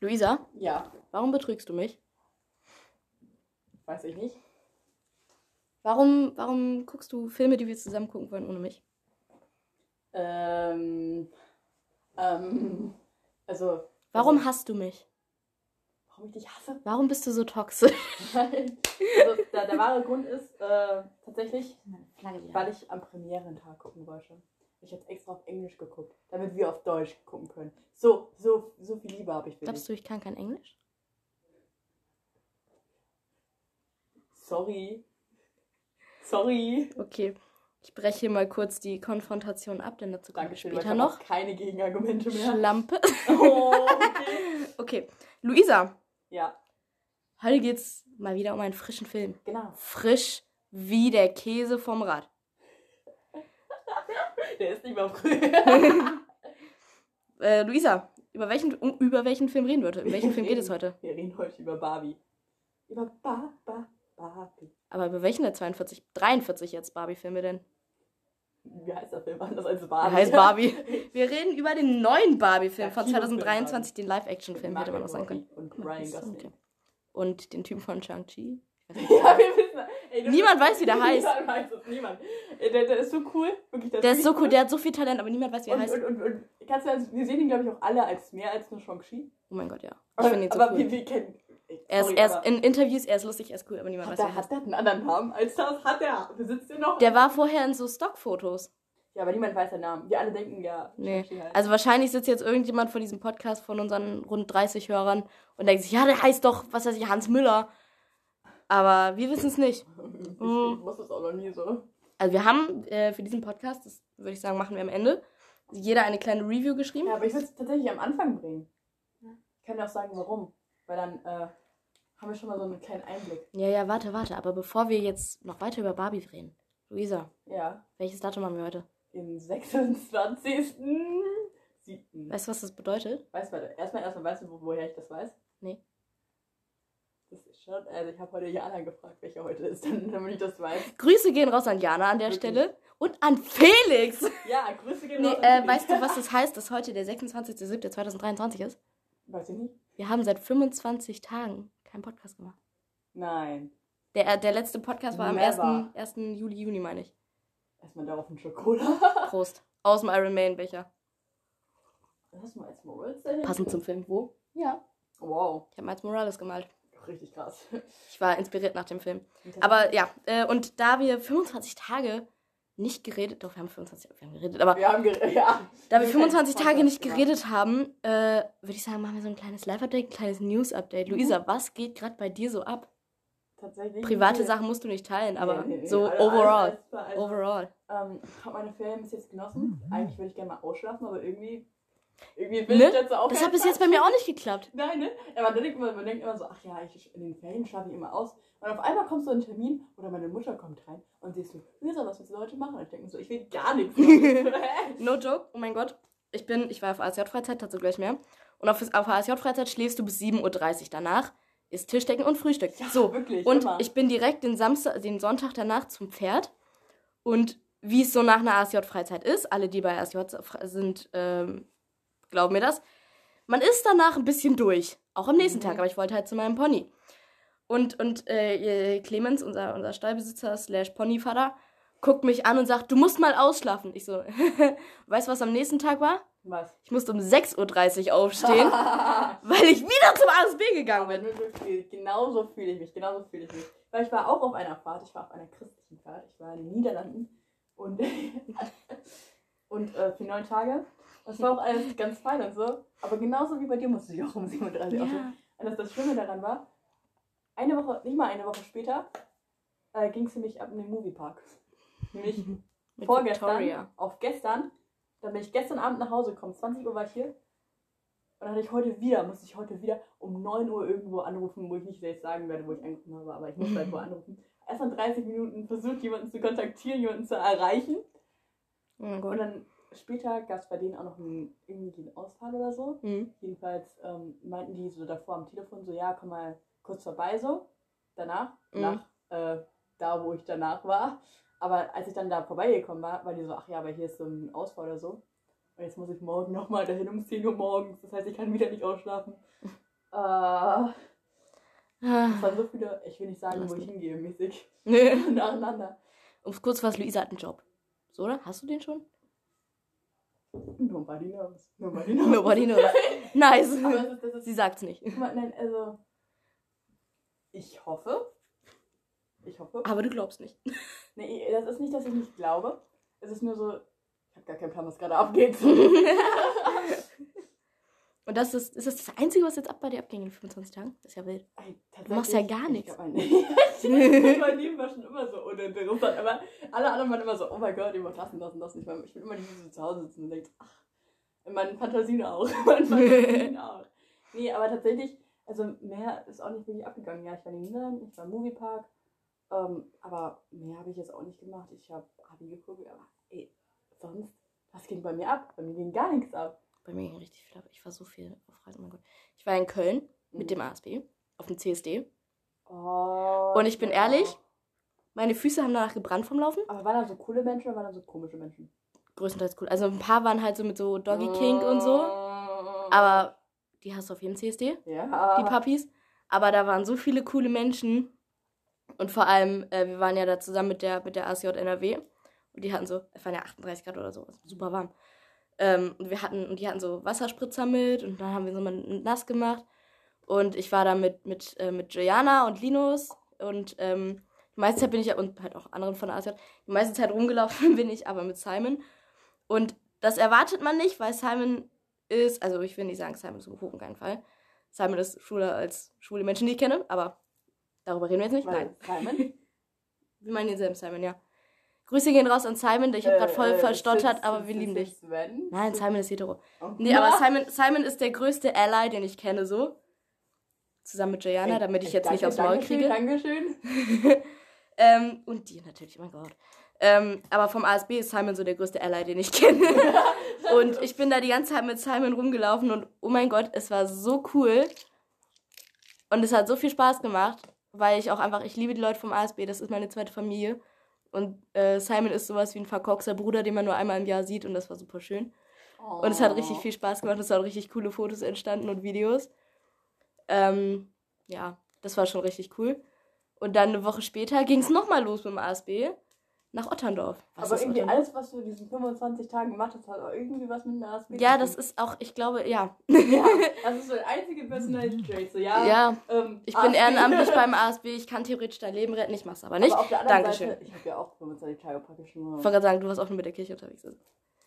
Luisa, Ja, warum betrügst du mich? weiß ich nicht. Warum, warum guckst du Filme, die wir zusammen gucken wollen, ohne mich? Ähm, ähm, also, Warum also, hasst du mich? warum ich dich hasse? Warum bist du so toxisch? also, der, der wahre Grund ist äh, tatsächlich, weil ich am Premierentag gucken wollte. Ich habe extra auf Englisch geguckt, damit wir auf Deutsch gucken können. So, so, so viel Liebe habe ich für dich. Glaubst du, ich kann kein Englisch? Sorry. Sorry. Okay. Ich breche hier mal kurz die Konfrontation ab, denn dazu kommen wir später noch. keine Gegenargumente mehr. Schlampe. Oh, okay. Okay. Luisa, Ja, heute geht's mal wieder um einen frischen Film. genau. Frisch wie der Käse vom Rad. Der ist nicht mehr früh. Äh, Luisa, über welchen, um, über welchen Film reden wir heute? Um welchen Film geht es heute? Wir reden heute über Barbie. Über ba, ba, Barbie. Aber über welchen der 42, 43 jetzt Barbie-Filme denn? Wie heißt der Film anders als Der Barbie? heißt Barbie. Wir reden über den neuen Barbie-Film von Kinofilm 2023, den Live-Action-Film, hätte man auch sagen können. Und Ryan Gosling. Und den Typen von Shang-Chi. Ja, wir wissen. Ey, Niemand weiß, wie der heißt. Niemand weiß es, niemand. Ey, Der, der ist so cool. Wirklich, Der ist so wirklich cool, der hat so viel Talent, aber niemand weiß, wie er Und, heißt. und, und, und kannst du, also, wir sehen ihn, glaube ich, auch alle als mehr als nur Shang-Chi. Oh mein Gott, ja. Ich Aber, finde ihn so aber cool. wir, wir kennen. ey, Er ist, sorry, er ist in Interviews, er ist lustig, er ist cool, aber niemand weiß, hat, wie der, er hat heißt. der einen anderen Namen als das? Hat der? Besitzt der noch? Der war vorher in so Stockfotos. Ja, aber niemand weiß den Namen. Wir alle denken ja. Nee. Also wahrscheinlich sitzt jetzt irgendjemand von diesem Podcast von unseren rund 30 Hörern und denkt sich, ja, der heißt doch, was weiß ich, Hans Müller. Aber wir wissen es nicht. ich, Mhm. wusste es auch noch nie so. Also wir haben äh, für diesen Podcast, das würde ich sagen, machen wir am Ende, jeder eine kleine Review geschrieben. Ja, aber ich würde es tatsächlich am Anfang bringen. Ich kann dir auch sagen, warum. Weil dann äh, haben wir schon mal so einen kleinen Einblick. Ja, ja, warte, warte. Aber bevor wir jetzt noch weiter über Barbie reden, Luisa, Ja. welches Datum haben wir heute? Den 26.07. Weißt du, was das bedeutet? Weißt du, erstmal, erstmal weißt du, wo, woher ich das weiß? Nee. Das ist schon, also ich habe heute Jana gefragt, welcher heute ist, damit ich das weiß. Grüße gehen raus an Jana an der Wirklich? Stelle und an Felix. Ja, Grüße gehen Nee, raus an äh, Felix. weißt du, was das heißt, dass heute der 26.07.2023 ist? Weiß ich nicht. Wir haben seit 25 Tagen keinen Podcast gemacht. Nein. Der, äh, der letzte Podcast war am Never. 1. 1. Juli, Juni, meine ich. Erstmal darauf ein Schokolade. Prost. Aus dem Iron Man Becher. Hast du mal als Morals dahin? Passend zum Film. Wo? Ja. Wow. Ich habe Miles Morales gemalt. Richtig krass. Ich war inspiriert nach dem Film. Aber ja, äh, und da wir 25 Tage nicht geredet, doch, wir haben 25, wir haben geredet, aber wir haben geredet, ja. da wir haben 25 keinen Tage nicht geredet haben, äh, würde ich sagen, machen wir so ein kleines Live-Update, ein kleines News-Update. Luisa, was geht gerade bei dir so ab? Tatsächlich. Private Nee. Sachen musst du nicht teilen, aber Nee, nee, nee. so Also, overall. alles- alles- alles- Overall. Ähm, ich habe meine Ferien bis jetzt genossen. Mhm. Eigentlich würde ich gerne mal ausschlafen, aber irgendwie. Irgendwie will Ne? ich jetzt auch. Das hat bis jetzt bei mir auch nicht geklappt. Nein, ne? Aber man denkt, immer, man denkt immer so, ach ja, ich, in den Ferien schlafe ich immer aus. Und auf einmal kommt so ein Termin oder meine Mutter kommt rein und sie ist so, Lisa, was willst du heute machen? Und ich denke so, ich will gar nichts. No joke, oh mein Gott. Ich bin, ich war auf ASJ-Freizeit, dazu gleich mehr. Und auf, auf ASJ-Freizeit schläfst du bis 7.30 Uhr. Danach ist Tischdecken und Frühstück. Ja, so, wirklich, und immer. ich bin direkt den Samstag, den Sonntag danach zum Pferd. Und wie es so nach einer ASJ-Freizeit ist, alle, die bei ASJ sind, ähm, glauben mir das, man ist danach ein bisschen durch. Auch am nächsten Mhm. Tag, aber ich wollte halt zu meinem Pony. Und, und äh, Clemens, unser, unser Stallbesitzer slash Ponyvater, guckt mich an und sagt, du musst mal ausschlafen. Ich so, weißt du, was am nächsten Tag war? Was? Ich musste um 6.30 Uhr aufstehen, weil ich wieder zum ASB gegangen bin. wirklich, genauso fühle ich mich, genauso fühle ich mich. Weil ich war auch auf einer Fahrt, ich war auf einer christlichen Fahrt, ich war in den Niederlanden und, und äh, für neun Tage. Das war auch alles ganz fein und so. Aber genauso wie bei dir musste ich auch um 37 Uhr aufstehen. Und das, das Schlimme daran war, eine Woche, nicht mal eine Woche später, äh, ging es für mich ab in den Moviepark. Nämlich vorgestern Victoria. auf gestern. Dann bin ich gestern Abend nach Hause gekommen. 20 Uhr war ich hier. Und dann hatte ich heute wieder, musste ich heute wieder um 9 Uhr irgendwo anrufen, wo ich nicht selbst sagen werde, wo ich angerufen habe, aber ich musste halt wo anrufen. Erst nach 30 Minuten versucht, jemanden zu kontaktieren, jemanden zu erreichen. Oh Und dann später gab es bei denen auch noch einen, irgendwie einen Ausfall oder so. Mhm. Jedenfalls ähm, meinten die so davor am Telefon so, ja, komm mal kurz vorbei so. Danach, Mhm. nach äh, da, wo ich danach war. Aber als ich dann da vorbeigekommen war, war die so, ach ja, aber hier ist so ein Ausfall oder so. Und jetzt muss ich morgen nochmal dahin um 10 Uhr morgens. Das heißt, ich kann wieder nicht ausschlafen. Äh, es Ah, waren so viele, ich will nicht sagen, Lass wo ich hingehe, mäßig. Nö. Nacheinander. Um es kurz fassen, Luisa hat einen Job. So, oder? Hast du den schon? Nobody knows. Nobody knows. Nobody knows. Nice. Ist, ist, Sie sagt's nicht. nein, also, ich hoffe, ich hoffe, Aber du glaubst nicht. nee, das ist nicht, dass ich nicht glaube, es ist nur so, ich habe gar keinen Plan, was gerade abgeht. Und das ist, ist das das Einzige, was jetzt ab bei dir abging in 25 Tagen? Das ist ja wild. Du machst ja gar ich nichts. glaub, mein- Leben war schon immer so uninteressant, aber alle anderen waren immer so, oh mein Gott, ihr macht das und das und das. Ich, war, ich bin immer die, die so zu Hause sitzen und denkt, ach, in meinen Fantasien auch, in meinen Fantasien auch. Nee, aber tatsächlich, also mehr ist auch nicht wirklich abgegangen. Ja, ich war in den Niederlanden, ich war im Moviepark, ähm, aber mehr habe ich jetzt auch nicht gemacht. Ich habe Abi geguckt, aber ey, sonst, was ging bei mir ab? Bei mir ging gar nichts ab. Bei mir ging richtig viel ab. Ich war so viel auf Reisen. Oh mein Gott. Ich war in Köln mit dem ASB auf dem CSD. Oh, Und ich bin ja. ehrlich, meine Füße haben danach gebrannt vom Laufen. Aber waren da so coole Menschen oder waren da so komische Menschen? Größtenteils cool. Also ein paar waren halt so mit so Doggy King und so. Aber Aber die hast du auf jedem CSD, ja. die Puppies. Aber da waren so viele coole Menschen. Und vor allem, äh, wir waren ja da zusammen mit der, mit der ASJ NRW. Und die hatten so, es waren ja 38 Grad oder so, also super warm. Ähm, und wir hatten, und die hatten so Wasserspritzer mit und dann haben wir so mal nass gemacht. Und ich war da mit, mit, äh, mit Juliana und Linus und ähm, die meiste Zeit bin ich ja, und halt auch anderen von der ASJ, die meiste Zeit rumgelaufen bin ich aber mit Simon. Und das erwartet man nicht, weil Simon ist, also ich will nicht sagen, Simon ist hoch in keinen Fall. Simon ist schwuler als schwule Menschen, die ich kenne, aber darüber reden wir jetzt nicht. Nein. Weil Simon? Wir meinen denselben Simon, ja. Grüße gehen raus an Simon, ich habe gerade voll Äh, verstottert, Sis- aber wir lieben dich. Sven? Nein, Simon ist hetero. Oh. Nee, aber Simon, Simon ist der größte Ally, den ich kenne, so. Zusammen mit Jana, Ey, damit ich ey, jetzt nicht aufs Maul kriege. Dankeschön. ähm, und dir natürlich, mein Gott. Ähm, aber vom ASB ist Simon so der größte Ally, den ich kenne. und ich bin da die ganze Zeit mit Simon rumgelaufen und oh mein Gott, es war so cool. Und es hat so viel Spaß gemacht, weil ich auch einfach, ich liebe die Leute vom ASB, das ist meine zweite Familie. Und äh, Simon ist sowas wie ein verkorkster Bruder, den man nur einmal im Jahr sieht und das war super schön. Und es hat richtig viel Spaß gemacht. Es sind richtig coole Fotos entstanden und Videos. Ähm, ja, das war schon richtig cool. Und dann eine Woche später ging es nochmal los mit dem ASB nach Otterndorf. Was Aber ist irgendwie Otterndorf? alles, was du in diesen 25 Tagen gemacht hast, hat auch irgendwie was mit einer ASB Ja, das ist auch, ich glaube, ja. Ja, das ist so der einzige Personality Trait. So, ja, Ja, ähm, ich bin ASB. ehrenamtlich beim ASB. Ich kann theoretisch dein Leben retten. Ich mach's aber nicht. Aber auf der anderen Dankeschön. Seite, ich habe ja auch 25 Tage praktisch nur. Ich wollte gerade sagen, du warst auch nur mit der Kirche unterwegs. Also.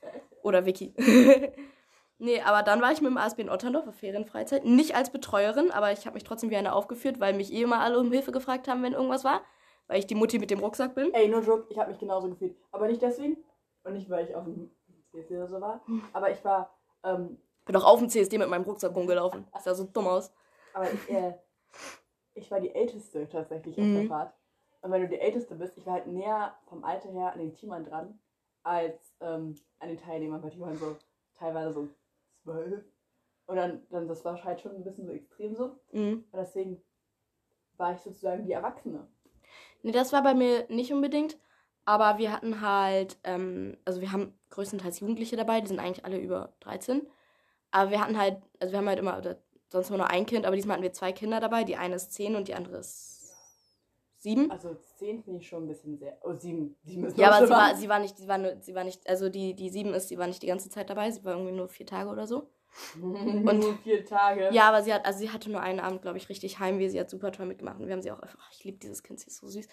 Oder Vicky. nee, aber dann war ich mit dem ASB in Otterndorf auf Ferienfreizeit. Nicht als Betreuerin, aber ich habe mich trotzdem wie eine aufgeführt, weil mich eh immer alle um Hilfe gefragt haben, wenn irgendwas war. Weil ich die Mutti mit dem Rucksack bin. Ey, no joke, ich habe mich genauso gefühlt. Aber nicht deswegen. Und nicht, weil ich auf dem CSD oder so war. Aber ich war, ähm, Bin auch auf dem CSD mit meinem Rucksack rumgelaufen. Das sah so dumm aus. aber ich, äh, ich war die Älteste tatsächlich auf Mhm. der Fahrt. Und wenn du die Älteste bist, ich war halt näher vom Alter her an den Teamern dran, als ähm, an den Teilnehmern, weil die waren so teilweise so zwölf. Und dann, dann, das war halt schon ein bisschen so extrem so. Mhm. Und deswegen war ich sozusagen die Erwachsene. Nee, das war bei mir nicht unbedingt. Aber wir hatten halt, ähm, also wir haben größtenteils Jugendliche dabei, die sind eigentlich alle über 13. Aber wir hatten halt, also wir haben halt immer, oder sonst immer nur ein Kind, aber diesmal hatten wir zwei Kinder dabei. Die eine ist 10 und die andere ist 7. Also zehn finde ich schon ein bisschen sehr. Oh, sieben. Sieben ist Ja, aber sie war, sie war nicht, sie war nur, sie war nicht, also die, die 7 ist, sie war nicht die ganze Zeit dabei, sie war irgendwie nur vier Tage oder so. Und nur vier Tage. Ja, aber sie hat, also sie hatte nur einen Abend, glaube ich, richtig Heimweh. Sie hat super toll mitgemacht und wir haben sie auch einfach, ach, ich liebe dieses Kind, sie ist so süß.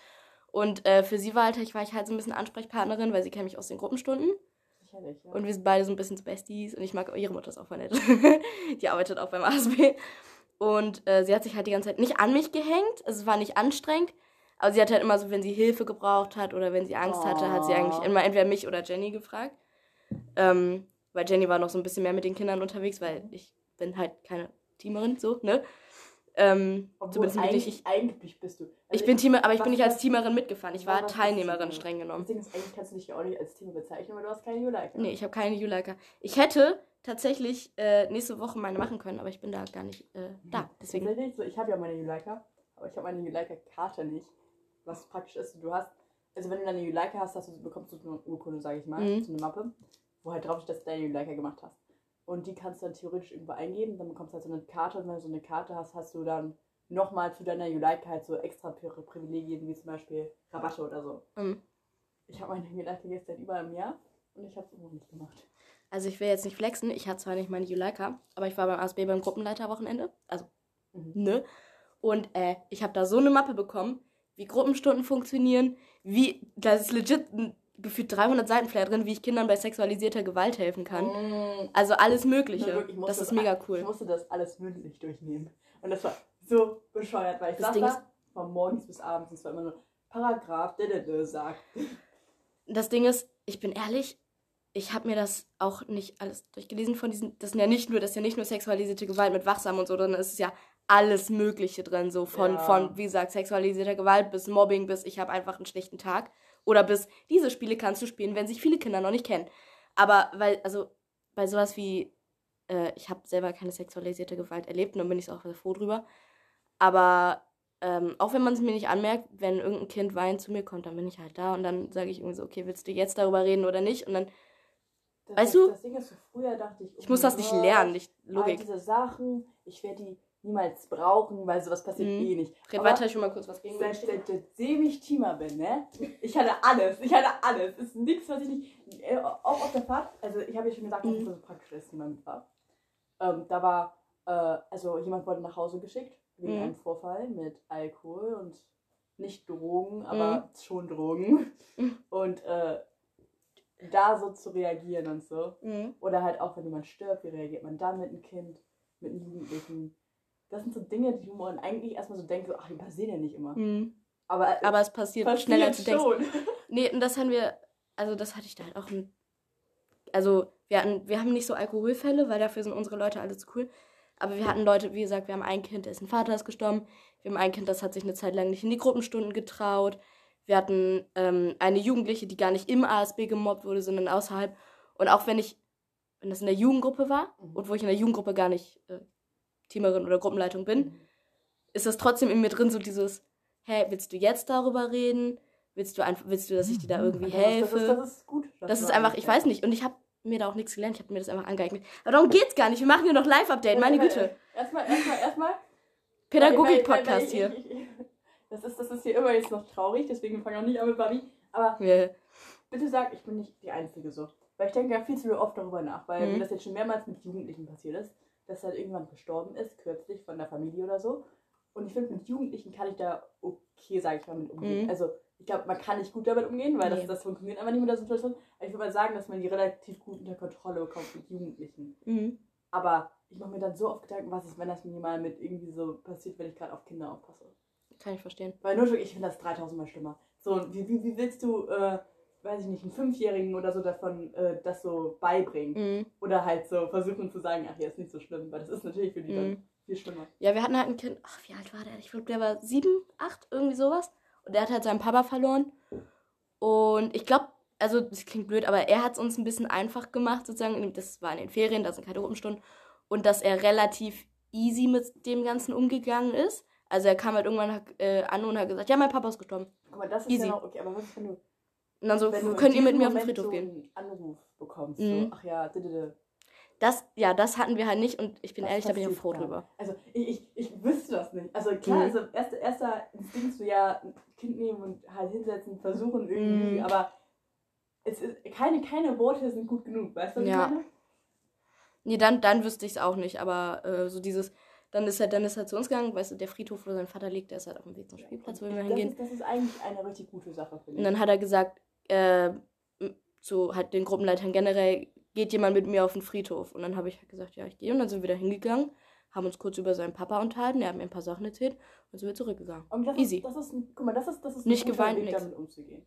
Und äh, für sie war halt, ich war ich halt so ein bisschen Ansprechpartnerin, weil sie kennt mich aus den Gruppenstunden. Sicherlich, ja. Und wir sind beide so ein bisschen Besties. Und ich mag ihre Mutter ist auch voll nett. die arbeitet auch beim ASB. Und äh, sie hat sich halt die ganze Zeit nicht an mich gehängt. Also es war nicht anstrengend. Aber sie hat halt immer so, wenn sie Hilfe gebraucht hat oder wenn sie Angst hatte, hat sie Oh. eigentlich immer entweder mich oder Jenny gefragt. Ähm, weil Jenny war noch so ein bisschen mehr mit den Kindern unterwegs, weil ich bin halt keine Teamerin, so, ne? Ähm, Obwohl zumindest eigentlich, ich, eigentlich bist du. ich bin Teamer, aber ich bin nicht als Teamerin mitgefahren. Ich war Teilnehmerin, streng genommen. Das Ding ist, eigentlich kannst du dich ja auch nicht als Team bezeichnen, weil du hast keine Juleika. Nee, ich habe keine Juleika. Ich hätte tatsächlich äh, nächste Woche meine machen können, aber ich bin da gar nicht äh, da. Deswegen. Tatsächlich, so, ich habe ja meine Juleika, aber ich habe meine Juleika-Karte nicht. Was praktisch ist, du hast, also wenn du deine Juleika hast, hast du, bekommst du eine Urkunde, sage ich mal, Mhm. so eine Mappe, wo halt drauf steht, dass du deine Juleika gemacht hast. Und die kannst du dann theoretisch irgendwo eingeben. Dann bekommst du halt so eine Karte. Und wenn du so eine Karte hast, hast du dann nochmal zu deiner Juleika halt so extra Pri- Privilegien, wie zum Beispiel Rabatte oder so. Mhm. Ich habe meine Juleika jetzt seit über einem Jahr und ich habe es immer nicht gemacht. Also ich will jetzt nicht flexen, ich hatte zwar nicht meine Juleika, aber ich war beim ASB beim Gruppenleiterwochenende. Also, Mhm. ne? Und äh, ich habe da so eine Mappe bekommen, wie Gruppenstunden funktionieren, wie, da ist legit ein, gefühlt 300 Seiten vielleicht drin, wie ich Kindern bei sexualisierter Gewalt helfen kann. Mm, Also alles Mögliche. wirklich, ich musste Das ist mega Ich cool. musste das alles mündlich durchnehmen. Und das war so bescheuert, weil ich Das Ding da ist- von morgens bis abends. Es war immer nur Paragraph, sagt. Das Ding ist, ich bin ehrlich, ich habe mir das auch nicht alles durchgelesen von diesen. Das sind ja nicht nur, das ist ja nicht nur sexualisierte Gewalt mit Wachsam und so, sondern es ist ja alles Mögliche drin, so von, Ja. von wie gesagt, sexualisierter Gewalt bis Mobbing, bis ich habe einfach einen schlechten Tag. Oder bis diese Spiele kannst du spielen, wenn sich viele Kinder noch nicht kennen. Aber weil, also bei sowas wie, äh, ich habe selber keine sexualisierte Gewalt erlebt und dann bin ich auch sehr froh drüber. Aber ähm, auch wenn man es mir nicht anmerkt, wenn irgendein Kind weinend zu mir kommt, dann bin ich halt da und dann sage ich irgendwie so, okay, willst du jetzt darüber reden oder nicht? Und dann, Das, Weißt das, du? Das Ding ist, so früher dachte ich, ich oh muss mein das nicht lernen, nicht all Logik. diese Sachen, ich werde die niemals brauchen, weil sowas passiert Mhm. eh nicht. Red Aber weiter, will mal kurz was gegen Seit, seit, seitdem ich Teamer bin, ne? Ich hatte alles. Ich hatte alles. Es ist nichts, was ich nicht. Äh, auch auf der Fahrt, also ich habe ja schon gesagt, dass Mhm. so ein praktisches Teamer mit war. Ähm, da war, äh, also jemand wurde nach Hause geschickt wegen Mhm. einem Vorfall mit Alkohol und nicht Drogen, aber schon Drogen. Mhm. Und äh, da so zu reagieren und so. Mhm. Oder halt auch, wenn jemand stirbt, wie reagiert man dann mit einem Kind, mit einem Jugendlichen? Das sind so Dinge, die man eigentlich erstmal so denkt, so, ach, die passieren ja nicht immer. Mhm. Aber, Aber es passiert, passiert schneller als du denkst. schon. Nee, und das haben wir, also das hatte ich da halt auch. Ein, also wir hatten, wir haben nicht so Alkoholfälle, weil dafür sind unsere Leute alle zu cool. Aber wir hatten Leute, wie gesagt, wir haben ein Kind, dessen Vater ist gestorben. Wir haben ein Kind, das hat sich eine Zeit lang nicht in die Gruppenstunden getraut. Wir hatten ähm, eine Jugendliche, die gar nicht im ASB gemobbt wurde, sondern außerhalb. Und auch wenn ich, wenn das in der Jugendgruppe war Mhm. und wo ich in der Jugendgruppe gar nicht äh, Teamerin oder Gruppenleitung bin, Mhm. ist das trotzdem in mir drin so dieses, hey, willst du jetzt darüber reden? Willst du einfach, willst du, dass ich dir da irgendwie Mhm. Das ist- helfe? Das ist, das ist gut. Das ist du einfach, ich weiß nicht, und ich habe mir da auch nichts gelernt, ich habe mir das einfach angeeignet. Aber darum geht's gar nicht, wir machen hier noch Live-Update, meine Güte. Erstmal, erstmal, erstmal. Pädagogik-Podcast hier. ich- ich- Das ist, das ist hier immer jetzt noch traurig, deswegen fange ich auch nicht an mit Barbie. Aber Ja. bitte sag, ich bin nicht die Einzige so. Weil ich denke ja viel zu oft darüber nach, weil Mhm. mir das jetzt schon mehrmals mit Jugendlichen passiert ist, dass halt irgendwann gestorben ist, kürzlich von der Familie oder so. Und ich finde, mit Jugendlichen kann ich da okay, sage ich mal, mit umgehen. Mhm. Also, ich glaube, man kann nicht gut damit umgehen, weil Nee. das, das funktioniert einfach nicht mit der Situation. Aber ich würde mal sagen, dass man die relativ gut unter Kontrolle bekommt mit Jugendlichen. Mhm. Aber ich mache mir dann so oft Gedanken, was ist, wenn das mir mal mit irgendwie so passiert, wenn ich gerade auf Kinder aufpasse. Kann ich verstehen. Weil nur ich finde das 3000 Mal schlimmer. So, wie, wie, wie willst du, äh, weiß ich nicht, einen Fünfjährigen oder so davon äh, das so beibringen? Mhm. Oder halt so versuchen zu sagen, ach ja, ist nicht so schlimm, weil das ist natürlich für die dann Mhm. viel schlimmer. Ja, wir hatten halt ein Kind, ach, wie alt war der? Ich glaube, der war sieben, acht, irgendwie sowas. Und der hat halt seinen Papa verloren. Und ich glaube, also das klingt blöd, aber er hat es uns ein bisschen einfach gemacht, sozusagen. Das war in den Ferien, da sind keine Gruppenstunden. Und dass er relativ easy mit dem Ganzen umgegangen ist. Also er kam halt irgendwann äh, an und hat gesagt, ja, mein Papa ist gestorben. Guck mal, das ist Easy. ja noch, okay, aber was ist, wenn du, Und dann so, könnt ihr mit mir auf den Friedhof so gehen? einen Anruf bekommst, Mhm. so, ach ja, didede. Das, ja, das hatten wir halt nicht und ich bin Das ehrlich, da bin ich auch froh drüber. Also ich, ich, ich wüsste das nicht. Also klar, Mhm. also erster, erster Instinkt so ja, ein Kind nehmen und halt hinsetzen, versuchen irgendwie, Mhm. aber es ist, keine, keine Worte sind gut genug, weißt du, was Ja. ich meine? Nee, dann, dann wüsste ich es auch nicht, aber äh, so dieses, dann ist er, dann ist er zu uns gegangen, weißt du, der Friedhof, wo sein Vater liegt, der ist halt auf dem Weg zum Spielplatz, wo wir das hingehen. Ist, das ist eigentlich eine richtig gute Sache, finde Und ich. dann hat er gesagt, äh, zu halt den Gruppenleitern generell, geht jemand mit mir auf den Friedhof? Und dann habe ich halt gesagt, ja, ich gehe. Und dann sind wir da hingegangen, haben uns kurz über seinen Papa unterhalten, er hat mir ein paar Sachen erzählt und sind wir zurückgegangen. Und das Easy. Ist, das ist, guck mal, das ist, das ist Nicht geweint, Weg, nix. damit umzugehen.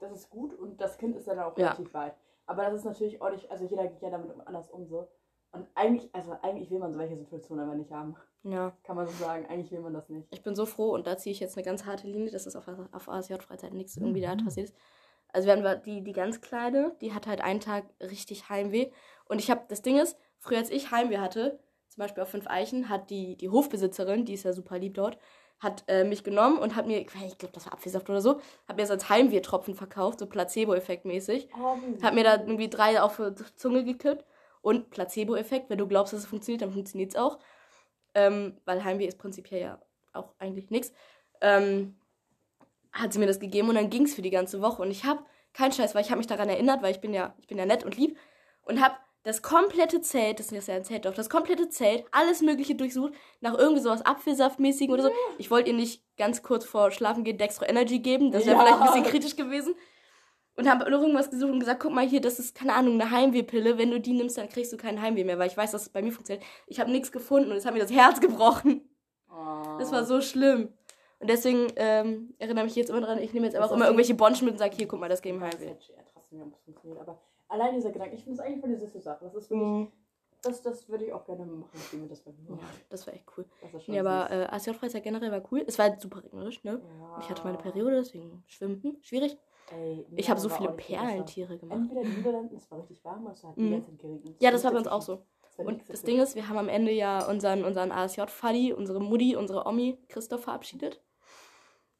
Das ist gut und das Kind ist dann auch Ja. relativ weit. Aber das ist natürlich nicht, also jeder geht ja damit anders um so. Und eigentlich, also eigentlich will man solche Situationen aber nicht haben. Ja, Kann man so sagen. Eigentlich will man das nicht. ich bin so froh und da ziehe ich jetzt eine ganz harte Linie, dass das auf, auf ASJ-Freizeit nichts Mhm. irgendwie da passiert ist. Also wir hatten die, die ganz Kleine, die hat halt einen Tag richtig Heimweh. Und ich habe, das Ding ist, früher als ich Heimweh hatte, zum Beispiel auf Fünf Eichen, hat die, die Hofbesitzerin, die ist ja super lieb dort, hat äh, mich genommen und hat mir, ich glaube, das war Apfelsaft oder so, hat mir das als Heimwehtropfen verkauft, so Placebo-Effekt mäßig. Oh, Hat mir da irgendwie drei auf die Zunge gekippt. Und Placebo-Effekt, wenn du glaubst, dass es funktioniert, dann funktioniert es auch. Ähm, weil Heimweh ist prinzipiell ja auch eigentlich nichts. Ähm, hat sie mir das gegeben und dann ging es für die ganze Woche. Und ich habe, kein Scheiß, weil ich habe mich daran erinnert, weil ich bin ja, ich bin ja nett und lieb und habe das komplette Zelt, das ist ja ein Zeltdorf, das komplette Zelt, alles Mögliche durchsucht, nach irgendwie sowas Apfelsaftmäßigen oder so. Ich wollte ihr nicht ganz kurz vor Schlafen gehen Dextro Energy geben, das wäre Ja. vielleicht ein bisschen kritisch gewesen. Und habe noch irgendwas gesucht und gesagt, guck mal hier, das ist, keine Ahnung, eine Heimwehpille. Wenn du die nimmst, dann kriegst du keinen Heimweh mehr, weil ich weiß, dass es bei mir funktioniert. Ich habe nichts gefunden und es hat mir das Herz gebrochen. Das war so schlimm. Und deswegen ähm, erinnere mich jetzt immer dran, ich nehme jetzt einfach immer irgendwelche Bonschen mit und sage, hier, guck mal, das geben Das Heimweh. ist ja trotzdem, ob es funktioniert. Aber allein dieser Gedanke, ich finde es eigentlich voll die süße Sache. Das ist wirklich, Mhm. das, das würde ich auch gerne machen, wie mir das bei mir Ja, das war echt cool. Das Nee, aber äh, ASJ-Freizeit generell war cool. Es war halt super regnerisch, ne? ja. Ich hatte meine Periode, deswegen schwimmen. Hm, schwierig. Ey, Ich ja, habe so viele. Perlentiere gemacht. Entweder in den Niederlanden, es war richtig warm, es hat die Mhm. ganze Zeit geregnet. Ja, das war bei uns auch so. Und das. Ding ist, wir haben am Ende ja unseren, unseren ASJ-Faddy, unsere Mutti, unsere Omi Christoph verabschiedet.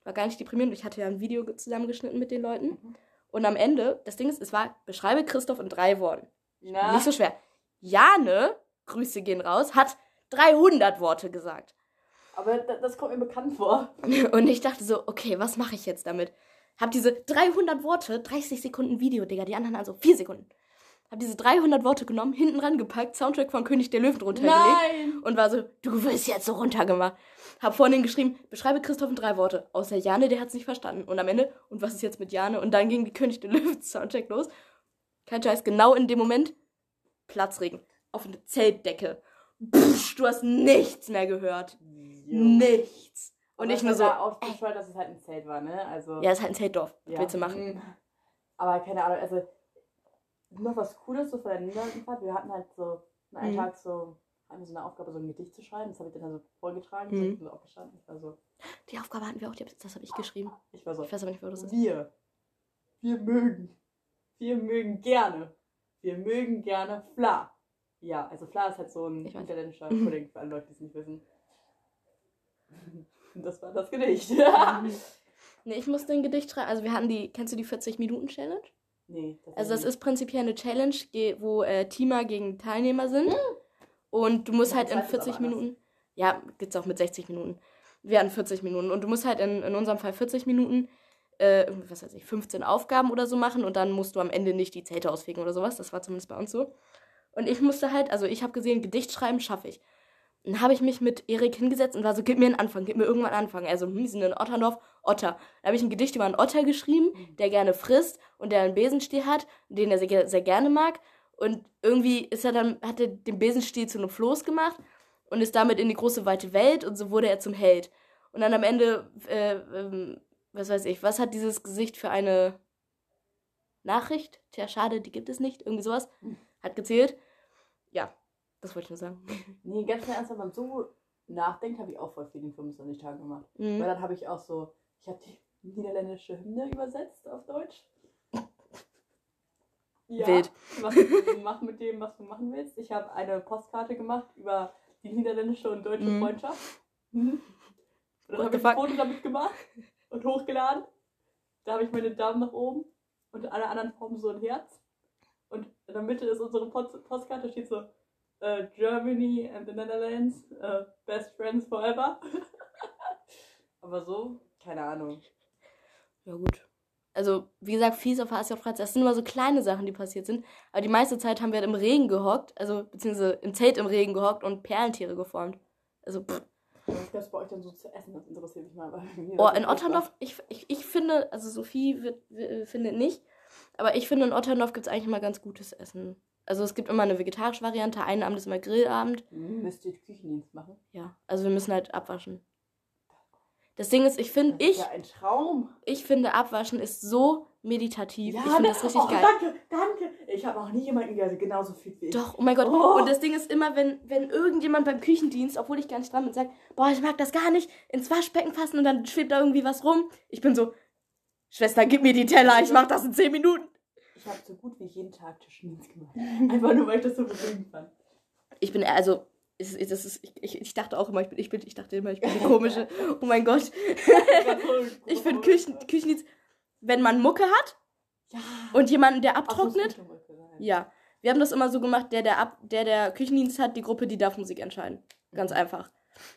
War gar nicht deprimierend. Ich hatte ja ein Video ge- zusammengeschnitten mit den Leuten. Mhm. Und am Ende, das Ding ist, es war, beschreibe Christoph in drei Worten. Na, Nicht so schwer. Jane, Grüße gehen raus, hat 300 Worte gesagt. aber da- das kommt mir bekannt vor. Und ich dachte so, okay, was mache ich jetzt damit? Hab diese 300 Worte, 30 Sekunden Video, Digga, die anderen also 4 Sekunden. Hab diese 300 Worte genommen, hinten rangepackt, Soundtrack von König der Löwen drunter gelegt Nein! und war so, du wirst jetzt so runtergemacht. Hab vorhin geschrieben, beschreibe Christoph in drei Worte. Außer Jane, der hat's nicht verstanden. Und am Ende, und was ist jetzt mit Jane? Und dann ging die König der Löwen Soundtrack los. Kein Scheiß, genau in dem Moment, Platzregen. Auf eine Zeltdecke. Pff, du hast nichts mehr gehört. Nichts. Und Aber ich es nur so, da auch bescheuert, dass es halt ein Zelt war, ne? Also, ja, ist halt ein Zeltdorf. Was ja. willst du machen? Aber keine Ahnung, also noch was Cooles so von der Niederlandenfahrt. Wir hatten halt so einen Mhm. Tag so, wir so eine Aufgabe, so ein Gedicht zu schreiben. Das habe ich dann also vorgetragen, Mhm. so, ich so aufgestanden. Ich war so, Die Aufgabe hatten wir auch, das habe ich geschrieben. ich war so, Ich weiß aber nicht, wo das ist. wir, wir mögen, wir mögen gerne, wir mögen gerne Fla. Ja, also Fla ist halt so ein Mhm. Pudding, für alle Leute, die es nicht wissen. Und das war das Gedicht. Nee, ich musste ein Gedicht schreiben. Also wir hatten die, kennst du die 40-Minuten-Challenge? nee, das Also das nicht. ist prinzipiell eine Challenge, ge- wo äh, Teamer gegen Teilnehmer sind. Und du musst halt in das heißt es 40 aber anders. Minuten. Ja, gibt's auch mit 60 Minuten. Wir hatten 40 Minuten. Und du musst halt in, in unserem Fall 40 Minuten, äh, was weiß ich, 15 Aufgaben oder so machen und dann musst du am Ende nicht die Zelte ausfegen oder sowas. Das war zumindest bei uns so. Und ich musste halt, also ich habe gesehen, Gedicht schreiben schaffe ich. Dann habe ich mich mit Erik hingesetzt und war so, gib mir einen Anfang, gib mir irgendwann einen Anfang. Also, hm, wir sind in Otterndorf, Otter. Da habe ich ein Gedicht über einen Otter geschrieben, der gerne frisst und der einen Besenstiel hat, den er sehr, sehr gerne mag. Und irgendwie ist er dann, hat er den Besenstiel zu einem Floß gemacht und ist damit in die große weite Welt und so wurde er zum Held. Und dann am Ende, äh, ähm, was weiß ich, was hat dieses Gesicht für eine Nachricht? Tja, schade, die gibt es nicht. Irgendwie sowas. Hat gezählt. Ja, das wollte ich nur sagen. Nee, ganz im Ernst, wenn man so nachdenkt, habe ich auch voll viel in 25 Tagen gemacht. Weil Mhm. dann habe ich auch so, ich habe die niederländische Hymne übersetzt auf Deutsch. Ja, Wild. Mach, mach mit dem, was du machen willst. Ich habe eine Postkarte gemacht über die niederländische und deutsche Mhm. Freundschaft. Und dann habe ich ein? Foto damit gemacht und hochgeladen. Da habe ich meine Daumen nach oben und alle anderen Formen so ein Herz. Und in der Mitte ist unsere Post Postkarte, steht so äh, Germany and the Netherlands, äh, best friends forever. Aber so, keine Ahnung. Ja, gut. Also, wie gesagt, fies auf HSJ Freizeit. Das sind immer so kleine Sachen, die passiert sind. Aber die meiste Zeit haben wir halt im Regen gehockt, also, beziehungsweise im Zelt im Regen gehockt und Perlentiere geformt. Also, pff. Was gab es bei euch denn so zu essen? Das interessiert mich mal. Oh, in Otterndorf, ich, ich, ich finde, also Sophie wird, findet nicht, aber ich finde, in Otterndorf gibt es eigentlich immer ganz gutes Essen. Also es gibt immer eine vegetarische Variante, einen Abend ist immer Grillabend. Hm, Müsst ihr Küchendienst machen? Ja, also wir müssen halt abwaschen. Das Ding ist, ich finde, ich, ja ein Traum. ich finde, abwaschen ist so meditativ. ich finde ne? das richtig oh, geil. Danke, danke. Ich habe noch nie jemanden der genauso viel wie ich. Doch, oh mein Gott. Oh. Und das Ding ist immer, wenn, wenn irgendjemand beim Küchendienst, obwohl ich gar nicht dran bin, sagt, boah, ich mag das gar nicht, ins Waschbecken fassen und dann schwebt da irgendwie was rum. Ich bin so, Schwester, gib mir die Teller, ich mach das in 10 Minuten. Ich habe so gut wie jeden Tag Tischdienst gemacht. Einfach nur, weil ich das so bewegend fand. Ich bin, also, ist, das ist, ich, ich, dachte auch immer, ich bin, ich bin, ich dachte immer, ich bin die komische. Oh mein Gott. Ich finde Küchen, Küchendienst, wenn man Mucke hat Ja. und jemanden, der abtrocknet, ja. Wir haben das immer so gemacht, der, der, ab, der, der Küchendienst hat, die Gruppe, die darf Musik entscheiden. Ganz einfach.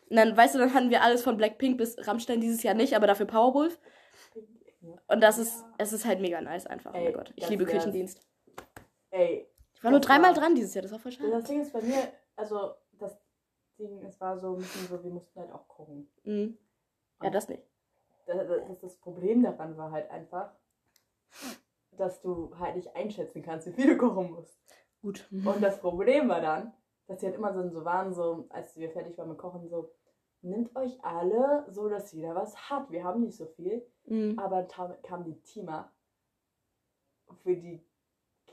Und dann, weißt du, dann hatten wir alles von Blackpink bis Rammstein dieses Jahr nicht, aber dafür Powerwolf. Und das ist, es ist halt mega nice einfach. oh Ey, mein Gott. Ich liebe. Küchendienst. Ey, Ich war nur dreimal dran dieses Jahr, das war voll schade. das Ding ist bei mir, also Ding, es war so ein bisschen so, wir mussten halt auch kochen. Mhm. Ja, das nicht. das, das, das Problem daran war halt einfach, dass du halt nicht einschätzen kannst, wie viel du kochen musst. Gut. Und das Problem war dann, dass sie halt immer so, so waren, so, als wir fertig waren mit Kochen, so, nimmt euch alle so, dass jeder was hat. Wir haben nicht so viel. Mhm. Aber dann kam die Teamer für die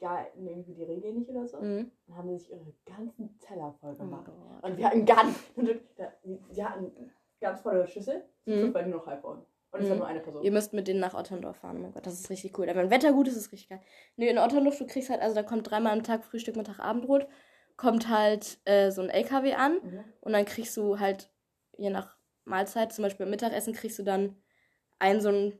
galten irgendwie die Regeln nicht oder so. Mhm. Dann haben sie sich ihre ganzen Teller voll Oh gemacht. Gott. Und wir hatten gar nicht. Sie hatten ganz volle Schüssel, Mhm. weil nur noch halb voll. Und es war Mhm. nur eine Person. Ihr müsst mit denen nach Otterndorf fahren. Oh mein Gott, das ist richtig cool. Aber wenn Wetter gut ist, ist es richtig geil. Nee, in Otterndorf, du kriegst halt, also da kommt dreimal am Tag Frühstück, Mittag, Abendbrot, kommt halt äh, so ein LKW an Mhm. und dann kriegst du halt, je nach Mahlzeit, zum Beispiel Mittagessen, kriegst du dann einen so einen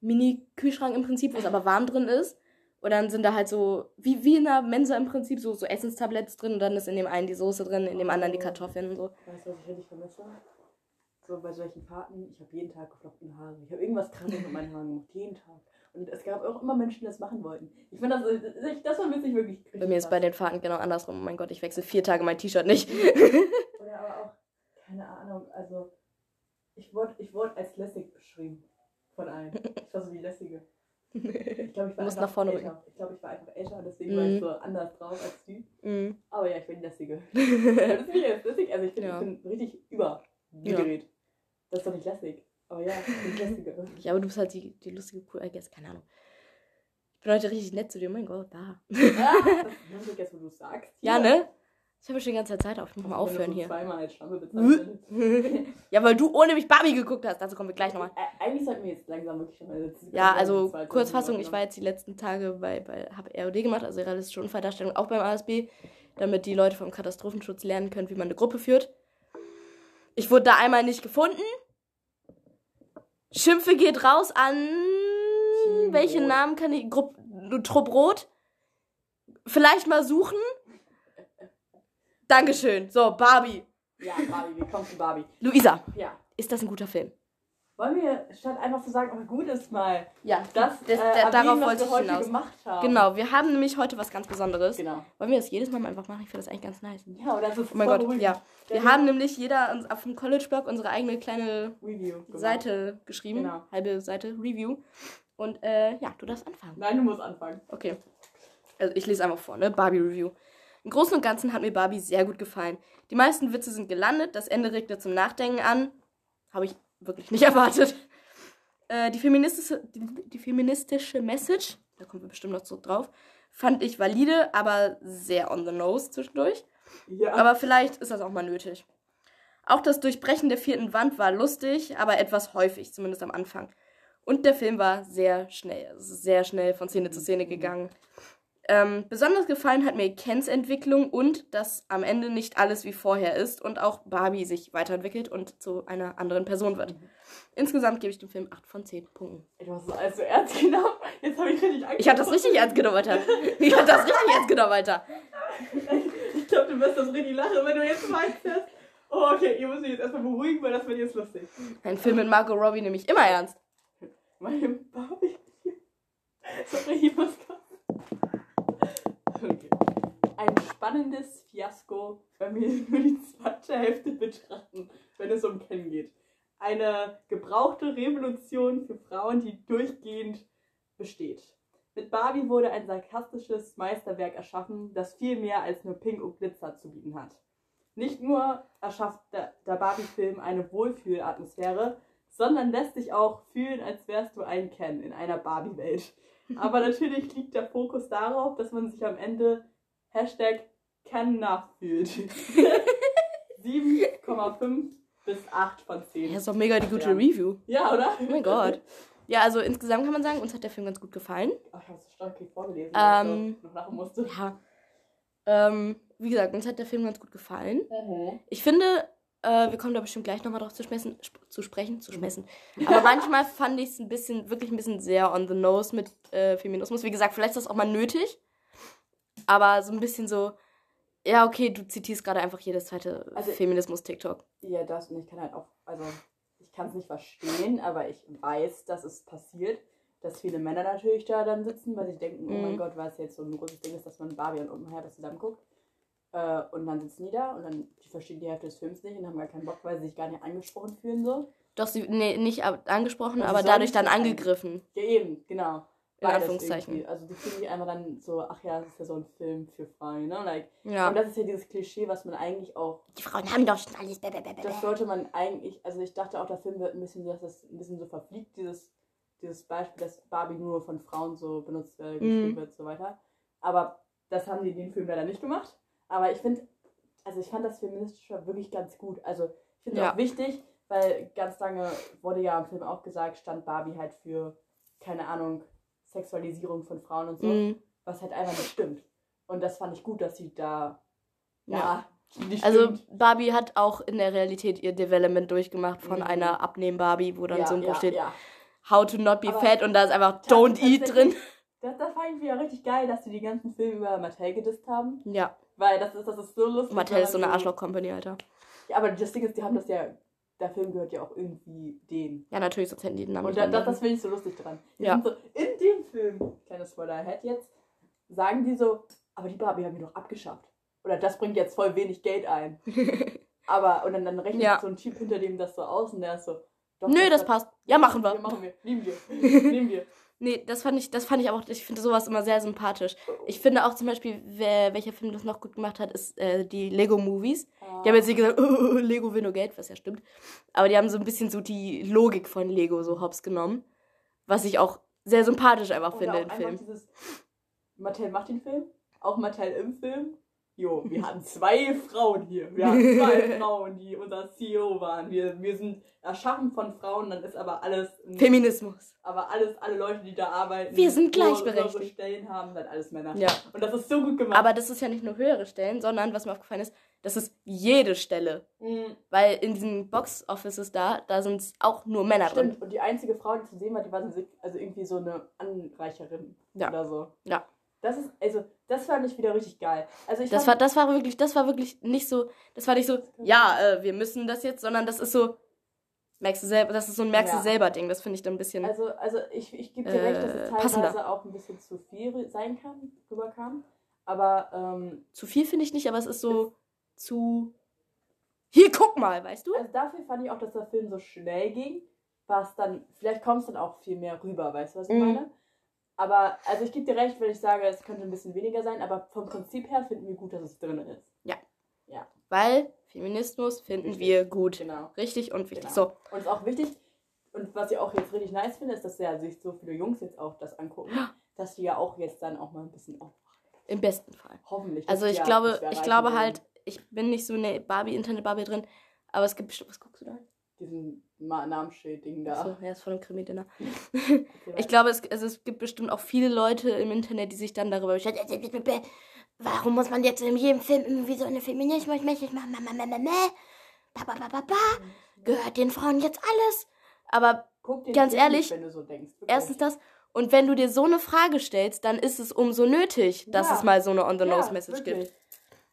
Mini-Kühlschrank im Prinzip, wo es aber warm drin ist. Und dann sind da halt so, wie, wie in einer Mensa im Prinzip, so, so Essenstabletts drin und dann ist in dem einen die Soße drin, in dem anderen die Kartoffeln und so. Weißt du, was ich richtig vermisse? So bei solchen Fahrten, ich habe jeden Tag geflochtene Haare. Ich habe irgendwas krankes mit meinen Haaren gemacht, jeden Tag. Und es gab auch immer Menschen, die das machen wollten. Ich finde, das, das, das vermisse ich wirklich. Bei mir ist bei den Fahrten genau andersrum. Oh mein Gott, ich wechsle vier Tage mein T-Shirt nicht. Oder aber auch, keine Ahnung, also ich wurde, ich wurde als lässig beschrieben von allen. Ich war so die lässige. Ich glaube, ich war einfach nach vorne älter. Ich glaube, ich war einfach älter deswegen Mhm. war ich so anders drauf als die. Mhm. Aber ja, ich bin die lässige. das ist nicht als lässig, also ich, find, Ja. ich bin richtig übergedreht. Das ist doch nicht lässig. Aber ja, ich bin die lässige. Ja, aber du bist halt die, die lustige, cool, I guess, keine Ahnung. Ich bin heute richtig nett zu dir, oh mein Gott, da. ah, das ist jetzt, wo du sagst. Ja, Hier. ne? Ich habe schon die ganze Zeit auf, ich muss mal aufhören so hier. zweimal als Schlampe bezeichnet. ja, weil du ohne mich Barbie geguckt hast, dazu kommen wir gleich nochmal. Ä- Eigentlich sollten wir jetzt langsam wirklich schon mal sitzen. Ja, also Kurzfassung, ich war jetzt die letzten Tage bei, bei habe ROD gemacht, also realistische Unfalldarstellung, auch beim ASB, damit die Leute vom Katastrophenschutz lernen können, wie man eine Gruppe führt. Ich wurde da einmal nicht gefunden. Schimpfe geht raus an. Team Welchen. Namen kann ich. Grupp, Trupp Rot? Vielleicht mal suchen. Dankeschön. So, Barbie. Ja, Barbie, wir kommen zu Barbie. Luisa, Ja. ist das ein guter Film? Wollen wir, statt einfach zu sagen, aber gut ist mal, Ja, das, das, äh, erwähnen, darauf was wollte wir ich heute hinaus. gemacht haben? Genau, wir haben nämlich heute was ganz Besonderes. Genau. Wollen wir das jedes Mal einfach machen? Ich finde das eigentlich ganz nice. Ja, oder ist Oh mein voll Gott, beruhigend. ja. Wir Ja, haben nämlich jeder uns auf dem College-Blog unsere eigene kleine Review gemacht. Seite geschrieben. Genau. Halbe Seite Review. Und äh, ja, du darfst anfangen. Nein, du musst anfangen. Okay. Also ich lese einfach vor, ne? Barbie Review. Im Großen und Ganzen hat mir Barbie sehr gut gefallen. Die meisten Witze sind gelandet, das Ende regte zum Nachdenken an. Habe ich wirklich nicht erwartet. Äh, die, feministische, die, die feministische Message, da kommen wir bestimmt noch so drauf, fand ich valide, aber sehr on the nose zwischendurch. Ja. Aber vielleicht ist das auch mal nötig. Auch das Durchbrechen der vierten Wand war lustig, aber etwas häufig, zumindest am Anfang. Und der Film war sehr schnell, sehr schnell von Szene zu Szene gegangen. Ähm, besonders gefallen hat mir Kens Entwicklung und dass am Ende nicht alles wie vorher ist und auch Barbie sich weiterentwickelt und zu einer anderen Person wird. Insgesamt gebe ich dem Film 8 von 10 Punkten. Du hast es alles so ernst genommen. Jetzt habe ich richtig Angst. Ich habe das richtig ernst genommen, Alter. Ich habe das richtig ernst genommen, Alter. Ich glaube, du wirst das richtig lachen, wenn du jetzt meinst. dass- Oh, okay, ihr müsst mich jetzt erstmal beruhigen, weil das wird jetzt lustig. Ein Film mit Margot Robbie nehme ich immer ernst. Meine Barbie. Sorry, ich muss Okay. Ein spannendes Fiasko, wenn wir nur die zweite Hälfte betrachten, wenn es um Ken geht. Eine gebrauchte Revolution für Frauen, die durchgehend besteht. Mit Barbie wurde ein sarkastisches Meisterwerk erschaffen, das viel mehr als nur Pink und Glitzer zu bieten hat. Nicht nur erschafft der, Barbie-Film eine Wohlfühlatmosphäre, sondern lässt sich auch fühlen, als wärst du ein Ken in einer Barbie-Welt. Aber natürlich liegt der Fokus darauf, dass man sich am Ende Hashtag Ken nachfühlt. 7,5 bis 8 von 10. Ja, ist doch mega die gute Ja. Review. Ja, oder? Oh mein Gott. Ja, also insgesamt kann man sagen, uns hat der Film ganz gut gefallen. Ach, ich habe es stark vorgelesen, Ähm, so noch lachen musste. Ja. Ähm, wie gesagt, uns hat der Film ganz gut gefallen. Mhm. Ich finde, äh, wir kommen da bestimmt gleich nochmal drauf zu, schmessen, sp zu sprechen, zu schmessen. Aber manchmal fand ich es ein bisschen, wirklich ein bisschen sehr on the nose mit äh, Feminismus. Wie gesagt, vielleicht ist das auch mal nötig. Aber so ein bisschen so, ja, okay, du zitierst gerade einfach jedes zweite Also- Feminismus-TikTok. Ja, das und ich kann halt auch, also ich kann es nicht verstehen, aber ich weiß, dass es passiert, dass viele Männer natürlich da dann sitzen, weil sie denken, oh mein Mhm. Gott, weil es jetzt so ein großes Ding ist, dass man Barbie und Oppenheimer zusammen guckt. Äh, und dann sitzen die da und dann die verstehen die Hälfte des Films nicht und haben gar keinen Bock, weil sie sich gar nicht angesprochen fühlen so. Doch, sie, nee, nicht angesprochen, Also aber dadurch dann angegriffen. Ja, eben, genau. In Anführungszeichen. Also die fühlen sich einfach dann so, ach ja, das ist ja so ein Film für Frauen, ne? Like, Ja. Und das ist ja dieses Klischee, was man eigentlich auch Die Frauen haben doch schon alles. das sollte man eigentlich, also ich dachte auch, der Film wird ein bisschen, dass das ein bisschen so verfliegt, dieses, dieses Beispiel, dass Barbie nur von Frauen so benutzt wird, geschrieben Mhm. wird und so weiter. Aber das haben die in dem Film leider nicht gemacht. Aber ich finde, also ich fand das feministische wirklich ganz gut. Also ich finde es Ja. auch wichtig, weil ganz lange wurde ja im Film auch gesagt, stand Barbie halt für, keine Ahnung, Sexualisierung von Frauen und so, Mhm. was halt einfach nicht stimmt. Und das fand ich gut, dass sie da, Ja. ja, Also. Barbie hat auch in der Realität ihr Development durchgemacht von Mhm. einer Abnehmen-Barbie, wo dann ja, so ein Buch ja, steht, ja. How to not be Aber fat und da ist einfach Don't eat drin. Das, das fand ich wieder richtig geil, dass sie die ganzen Filme über Mattel gedisst haben. Ja, Weil das ist, das ist so lustig. Mattel ist so eine Arschloch-Company, Alter. Ja, aber das Ding ist, die haben das ja. Der Film gehört ja auch irgendwie denen. Ja, natürlich, sonst hätten die den Namen Und da, das, das finde ich so lustig dran. Die Ja. so, in dem Film, kleines Spoiler ahead jetzt, sagen die so, aber die Barbie haben wir doch abgeschafft. Oder das bringt jetzt voll wenig Geld ein. aber, und dann, dann rechnet Ja. so ein Typ hinter dem das so aus und der ist so, doch, Nö, das hat- passt. Ja, machen wir. Ja, machen wir. Nehmen wir. Nehmen wir. Nee, das fand ich, das fand ich aber auch, ich finde sowas immer sehr sympathisch. Ich finde auch zum Beispiel, wer, welcher Film das noch gut gemacht hat, ist äh, die Lego-Movies. Die haben jetzt nicht gesagt, oh, Lego will nur Geld, was ja stimmt. Aber die haben so ein bisschen so die Logik von Lego so hops genommen. Was ich auch sehr sympathisch einfach Oder finde im Film. Dieses, Mattel macht den Film, auch Mattel im Film. Jo, wir hatten zwei Frauen hier. Wir hatten zwei Frauen, die unser CEO waren. Wir, wir sind erschaffen von Frauen, dann ist aber alles, Feminismus. aber alles, alle Leute, die da arbeiten, Wir sind gleichberechtigt. höhere Stellen haben, dann alles Männer. Ja. Und das ist so gut gemacht. Aber das ist ja nicht nur höhere Stellen, sondern was mir aufgefallen ist, das ist jede Stelle. Mm, Weil in diesen Box-Offices da, da sind auch nur Männer drin. stimmt. Und die einzige Frau, die zu sehen war, die war so, also irgendwie so eine Anreicherin Ja. oder so. Ja. Das ist, also, das fand ich wieder richtig geil. Also ich Das fand- war, das war wirklich, das war wirklich nicht so, das war nicht so, ja, äh, wir müssen das jetzt, sondern das ist so, merkst du selber, das ist so ein merkst du Ja. selber Ding, das finde ich dann ein bisschen, Also, also ich, ich gebe dir recht, dass es Äh, teilweise passender. auch ein bisschen zu viel sein kann, rüberkam. Aber ähm, zu viel finde ich nicht, aber es ist so zu, hier, guck mal, weißt du? also dafür fand ich auch, dass der Film so schnell ging, was dann, vielleicht kommt es dann auch viel mehr rüber, weißt du, was ich Mhm. meine? Aber, also ich gebe dir recht, wenn ich sage, es könnte ein bisschen weniger sein, aber vom Prinzip her finden wir gut, dass es drin ist. Weil Feminismus finden Richtig. wir gut. Genau. Richtig und wichtig. Genau. So, Und es ist auch wichtig, und was ich auch jetzt richtig nice finde, ist, dass ja sich so viele Jungs jetzt auch das angucken, dass die ja auch jetzt dann auch mal ein bisschen auf, im besten Fall. hoffentlich. Also ich Jahr, glaube, ich glaube halt, ich bin nicht so eine Barbie, Internet-Barbie drin, aber es gibt bestimmt, was guckst du da? Diesen Namensschild-Ding da. So, ja, ist von einem Krimi-Dinner. Okay, Ich glaube, es, also es gibt bestimmt auch viele Leute im Internet, die sich dann darüber beschweren. Warum muss man jetzt in jedem Film irgendwie so eine Feminismus-mäßig machen? Gehört den Frauen jetzt alles? Aber ganz Film ehrlich, nicht, wenn du so denkst. Erstens das. Und wenn du dir so eine Frage stellst, dann ist es umso nötig, dass Ja. es mal so eine Ja, On-the-Nose-Message wirklich. gibt.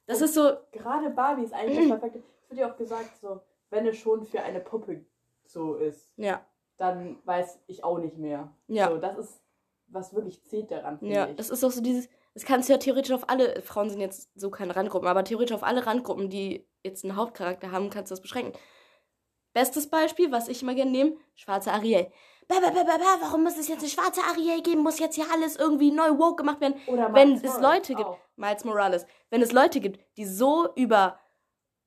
Das ist so, Gerade Barbie ist eigentlich das perfekte. Es wird ja auch gesagt, so, wenn es schon für eine Puppe so ist, ja, dann weiß ich auch nicht mehr. Ja. So, das ist, was wirklich zählt daran, ja. ich. Das ist auch so dieses, das kannst du ja theoretisch auf alle, Frauen sind jetzt so keine Randgruppen, aber theoretisch auf alle Randgruppen, die jetzt einen Hauptcharakter haben, kannst du das beschränken. Bestes Beispiel, was ich immer gerne nehme, schwarze Ariel. Ba, ba, ba, ba, warum muss es jetzt eine schwarze Ariel geben? Muss jetzt hier alles irgendwie neu woke gemacht werden? Oder wenn Miles es Morales Leute gibt, auch. Miles Morales, wenn es Leute gibt, die so über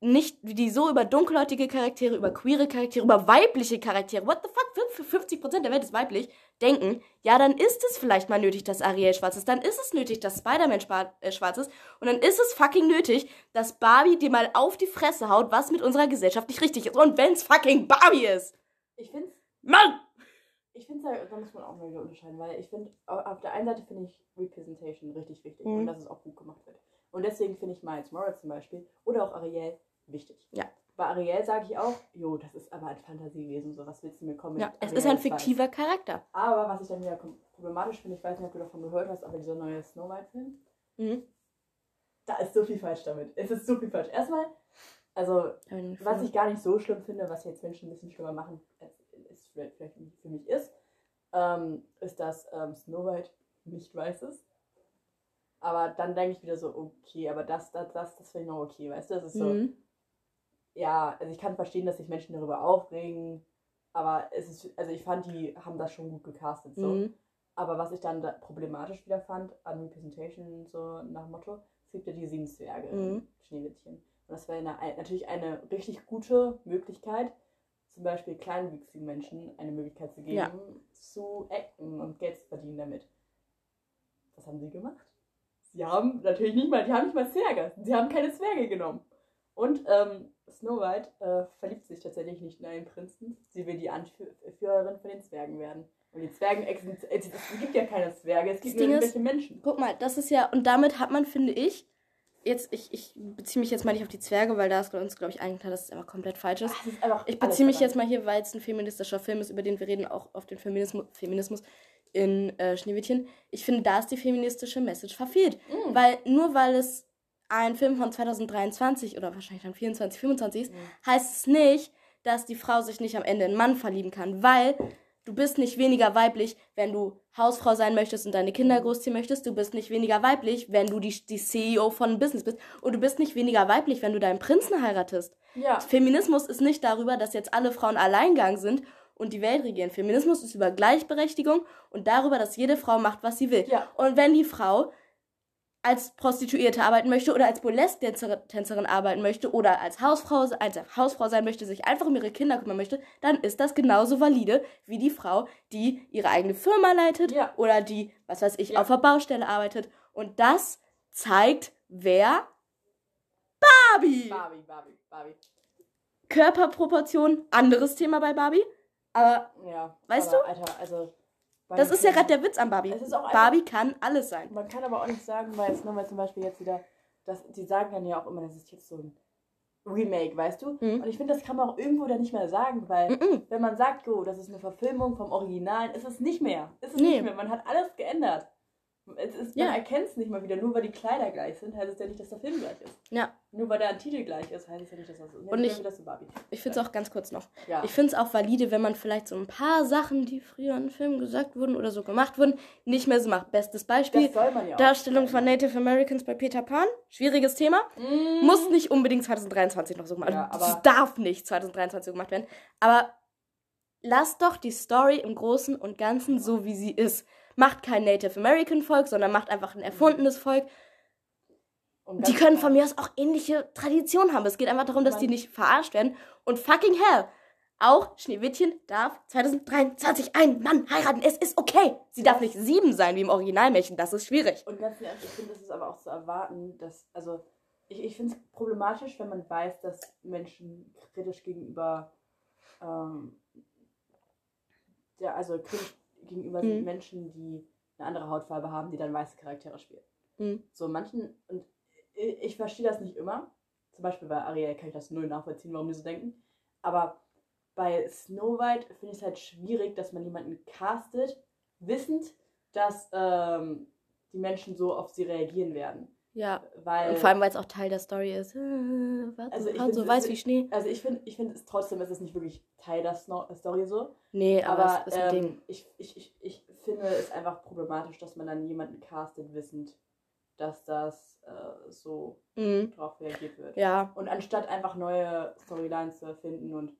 nicht, die so über dunkelhäutige Charaktere, über queere Charaktere, über weibliche Charaktere, what the fuck, 50% der Welt ist weiblich, denken, ja, dann ist es vielleicht mal nötig, dass Ariel schwarz ist, dann ist es nötig, dass Spider-Man äh, schwarz ist und dann ist es fucking nötig, dass Barbie dir mal auf die Fresse haut, was mit unserer Gesellschaft nicht richtig ist. Und wenn's fucking Barbie ist. Ich finde Mann! ich finde da, da muss man auch mal wieder unterscheiden, weil ich finde, auf der einen Seite finde ich Representation richtig wichtig Mhm. und dass es auch gut gemacht wird. Und deswegen finde ich Miles Morales zum Beispiel oder auch Ariel wichtig. Ja. Bei Ariel sage ich auch, jo, das ist aber ein Fantasiewesen, so was willst du mir kommen? Ja, es Ariel ist ein 2? fiktiver Charakter. Aber was ich dann wieder problematisch finde, ich weiß nicht, ob du davon gehört hast, aber dieser neue Snow White-Film, Mhm. da ist so viel falsch damit. Es ist so viel falsch. Erstmal, also, was ich gar nicht so schlimm finde, was jetzt Menschen ein bisschen schlimmer machen, als es vielleicht für mich ist, ähm, ist, dass ähm, Snow White nicht weiß ist. Aber dann denke ich wieder so, okay, aber das, das, das, das finde ich noch okay, weißt du? Das ist so, mhm. ja, also ich kann verstehen, dass sich Menschen darüber aufregen, aber es ist, also ich fand, die haben das schon gut gecastet, so. Mhm. Aber was ich dann da problematisch wieder fand an Representation, so nach Motto, es gibt ja die sieben Zwerge, mhm. Schneewittchen. Und das wäre natürlich eine richtig gute Möglichkeit, zum Beispiel kleinwüchsigen Menschen eine Möglichkeit zu geben, ja. zu acten und Geld zu verdienen damit. Was haben sie gemacht? Sie haben natürlich nicht mal, die haben nicht mal Zwerge. Sie haben keine Zwerge genommen. Und ähm, Snow White äh, verliebt sich tatsächlich nicht in einen Prinzen. Sie will die Anführerin von den Zwergen werden. Und die Zwergen existieren. Es gibt ja keine Zwerge, es gibt das nur irgendwelche Menschen. Guck mal, das ist ja, und damit hat man, finde ich, jetzt, ich, ich beziehe mich jetzt mal nicht auf die Zwerge, weil da ist uns, glaube ich, allen klar, dass es einfach komplett falsch ist. Ach, ist ich beziehe mich jetzt mal hier, weil es ein feministischer Film ist, über den wir reden, auch auf den Feminismus, Feminismus in äh, Schneewittchen. Ich finde, da ist die feministische Message verfehlt. Mhm. Weil nur weil es ein Film von 2023 oder wahrscheinlich dann 24, 25 ist, mhm. heißt es nicht, dass die Frau sich nicht am Ende in einen Mann verlieben kann. Weil Du bist nicht weniger weiblich, wenn du Hausfrau sein möchtest und deine Kinder großziehen möchtest. Du bist nicht weniger weiblich, wenn du die, die CEO von einem Business bist. Und du bist nicht weniger weiblich, wenn du deinen Prinzen heiratest. Ja. Feminismus ist nicht darüber, dass jetzt alle Frauen Alleingang sind und die Welt regieren. Feminismus ist über Gleichberechtigung und darüber, dass jede Frau macht, was sie will. Ja. Und wenn die Frau als Prostituierte arbeiten möchte oder als Burlesque-Tänzerin arbeiten möchte oder als Hausfrau, als Hausfrau sein möchte, sich einfach um ihre Kinder kümmern möchte, dann ist das genauso valide wie die Frau, die ihre eigene Firma leitet ja. oder die, was weiß ich, ja. auf der Baustelle arbeitet. Und das zeigt, wer Barbie. Barbie, Barbie, Barbie. Körperproportion, anderes Thema bei Barbie. Aber, ja, weißt aber, du? Alter, also das ist ja gerade der Witz an Barbie. Barbie kann alles sein. Man kann aber auch nicht sagen, weil jetzt nochmal zum Beispiel jetzt wieder, dass, die sagen dann ja auch immer, das ist jetzt so ein Remake, weißt du? Mhm. Und ich finde, das kann man auch irgendwo dann nicht mehr sagen, weil mhm. wenn man sagt, oh, das ist eine Verfilmung vom Originalen, ist es nicht mehr. Ist es nee. nicht mehr. Man hat alles geändert. Es ist, ja. Man erkennt es nicht mal wieder. Nur weil die Kleider gleich sind, heißt es ja nicht, dass der Film gleich ist. Ja. Nur weil der Titel gleich ist, heißt es ja nicht, dass das ist. Und ich, ich finde es auch ganz kurz noch. Ja. Ich finde es auch valide, wenn man vielleicht so ein paar Sachen, die früher in Filmen gesagt wurden oder so gemacht wurden, nicht mehr so macht. Bestes Beispiel: das soll man ja Darstellung von Native Americans bei Peter Pan. Schwieriges Thema. Mm. Muss nicht unbedingt 2023 noch so gemacht werden. Ja, das darf nicht 2023 so gemacht werden. Aber lass doch die Story im Großen und Ganzen so, wie sie ist macht kein Native American Volk, sondern macht einfach ein erfundenes Volk. Die können von mir aus auch ähnliche Traditionen haben. Es geht einfach darum, dass die nicht verarscht werden. Und fucking hell, auch Schneewittchen darf 2023 einen Mann heiraten. Es ist okay. Sie darf nicht sieben sein wie im Originalmärchen. Das ist schwierig. Und ganz ehrlich, ich finde, das ist aber auch zu erwarten, dass, also, ich, ich finde es problematisch, wenn man weiß, dass Menschen kritisch gegenüber, ähm, der, also kritisch gegenüber mhm. sind Menschen, die eine andere Hautfarbe haben, die dann weiße Charaktere spielen. Mhm. So manchen, und ich, verstehe das nicht immer. Zum Beispiel bei Ariel kann ich das null nachvollziehen, warum die so denken. Aber bei Snow White finde ich es halt schwierig, dass man jemanden castet, wissend, dass ähm, die Menschen so auf sie reagieren werden. Ja, weil, und vor allem, weil es auch Teil der Story ist. also ich find, so weiß wie Schnee. Also ich finde, ich find, es trotzdem ist es nicht wirklich Teil der Story so. Nee, aber, aber es ist ein ähm, Ding. Ich, ich, ich, ich finde es einfach problematisch, dass man dann jemanden castet, wissend, dass das äh, so mhm. drauf reagiert wird. Ja. Und anstatt einfach neue Storylines zu erfinden und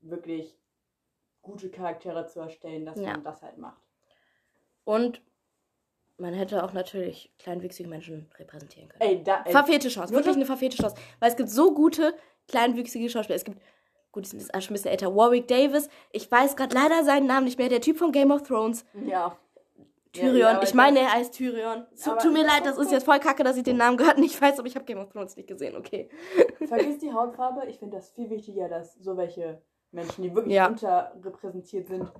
wirklich gute Charaktere zu erstellen, dass ja. man das halt macht. Und man hätte auch natürlich kleinwüchsige Menschen repräsentieren können. Ey, da, ey. Verfehlte Chance, wirklich eine verfehlte Chance. Weil es gibt so gute kleinwüchsige Schauspieler. Es gibt, gut, die sind jetzt schon ein bisschen älter, Warwick Davis. Ich weiß gerade leider seinen Namen nicht mehr. Der Typ von Game of Thrones. Ja. Tyrion. Ja, ja, ich meine, er heißt Tyrion. So, tut mir leid, das ist jetzt voll kacke, dass ich den Namen gerade nicht weiß, aber ich habe Game of Thrones nicht gesehen, okay. Vergiss die Hautfarbe. Ich finde das viel wichtiger, dass so welche Menschen, die wirklich ja. unterrepräsentiert sind,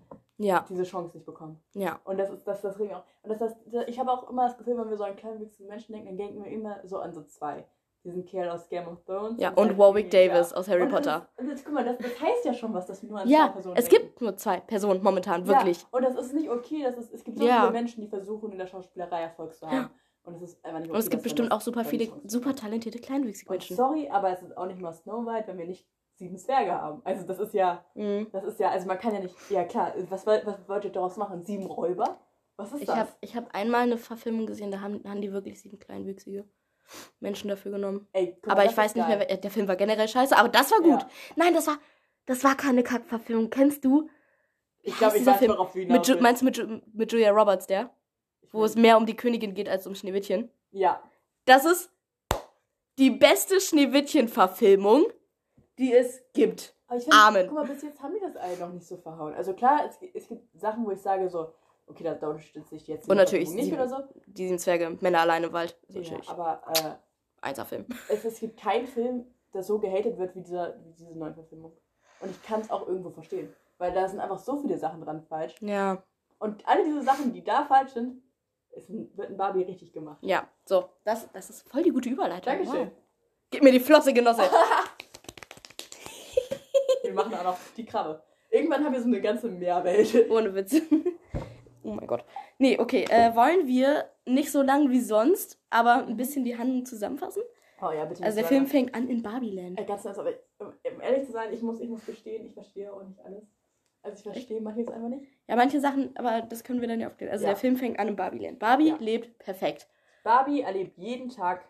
ja. diese Chance nicht bekommen. Ja. Und das ist das, das Ring auch. Und das, das, ich habe auch immer das Gefühl, wenn wir so an kleinwüchsigen Menschen denken, dann denken wir immer so an so zwei. Diesen Kerl aus Game of Thrones. Ja, und, und Warwick Davis ja. aus Harry und Potter. Das, und das, guck mal, das, das heißt ja schon was, dass wir nur an ja, zwei Personen es denken. gibt nur zwei Personen momentan, wirklich. Ja, und das ist nicht okay. Das ist, es gibt so ja. viele Menschen, die versuchen, in der Schauspielerei Erfolg zu haben. Und es ist einfach nicht Und es okay, gibt bestimmt auch super das viele, super talentierte kleinwüchsige Menschen. sorry, aber es ist auch nicht mal Snow White, wenn wir nicht sieben Zwerge haben. Also das ist ja, Mhm. das ist ja, also man kann ja nicht, ja klar, was, was wollt ihr daraus machen? Sieben Räuber? Was ist Ich das? habe ich hab einmal eine Verfilmung gesehen, da haben, haben die wirklich sieben kleinwüchsige Menschen dafür genommen. Ey, guck mal, aber ich weiß nicht geil. mehr, der Film war generell scheiße, aber das war gut. Ja. Nein, das war, das war keine Kackverfilmung. Kennst du? Ich glaube, ich weiß, Film? worauf du Mit hinaus meinst du mit, mit Julia Roberts, der? Wo es mehr um die Königin geht als um Schneewittchen. Ja, Das ist die beste Schneewittchen-Verfilmung, die es gibt. ich finde, Amen. guck mal, bis jetzt haben die das alle noch nicht so verhauen. Also klar, es, es gibt Sachen, wo ich sage so, okay, da, unterstützt sich jetzt die Und natürlich nicht sie- oder so. Die sieben Zwerge, Männer alleine im Wald. Ja, natürlich aber äh, einser Film. es, es gibt keinen Film, der so gehatet wird wie, dieser, wie diese neue Verfilmung. Und ich kann es auch irgendwo verstehen. Weil da sind einfach so viele Sachen dran falsch. Ja. Und alle diese Sachen, die da falsch sind, ein, wird ein Barbie richtig gemacht. Ja, so. Das, das ist voll die gute Überleitung. Dankeschön. Wow. Gib mir die Flosse, Genosse. Wir machen auch noch die Krabbe. Irgendwann haben wir so eine ganze Meerwelt. Ohne Witz. oh mein Gott. Nee, okay. Äh, wollen wir nicht so lang wie sonst, aber ein bisschen die Handlung zusammenfassen? Oh ja, bitte. Also der Film fängt an in Barbieland. Äh, ganz ernst, aber um um ehrlich zu sein, ich muss, ich muss gestehen, ich verstehe auch nicht alles. Also ich verstehe manches einfach nicht. Ja, manche Sachen, aber das können wir dann ja aufklären. Also Ja. der Film fängt an in Barbieland. Barbie Ja. lebt perfekt. Barbie erlebt jeden Tag,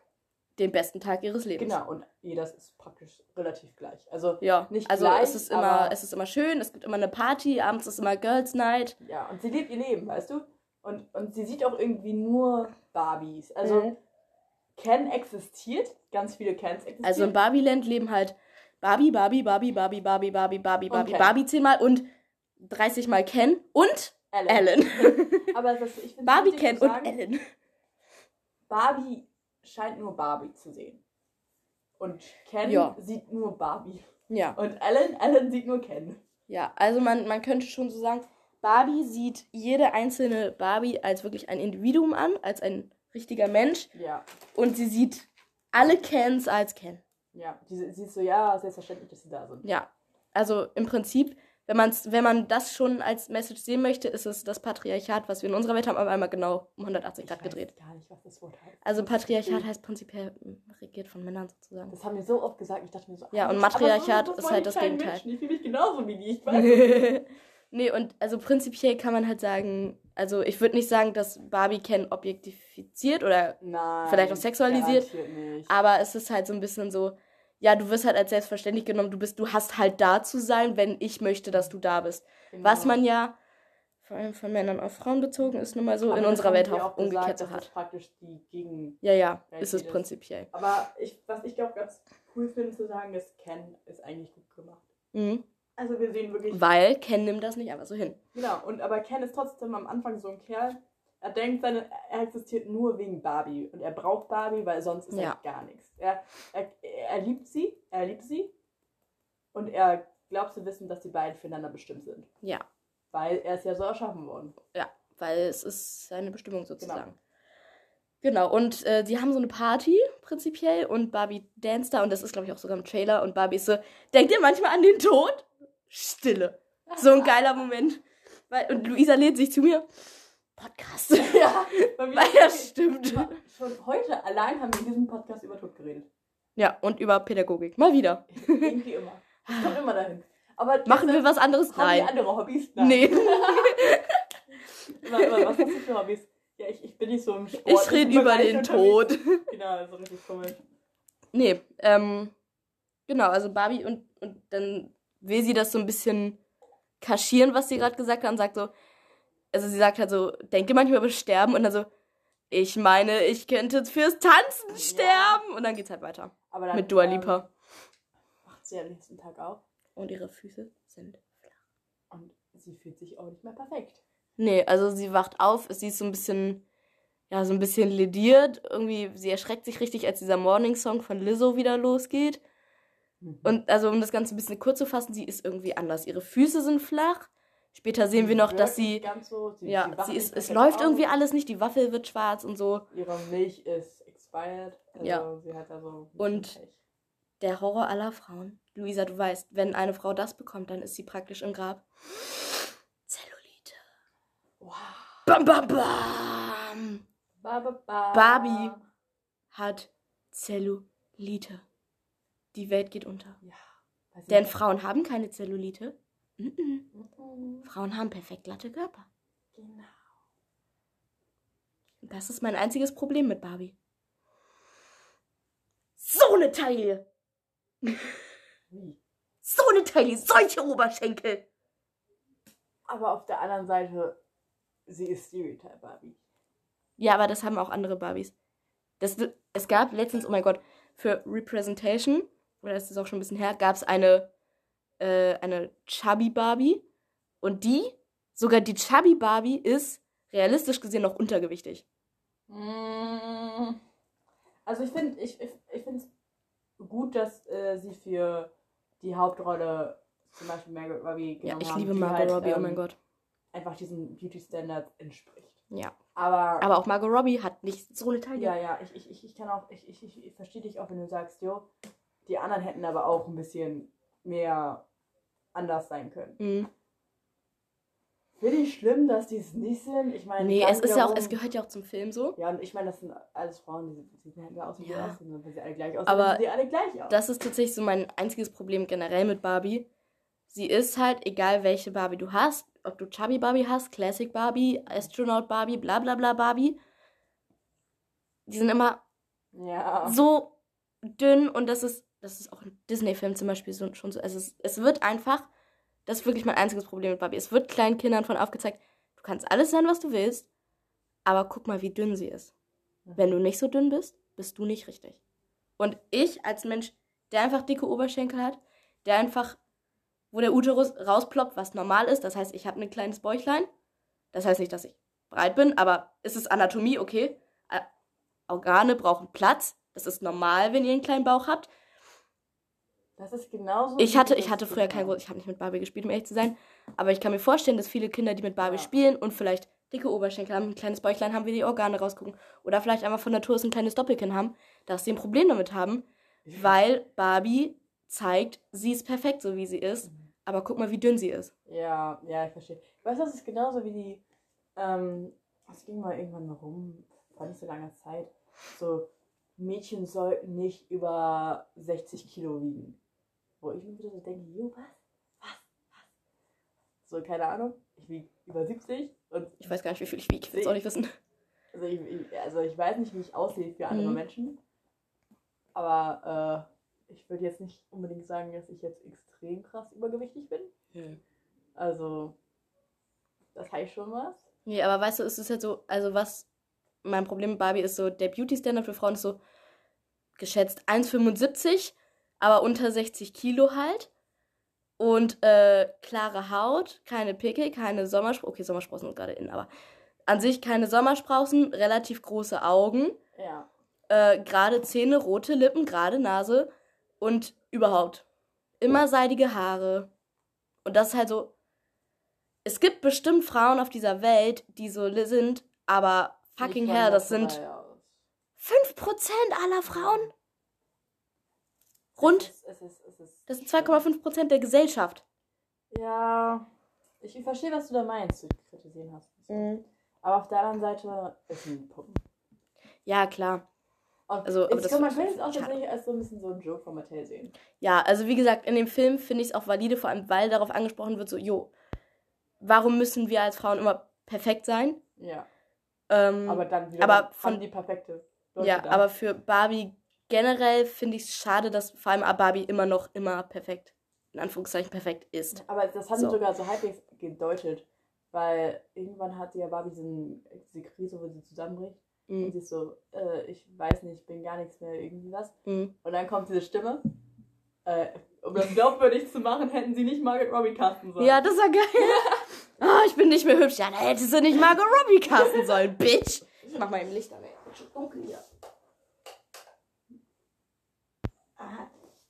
Den besten Tag ihres Lebens. genau, und jedes ist praktisch relativ gleich. Also, Ja, Nicht also gleich, es ist immer, es ist immer schön, es gibt immer eine Party, abends ist immer Girls Night. ja, und sie lebt ihr Leben, weißt du? Und, und sie sieht auch irgendwie nur Barbies. Also, Mhm. Ken existiert, ganz viele Kens existieren. Also in Barbieland leben halt Barbie, Barbie, Barbie, Barbie, Barbie, Barbie, Barbie, Barbie. Barbie zehnmal und 30 Mal Ken und Ellen. Ellen. Aber das, ich Barbie, Ken und sagen, Ellen. Barbie scheint nur Barbie zu sehen. Und Ken Ja. sieht nur Barbie. Ja. Und Ellen, Ellen sieht nur Ken. Ja, also man, man könnte schon so sagen, Barbie sieht jede einzelne Barbie als wirklich ein Individuum an, als ein richtiger Mensch. Ja. Und sie sieht alle Kens als Ken. Ja. Die, sie ist so, ja, selbstverständlich, dass sie da sind. Ja. Also im Prinzip, wenn, man's, wenn man das schon als Message sehen möchte, ist es das Patriarchat, was wir in unserer Welt haben, aber einmal genau um 180 Grad ich weiß gedreht. gar nicht, was das Wort heißt. Also Patriarchat so- heißt prinzipiell mm, regiert von Männern sozusagen. Das haben wir so oft gesagt, ich dachte mir so, Ja, und Matriarchat so- ist halt das Gegenteil. Menschen. Ich fühle mich genauso wie die. Ich weiß. nee, und also prinzipiell kann man halt sagen, also ich würde nicht sagen, dass Barbie Ken objektifiziert oder Nein. Vielleicht auch sexualisiert, Nicht. aber es ist halt so ein bisschen so, ja, du wirst halt als selbstverständlich genommen, du bist, du hast halt da zu sein, wenn ich möchte, dass du da bist. Genau. Was man ja vor allem von Männern auf Frauen bezogen ist, nun mal so Aber in unserer Welt auch umgekehrt gesagt, so hat. Das praktisch die gegen. Ja, ja, Ja, ist es jedes- prinzipiell. Aber ich, was ich glaube ganz cool finde zu sagen, ist, Ken ist eigentlich gut gemacht. Mhm. Also wir sehen wirklich. Weil Ken nimmt das nicht einfach so hin. Genau, und aber Ken ist trotzdem am Anfang so ein Kerl. Er denkt, seine, er existiert nur wegen Barbie. Und er braucht Barbie, weil sonst ist Ja. er gar nichts. Er, er, er liebt sie, er liebt sie. Und er glaubt zu wissen, dass die beiden füreinander bestimmt sind. Ja, Weil er ist ja so erschaffen worden. ja, weil es ist seine Bestimmung sozusagen. Genau, und äh, die haben so eine Party prinzipiell und Barbie danst da und das ist, glaube ich, auch sogar im Trailer und Barbie ist so, denkt ihr manchmal an den Tod? Stille. So ein geiler Moment. Weil, und Luisa lädt sich zu mir. Podcast. ja, weil Weil das stimmt. Schon heute allein haben wir in diesem Podcast über Tod geredet. Ja, und über Pädagogik. Mal wieder. Irgendwie immer. Es kommt immer dahin. Aber Machen wir was anderes? Haben wir Nein. andere Hobbys? Nee. Immer, immer, was hast du für Hobbys? Ja, ich, ich bin nicht so im Sport. Ich rede über den unterwegs. Tod. Genau, so richtig komisch. Nee, ähm, genau, also Barbie und, und dann will sie das so ein bisschen kaschieren, was sie gerade gesagt hat und sagt so, also sie sagt halt so, denke manchmal über Sterben und dann so, ich meine, ich könnte fürs Tanzen Ja. sterben und dann geht's halt weiter. Aber dann, Mit Dua Lipa. Ähm, wacht sie am nächsten Tag auf Und ihre Füße sind. und sie fühlt sich auch nicht mehr perfekt. Nee, also sie wacht auf, sie ist so ein bisschen, ja, so ein bisschen lediert. Irgendwie, sie erschreckt sich richtig, als dieser Morning-Song von Lizzo wieder losgeht. Und also, um das Ganze ein bisschen kurz zu fassen, sie ist irgendwie anders. Ihre Füße sind flach. Später sehen wir noch, dass sie, so, sie, ja, sie nicht ist, es läuft auf. irgendwie alles nicht. Die Waffel wird schwarz und so. Ihre Milch ist expired. Also Ja. Sie hat da so ein bisschen Und-. Der Horror aller Frauen. Luisa, du weißt, wenn eine Frau das bekommt, dann ist sie praktisch im Grab. Zellulite. Wow. Bam, bam, bam. Ba, ba, ba. Barbie. hat Zellulite. Die Welt geht unter. Ja. Denn. Frauen haben keine Zellulite. Frauen haben perfekt glatte Körper. Genau. Das ist mein einziges Problem mit Barbie. So eine Taille! Wie? So eine Taille! Solche Oberschenkel! Aber auf der anderen Seite, sie ist Stereotype Barbie. Ja, aber das haben auch andere Barbies. Das, es gab letztens, oh mein Gott, für Representation, oder ist das auch schon ein bisschen her, gab es eine, äh, eine Chubby Barbie. Und die, sogar die Chubby Barbie, ist realistisch gesehen noch untergewichtig. Mm. Also ich finde ich, ich, ich finde es gut, dass äh, sie für die Hauptrolle zum Beispiel Margot Robbie Ja, genommen ich haben, liebe Margot halt, Robbie, oh ähm, mein Gott. einfach diesen Beauty Standards entspricht. Ja. Aber, Aber auch Margot Robbie hat nicht so eine Taille. ja, ja, ich, ich, ich, ich kann auch, ich, ich, ich, ich verstehe dich auch, wenn du sagst, jo, die anderen hätten aber auch ein bisschen mehr anders sein können. Mhm. Finde ich schlimm, dass die es nicht sind. Ich meine, Nee, es ist ja auch, es gehört ja auch zum Film so. Ja, und ich meine, das sind alles Frauen, die, die sehen nur aus, wie Ja. aussehen. Wenn sie alle gleich aussehen, Aber sehen sie alle gleich aus. Das ist tatsächlich so mein einziges Problem generell mit Barbie. Sie ist halt, egal welche Barbie du hast, ob du Chubby Barbie hast, Classic Barbie, Astronaut Barbie, bla bla bla Barbie, die sind immer ja. so dünn und das ist, das ist auch in Disney-Filmen zum Beispiel so, schon so. Also es, es wird einfach, das ist wirklich mein einziges Problem mit Barbie. Es wird kleinen Kindern von aufgezeigt, du kannst alles sein, was du willst, aber guck mal, wie dünn sie ist. Wenn du nicht so dünn bist, bist du nicht richtig. Und ich als Mensch, der einfach dicke Oberschenkel hat, der einfach, wo der Uterus rausploppt, was normal ist, das heißt, ich habe ein kleines Bäuchlein, das heißt nicht, dass ich breit bin, aber es ist Anatomie, okay. Ä- Organe brauchen Platz, das ist normal, wenn ihr einen kleinen Bauch habt. Das ist genauso. Ich hatte, das ich hatte früher kein Stigma. groß, ich habe nicht mit Barbie gespielt, um ehrlich zu sein, aber ich kann mir vorstellen, dass viele Kinder, die mit Barbie Ja. spielen und vielleicht dicke Oberschenkel haben, ein kleines Bäuchlein haben, wie die Organe rausgucken oder vielleicht einfach von Natur aus ein kleines Doppelkinn haben, dass sie ein Problem damit haben, weil Barbie zeigt, sie ist perfekt, so wie sie ist, Mhm. aber guck mal, wie dünn sie ist. Ja, ja, ich verstehe. Weißt du, das ist genauso wie die. Ähm, es ging mal irgendwann mal rum, vor nicht so langer Zeit. So, Mädchen sollten nicht über 60 Kilo wiegen. Wo ich mir wieder so denke, jo, was? Was? Was? So, keine Ahnung. Ich wiege über 70 und Ich weiß gar nicht, wie viel ich wiege, ich will es auch nicht wissen. Also ich, ich, also ich weiß nicht, wie ich aussehe für andere Mhm. Menschen. Aber äh, ich würde jetzt nicht unbedingt sagen, dass ich jetzt extrem krass übergewichtig bin. Also, das heißt schon was. Nee, aber weißt du, es ist halt so, also was mein Problem mit Barbie ist so, der Beauty-Standard für Frauen ist so geschätzt 1,75, aber unter 60 Kilo halt. Und äh, klare Haut, keine Pickel, keine Sommersprossen. Okay, Sommersprossen sind gerade in, aber an sich keine Sommersprossen, relativ große Augen, Ja. äh, gerade Zähne, rote Lippen, gerade Nase und überhaupt immer seidige Haare. Und das ist halt so. Es gibt bestimmt Frauen auf dieser Welt, die so sind, aber fucking hell, das sind Naturell aus. 5% aller Frauen. Rund. Es ist, es ist, es ist, Das sind 2,5% der Gesellschaft. Ja. Ich verstehe, was du da meinst, du kritisieren hast. Aber auf der anderen Seite, es sind Puppen. Ja, klar. Und Also, ich glaub, man ist könnte es auch tatsächlich als so ein bisschen so ein Joke von Mattel sehen. Ja, also wie gesagt, in dem Film finde ich es auch valide, vor allem weil darauf angesprochen wird, so, jo, warum müssen wir als Frauen immer perfekt sein? Ja. Ähm, Aber dann wieder aber von- haben die perfekte. Leute ja, da. aber für Barbie generell finde ich es schade, dass vor allem Barbie immer noch immer perfekt, in Anführungszeichen perfekt ist. Aber das haben So. sie sogar so halbwegs gedeutet. Weil irgendwann hat ja Barbie diesen, diese Krise, wo sie zusammenbricht. Und Mhm. sie ist so, äh, ich weiß nicht, ich bin gar nichts mehr, irgendwie was. Mhm. Und dann kommt diese Stimme. Äh, um das glaubwürdig zu machen, hätten sie nicht Margaret Robbie casten sollen. Ja, das war geil. Ah, ich bin nicht mehr hübsch. Ja, da hättest du nicht Margot Robbie casten sollen, Bitch. Ich mach mal im Licht an, ey. Dunkel hier.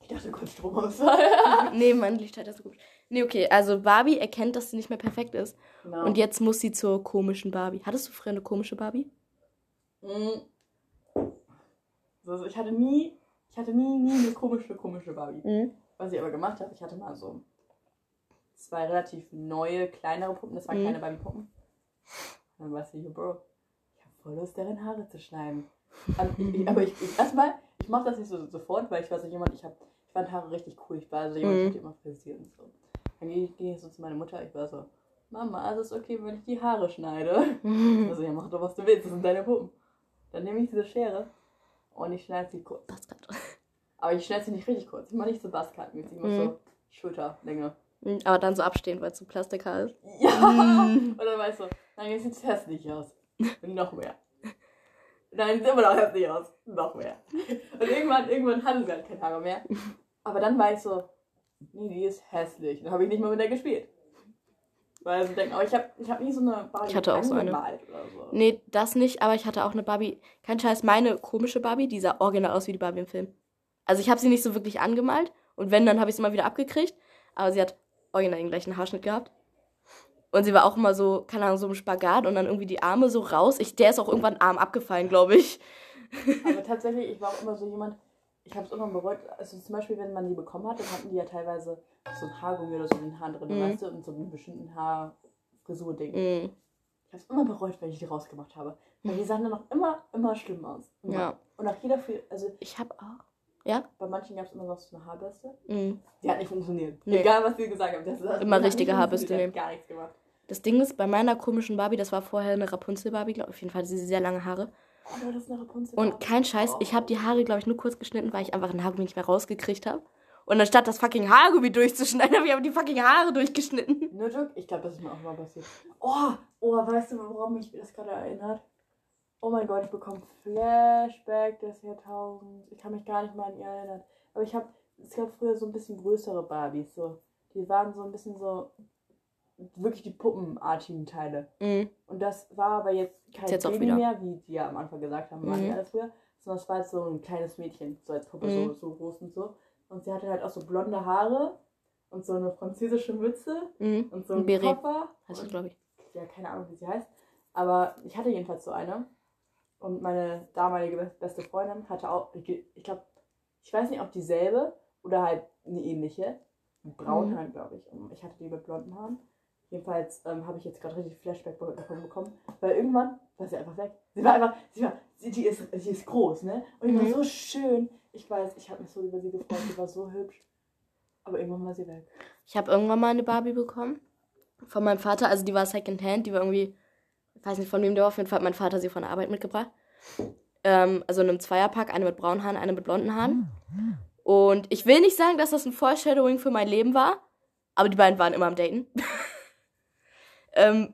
Ich dachte, kurz Stromausfall. nee, mein Licht hat das so gut. Nee, okay, also Barbie erkennt, dass sie nicht mehr perfekt ist. genau. Und jetzt muss sie zur komischen Barbie. Hattest du früher eine komische Barbie? Mm. Also ich hatte nie, ich hatte nie, nie eine komische, komische Barbie. Mhm. Was ich aber gemacht habe, ich hatte mal so zwei relativ neue, kleinere Puppen. Das waren Mhm. keine Barbie-Puppen. Dann weißt du, hier, Bro, ich habe voll Lust, darin Haare zu schneiden. Aber ich, ich, ich erstmal, ich mache das nicht so sofort, weil ich war so jemand, ich, hab, ich fand Haare richtig cool. Ich war so jemand, Mhm. ich immer frisiert und so. Dann gehe ich, so zu meiner Mutter, ich war so, Mama, also ist okay, wenn ich die Haare schneide. Also, ja, mach doch, was du willst, das sind deine Puppen. Dann nehme ich diese Schere und ich schneide sie kurz. Grad. Aber ich schneide sie nicht richtig kurz. Ich mache nicht so Buzzcut-mäßig, ich mache Mhm. so Schulterlänge. Mhm, Aber dann so abstehend, weil es so Plastikhaar ist. Ja! Mhm. Und dann weißt du, jetzt sieht es hässlich aus. Und noch mehr. Nein, sieht immer noch hässlich aus. Noch mehr. Und irgendwann, irgendwann hatte sie halt keine Haare mehr. Aber dann war ich so, nee, die ist hässlich. Dann habe ich nicht mehr mit der gespielt. Weil sie denken, aber ich habe ich hab nie so eine Barbie Ich hatte auch so eine. angemalt oder so. Nee, das nicht, aber ich hatte auch eine Barbie. Kein Scheiß, meine komische Barbie, die sah original aus wie die Barbie im Film. Also ich habe sie nicht so wirklich angemalt und wenn, dann habe ich sie immer wieder abgekriegt. Aber sie hat original den gleichen Haarschnitt gehabt. Und sie war auch immer so, keine Ahnung, so im Spagat und dann irgendwie die Arme so raus. Ich, der ist auch irgendwann Arm abgefallen, glaube ich. Aber tatsächlich, ich war auch immer so jemand, ich habe es immer bereut. Also zum Beispiel, wenn man die bekommen hat, dann hatten die ja teilweise so ein Haargummi oder so in den Haaren drin, Mhm. weißt du, und so einen bestimmten Haarfrisur-Ding. Mhm. Ich habe es immer bereut, wenn ich die rausgemacht habe. Weil die sahen dann noch immer, immer schlimm aus. Immer. Ja. Und nach jeder, Fe- also Ich habe auch. Ja? bei manchen gab es immer noch so eine Haarbürste. Mhm. Die hat nicht funktioniert. Nee. Egal, was sie gesagt haben. Das Immer richtige Haarbürste funktioniert, nehmen. Gar nichts gemacht. Das Ding ist, bei meiner komischen Barbie, das war vorher eine Rapunzel-Barbie, glaube ich. Auf jeden Fall sie sehr lange Haare. Oh, eine Rapunzel. Und kein Scheiß, ich habe die Haare, glaube ich, nur kurz geschnitten, weil ich einfach ein Haargummi nicht mehr rausgekriegt habe. Und anstatt das fucking Haargummi durchzuschneiden, habe ich aber die fucking Haare durchgeschnitten. Nur Joke? Ich glaube, das ist mir auch mal passiert. Oh, oh, weißt du, woran mich das gerade erinnert? Oh mein Gott, ich bekomme Flashback des Jahrtausends. Ich kann mich gar nicht mal an ihr erinnern. Aber ich habe, es gab früher so ein bisschen größere Barbies. So. Die waren so ein bisschen so, wirklich die puppenartigen Teile. Mhm. Und das war aber jetzt kein jetzt Baby mehr, wie die ja am Anfang gesagt haben, waren Mhm. alles früher. Sondern es war jetzt so ein kleines Mädchen, so als Puppe, Mhm. so, so groß und so. Und sie hatte halt auch so blonde Haare und so eine französische Mütze Mhm. und so Ein ein Beret. Koffer. Heißt das, glaube ich. ja, keine Ahnung, wie sie heißt. Aber ich hatte jedenfalls so eine. Und meine damalige be- beste Freundin hatte auch, ich, ich glaube, ich weiß nicht, ob dieselbe oder halt eine ähnliche. Mit braunen Mhm. Haaren, glaube ich. Und ich hatte die mit blonden Haaren. Jedenfalls ähm, habe ich jetzt gerade richtig Flashback davon bekommen. Weil irgendwann war sie einfach weg. Sie war einfach, sie war, sie, die, ist, die ist groß, ne? Und die Mhm. war so schön. Ich weiß, ich habe mich so über sie gefreut. Sie war so hübsch. Aber irgendwann war sie weg. Ich habe irgendwann mal eine Barbie bekommen. Von meinem Vater. Also die war Secondhand. Die war irgendwie, ich weiß nicht von wem der war. Auf jeden Fall hat mein Vater sie von der Arbeit mitgebracht. Ähm, also in einem Zweierpack. Eine mit braunen Haaren, eine mit blonden Haaren. Und ich will nicht sagen, dass das ein Foreshadowing für mein Leben war. Aber die beiden waren immer am Daten. ähm,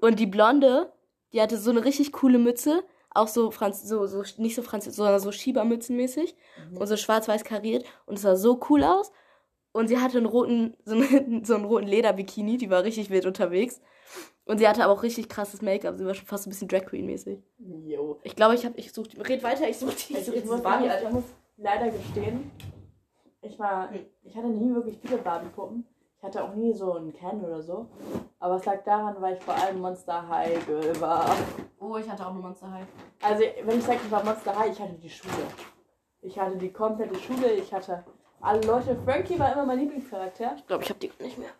und die Blonde, die hatte so eine richtig coole Mütze. Auch so, Franz so, so nicht so französisch, sondern so Schiebermützenmäßig. Und so schwarz-weiß kariert. Und es sah so cool aus. Und sie hatte einen roten, so einen, so einen roten Lederbikini, die war richtig wild unterwegs. Und sie hatte aber auch richtig krasses Make-up. Sie war schon fast ein bisschen Drag Queen-mäßig. Jo. Ich glaube, ich habe, ich suche, red weiter, ich suche die. Ich, such ich, muss, Barbie, Alter. ich muss leider gestehen, ich war, ich hatte nie wirklich viele Barbie-Puppen. Ich hatte auch nie so einen Ken oder so. Aber es lag daran, weil ich vor allem Monster High Girl war. Oh, ich hatte auch eine Monster High. Also, wenn ich sage, ich war Monster High, ich hatte die Schule. Ich hatte die komplette Schule, ich hatte alle Leute. Frankie war immer mein Lieblingscharakter. Ich glaube, ich habe die nicht mehr.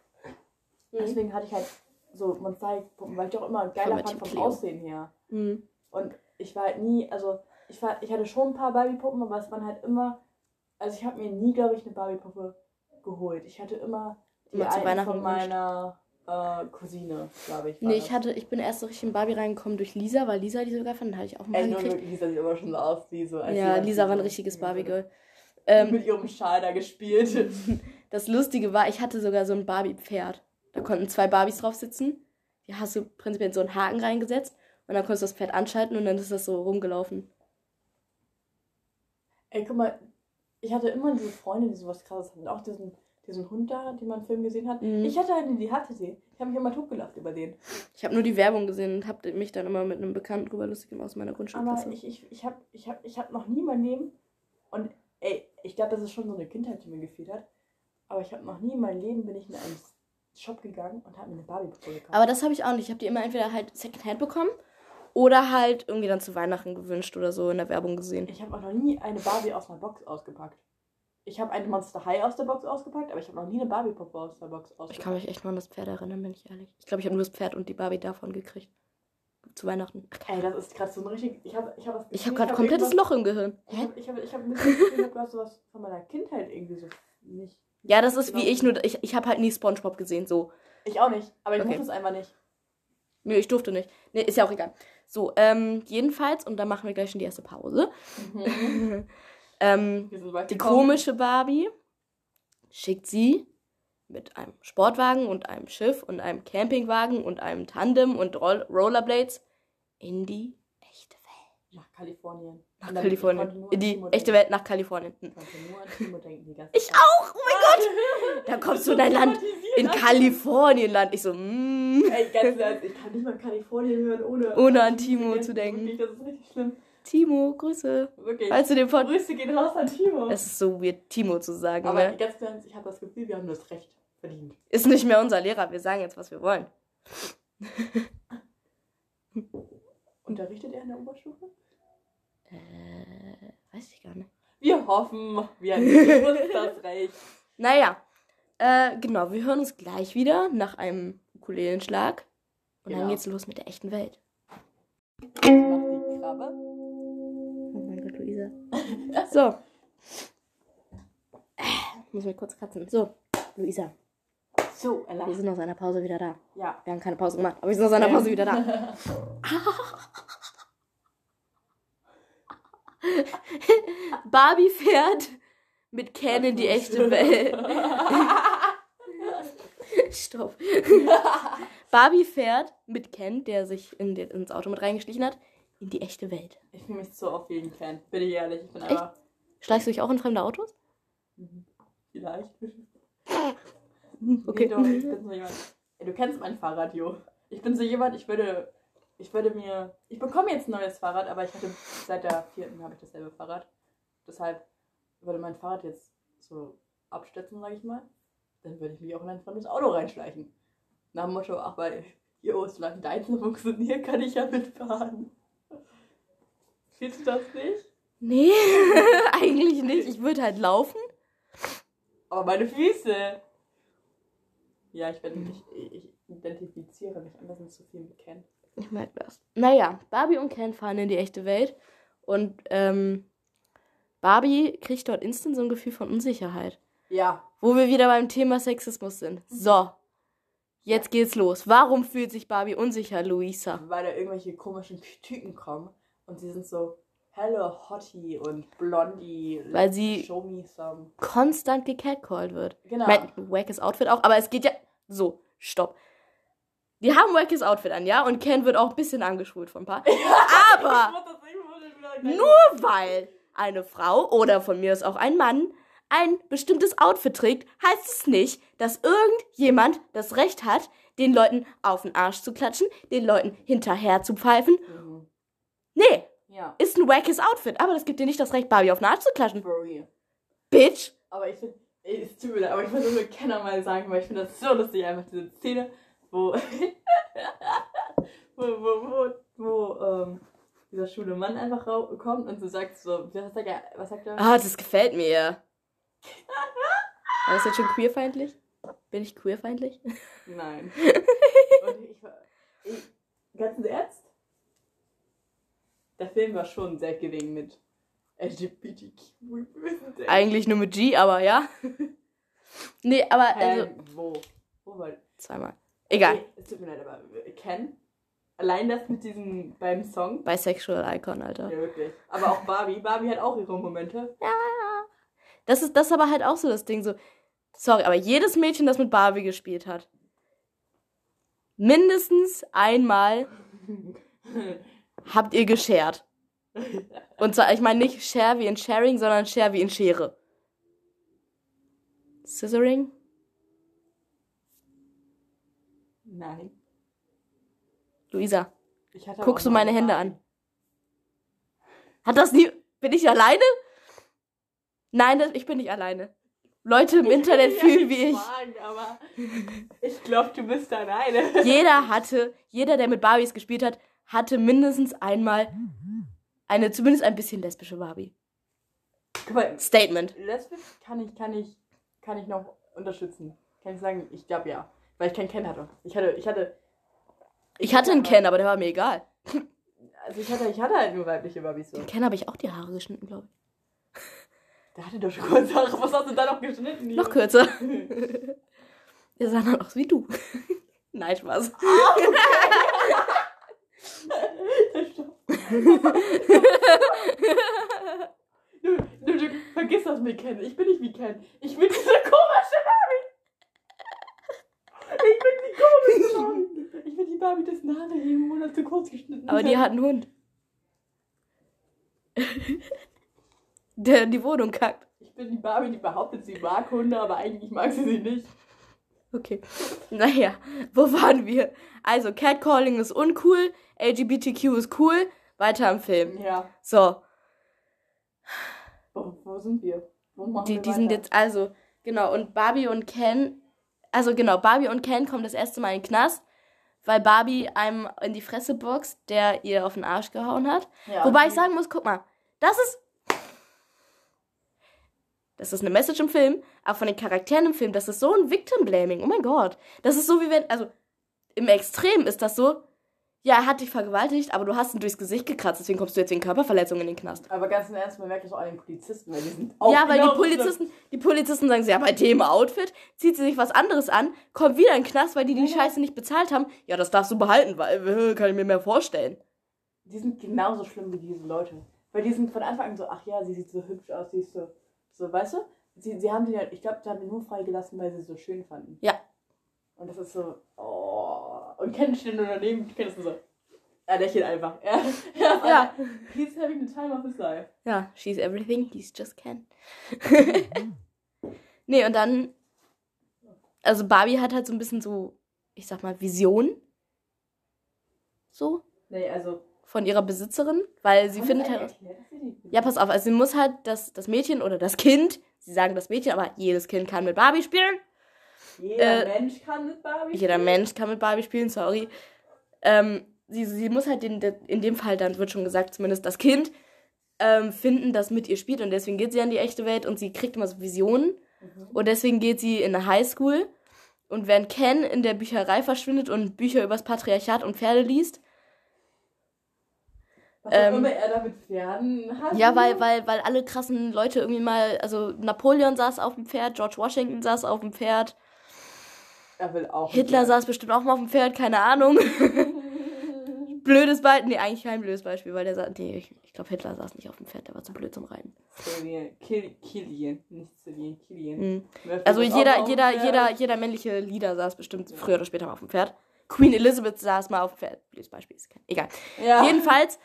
Deswegen hatte ich halt so Monster High Puppen, weil ich doch immer geiler Von fand vom Cleo. Aussehen her. Mhm. Und ich war halt nie, also ich war, ich hatte schon ein paar Barbie-Puppen, aber es waren halt immer, also ich habe mir nie, glaube ich, eine Barbie-Puppe geholt. Ich hatte immer die zu Weihnachten von meiner äh, Cousine, glaube ich. Nee, ich hatte, ich bin erst so richtig in Barbie reingekommen durch Lisa, weil Lisa die sogar fand, dann hatte ich auch mal Ey, gekriegt. Lisa sieht aber schon so aus wie so. Ja, Lisa war ein richtiges Barbie-Girl. mit Ähm, ihrem Schal da gespielt. das Lustige war, ich hatte sogar so ein Barbie-Pferd. Da konnten zwei Barbies drauf sitzen. Die hast du prinzipiell in so einen Haken reingesetzt und dann konntest du das Pferd anschalten und dann ist das so rumgelaufen. Ey, guck mal, ich hatte immer diese Freunde, die sowas krasses hatten. Auch diesen, diesen Hund da, den man im Film gesehen hat. Mhm. Ich hatte eine, die hatte sie. Ich habe mich immer totgelacht über den. Ich habe nur die Werbung gesehen und habe mich dann immer mit einem Bekannten drüber lustig gemacht aus meiner Aber Grundschulklasse. ich, ich, ich habe ich hab, ich hab noch nie mein Leben. Und ey, ich glaube, das ist schon so eine Kindheit, die mir gefehlt hat. Aber ich habe noch nie in meinem Leben bin ich in einen Shop gegangen und habe mir eine Barbie-Puppe gekauft. Aber das habe ich auch nicht. Ich habe die immer entweder halt Secondhand bekommen oder halt irgendwie dann zu Weihnachten gewünscht oder so in der Werbung gesehen. ich habe auch noch nie eine Barbie aus einer Box ausgepackt. Ich habe eine Monster High aus der Box ausgepackt, aber ich habe noch nie eine Barbie-Puppe aus der Box ausgepackt. Ich kann mich echt nur an das Pferd erinnern, bin ich ehrlich. Ich glaube, ich habe nur das Pferd und die Barbie davon gekriegt. zu Weihnachten. Ach, Ey, das ist gerade so ein richtig. Ich habe ich hab das Ich habe gerade komplettes Loch im Gehirn. Ich habe ich hab, ich hab ein bisschen das Gefühl, du hast sowas von meiner Kindheit irgendwie so nicht. Ja, das ist wie Genau. ich, nur ich, ich habe halt nie Spongebob gesehen, so. Ich auch nicht, aber ich Okay. mochte es einfach nicht. Nö, ich durfte nicht. Nee, ist ja auch egal. So, ähm, jedenfalls, und dann machen wir gleich schon die erste Pause. ähm, die komische Barbie schickt sie mit einem Sportwagen und einem Schiff und einem Campingwagen und einem Tandem und Roll Rollerblades in die echte Welt. Nach Kalifornien. Nach Kalifornien. In die echte. Welt nach Kalifornien. Ich denken Ich auch! Oh mein Gott! Da kommst du in ein Land, in Kalifornienland. Ich so, mm. Ey, ganz ehrlich, ich kann nicht mal Kalifornien hören, ohne, Ohne an Timo zu denken. Das ist richtig schlimm. Timo, Grüße. Wirklich. Du den Pod Grüße gehen raus an Timo. Es ist so weird, Timo zu sagen, Aber ne? ganz ehrlich, ich habe das Gefühl, wir haben das Recht verdient. Ist nicht mehr unser Lehrer. Wir sagen jetzt, was wir wollen. Unterrichtet er in der Oberstufe? Äh, weiß ich gar nicht. Wir hoffen, wir uns das Recht. Naja, äh, genau, wir hören uns gleich wieder nach einem Ukulelenschlag. Und dann Genau. geht's los mit der echten Welt. Ich mach die Krabbe. Luisa. So. Muss mich kurz kratzen. So, Luisa, So, wir erlass. sind aus einer Pause wieder da. Ja. Wir haben keine Pause gemacht, aber wir sind aus einer Ähm. Pause wieder da. Barbie fährt mit Ken in die echte Welt. Stopp. Barbie fährt mit Ken, der sich in den, ins Auto mit reingeschlichen hat, in die echte Welt. Ich fühle mich so auf jeden Fan. Bin ich ehrlich. Ich bin einfach. Schleichst du dich auch in fremde Autos? Mhm. Vielleicht. Okay. Nee, doch, ich bin so jemand. Ey, du kennst mein Fahrrad, Jo. Ich bin so jemand, ich würde. Ich würde mir. Ich bekomme jetzt ein neues Fahrrad, aber ich hatte seit der vierten habe ich dasselbe Fahrrad. Deshalb würde mein Fahrrad jetzt so abstürzen, sage ich mal. Dann würde ich mich auch in ein fremdes Auto reinschleichen. Nach dem Motto, ach weil, Jo, solange deins funktioniert, kann ich ja mitfahren. Fühlst du das nicht? Nee, eigentlich nicht. Ich würde halt laufen. Aber meine Füße. Ja, ich bin. Ich, ich identifiziere mich anders nicht so viel mit Ken. Ich merke das. Naja, Barbie und Ken fahren in die echte Welt. Und ähm, Barbie kriegt dort instant so ein Gefühl von Unsicherheit. Ja. Wo wir wieder beim Thema Sexismus sind. So. Jetzt geht's los. Warum fühlt sich Barbie unsicher, Luisa? Weil da irgendwelche komischen Typen kommen und sie sind so Hello Hottie und Blondie. Weil sie- Show me some. Konstant gecatcalled wird. Genau. Mein wackes Outfit auch, aber es geht ja. So, stopp. Die haben wackes Outfit an, ja? Und Ken wird auch ein bisschen angeschwult von ein paar. Aber. Nur weil eine Frau oder von mir aus auch ein Mann ein bestimmtes Outfit trägt, heißt es nicht, dass irgendjemand das Recht hat, den Leuten auf den Arsch zu klatschen, den Leuten hinterher zu pfeifen. Mhm. Nee, Ja. ist ein wackes Outfit, aber das gibt dir nicht das Recht, Barbie auf den Arsch zu klatschen. Real. Bitch! Aber ich finde, es tut mir leid, aber ich muss das mit Kenner mal sagen, weil ich finde das so lustig, einfach diese Szene, wo, wo, wo, wo, wo ähm, dieser schwule Mann einfach kommt und so sagt so, was sagt er, was sagt er? Ah, das gefällt mir. War das jetzt schon queerfeindlich? Bin ich queerfeindlich? Nein. und ich, war- ich, ganz im Ernst? Der Film war schon sehr gering mit LGBTQ. Eigentlich nur mit G, aber ja. nee, aber also. Wo? Wo war Zweimal. Egal. Okay, es tut mir leid, aber Ken, allein das mit diesem beim Song, Bisexual Icon, Alter. ja wirklich. Aber auch Barbie, Barbie hat auch ihre Momente. Das ist das ist aber halt auch so das Ding so. Sorry, aber jedes Mädchen, das mit Barbie gespielt hat, mindestens einmal habt ihr geshared. Und zwar, ich meine nicht share wie in sharing, sondern share wie in Schere. Scissoring? Nein. Luisa, guckst du meine Hände an? Hat das nie. Bin ich alleine? Nein, das, ich bin nicht alleine. Leute im Internet Ich fühlen will wie ich. Fragen, aber ich glaube, du bist alleine. Jeder hatte, jeder, der mit Barbies gespielt hat, hatte mindestens einmal eine, zumindest ein bisschen lesbische Barbie. Guck mal, Statement. lesbisch kann ich, kann ich, kann ich noch unterstützen. Kann ich sagen, ich glaube ja. Weil ich keinen Ken hatte. Ich hatte, ich hatte, Ich hatte einen Ken, aber der war mir egal. Also ich hatte, ich hatte halt nur weibliche Barbies so. Den Ken habe ich auch die Haare geschnitten, glaube ich. Der hatte doch schon kurz Haare. Was hast du da noch geschnitten? Noch kürzer. Der sah dann aus wie du. Nein, Spaß. du, du, du vergiss das mit Ken. Ich bin nicht wie Ken. Ich bin diese komische Barbie. Ich bin die komische Barbie. Ich bin die Barbie, dessen Haare jeden Monat zu kurz geschnitten Aber die hat einen Hund. Der in die Wohnung kackt. Ich bin die Barbie, die behauptet, sie mag Hunde, aber eigentlich mag sie sie nicht. Okay. Naja, wo waren wir? Also, Catcalling ist uncool, LGBTQ ist cool. Weiter im Film. Ja. So, Wo, wo sind wir? Wo machen die, wir die sind jetzt, also, genau, und Barbie und Ken, also genau, Barbie und Ken kommen das erste Mal in den Knast, weil Barbie einem in die Fresse boxt, der ihr auf den Arsch gehauen hat. Ja, Wobei ich sagen muss, guck mal, das ist. Das ist eine Message im Film, aber von den Charakteren im Film, das ist so ein Victim-Blaming. Oh mein Gott. Das ist so wie wenn, also im Extrem ist das so, ja, er hat dich vergewaltigt, aber du hast ihn durchs Gesicht gekratzt, deswegen kommst du jetzt wegen Körperverletzung in den Knast. Aber ganz im Ernst, man merkt das auch an den Polizisten, weil die sind auch ja, weil die genauso Polizisten, die Polizisten sagen so, ja, bei dem Outfit zieht sie sich was anderes an, kommt wieder in den Knast, weil die die Ja. Scheiße nicht bezahlt haben. Ja, das darfst du behalten, weil äh, kann ich mir mehr vorstellen. Die sind genauso schlimm wie diese Leute. Weil die sind von Anfang an so, ach ja, sie sieht so hübsch aus, sie ist so, so weißt du? Sie, sie haben die ja, ich glaube, die haben die nur freigelassen, weil sie so schön fanden. Ja. Und das ist so, oh. Und Ken steht nur daneben, Ken ist nur so, er lächelt einfach. Er, er Ja. He's having the time of his life. Ja, she's everything, he's just Ken. nee, und dann. Also Barbie hat halt so ein bisschen so, ich sag mal, Vision. So. Nee, also. Von ihrer Besitzerin, weil sie findet halt. Ja, pass auf, also sie muss halt das, das Mädchen oder das Kind, sie sagen das Mädchen, aber jedes Kind kann mit Barbie spielen. Jeder Äh, Mensch kann mit Barbie. Jeder spielen. Mensch kann mit Barbie spielen, sorry. Ähm, sie, sie muss halt den, in dem Fall, dann wird schon gesagt, zumindest das Kind ähm, finden, das mit ihr spielt und deswegen geht sie an die echte Welt und sie kriegt immer so Visionen Mhm. und deswegen geht sie in eine Highschool und während Ken in der Bücherei verschwindet und Bücher übers Patriarchat und Pferde liest, Was ähm, immer er da mit Pferden hat. ja, weil, weil, weil alle krassen Leute irgendwie mal, also Napoleon saß auf dem Pferd, George Washington saß auf dem Pferd, Er will auch. Hitler saß bestimmt auch mal auf dem Pferd, keine Ahnung. blödes Beispiel. Nee, eigentlich kein blödes Beispiel, weil der saß. Nee, ich, ich glaube, Hitler saß nicht auf dem Pferd, der war zu blöd zum Reiten. Kill, Killian. Nicht Cillian, Killian. Mhm. Also jeder, jeder, jeder, jeder männliche Leader saß bestimmt früher oder später mal auf dem Pferd. Queen Elizabeth saß mal auf dem Pferd. Blödes Beispiel ist kein. Egal. Ja. Jedenfalls,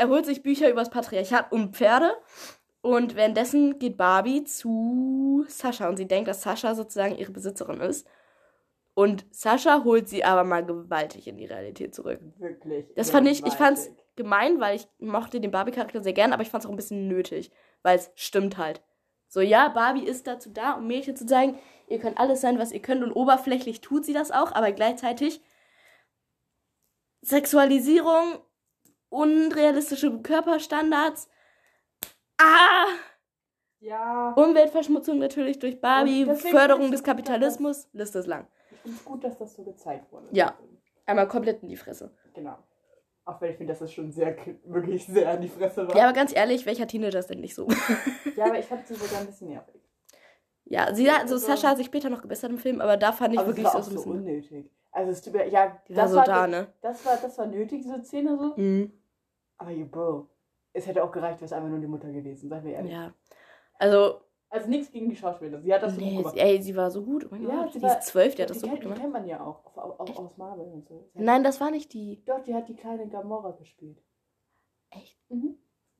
er holt sich Bücher übers Patriarchat und Pferde. Und währenddessen geht Barbie zu Sascha und sie denkt, dass Sascha sozusagen ihre Besitzerin ist. Und Sascha holt sie aber mal gewaltig in die Realität zurück. Wirklich. Das fand ich, ich fand's gewaltig. gemein, weil ich mochte den Barbie-Charakter sehr gern, aber ich fand's auch ein bisschen nötig, weil es stimmt halt. So, ja, Barbie ist dazu da, um Mädchen zu zeigen, ihr könnt alles sein, was ihr könnt und oberflächlich tut sie das auch, aber gleichzeitig Sexualisierung, unrealistische Körperstandards, ah, Ja. Umweltverschmutzung natürlich durch Barbie, Förderung des Kapitalismus, Liste ist lang. Ich finde es gut, dass das so gezeigt wurde. Ja. Einmal komplett in die Fresse. Genau. Auch wenn ich finde, dass es schon sehr, wirklich sehr an die Fresse war. Ja, aber ganz ehrlich, welcher Teenager ist denn nicht so? Ja, aber ich fand sie sogar ein bisschen nervig. Ja, sie hat, also Also- Sascha hat sich später noch gebessert im Film, aber da fand ich aber wirklich es war so, auch so so ein bisschen. unnötig. Also es tut mir, ja, Die war das so war, da, ne? das war, das war nötig, diese Szene so. Mhm. Aber you Bro, es hätte auch gereicht, wäre es einfach nur die Mutter gewesen, seien wir ehrlich. Ja. Also, Also nichts gegen die Schauspielerin, sie hat das so nee, gut gemacht. ey, sie war so gut. Oh mein Ja, Gott, sie die war- ist zwölf, die hat das die so gut kennt, die gemacht. kennt man ja auch, auch, auch aus Marvel und so. Sie Nein, das war nicht die. Doch, die hat die kleine Gamora gespielt. Echt? Mhm.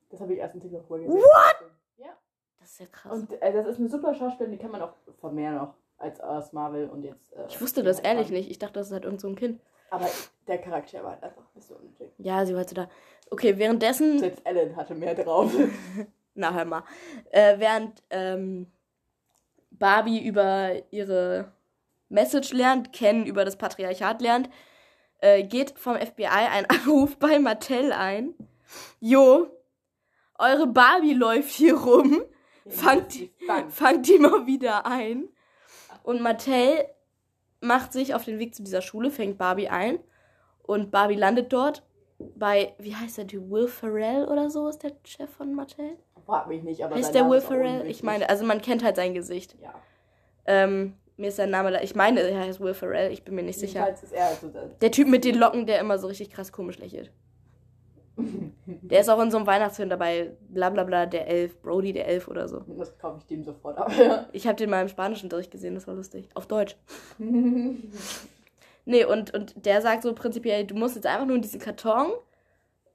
Das habe ich erst in TikTok vorher gesehen. Ja. Das ist ja krass. Und äh, das ist eine super Schauspielerin, die kann man auch von mehr noch als aus Marvel und jetzt. Äh, ich wusste das ehrlich nicht. Ich dachte, das ist halt irgend so ein Kind. Aber der Charakter war halt einfach ein bisschen unnötig. Ja, sie war halt so da. Okay, währenddessen. Selbst Ellen hatte mehr drauf. Na, hör mal. Äh, während ähm, Barbie über ihre Message lernt, Ken über das Patriarchat lernt, äh, geht vom FBI ein Anruf bei Mattel ein. Jo, eure Barbie läuft hier rum. Fangt die, Fang. fangt die mal wieder ein. Und Mattel macht sich auf den Weg zu dieser Schule, fängt Barbie ein Und Barbie landet dort bei, wie heißt der Typ? Will Ferrell oder so ist der Chef von Mattel? Frag mich nicht, aber heißt der Will Ferrell? Ich meine, also man kennt halt sein Gesicht. Ja. Ähm, mir ist sein Name, ich meine, er heißt Will Ferrell, ich bin mir nicht sicher. Ist er also der. Der Typ mit den Locken, der immer so richtig krass komisch lächelt. Der ist auch in so einem Weihnachtsfilm dabei, bla bla bla, der Elf, Brody der Elf oder so. Das kaufe ich dem sofort ab. Ich habe den mal im Spanischen durchgesehen, das war lustig. Auf Deutsch. Nee, und, und der sagt so prinzipiell, du musst jetzt einfach nur in diesen Karton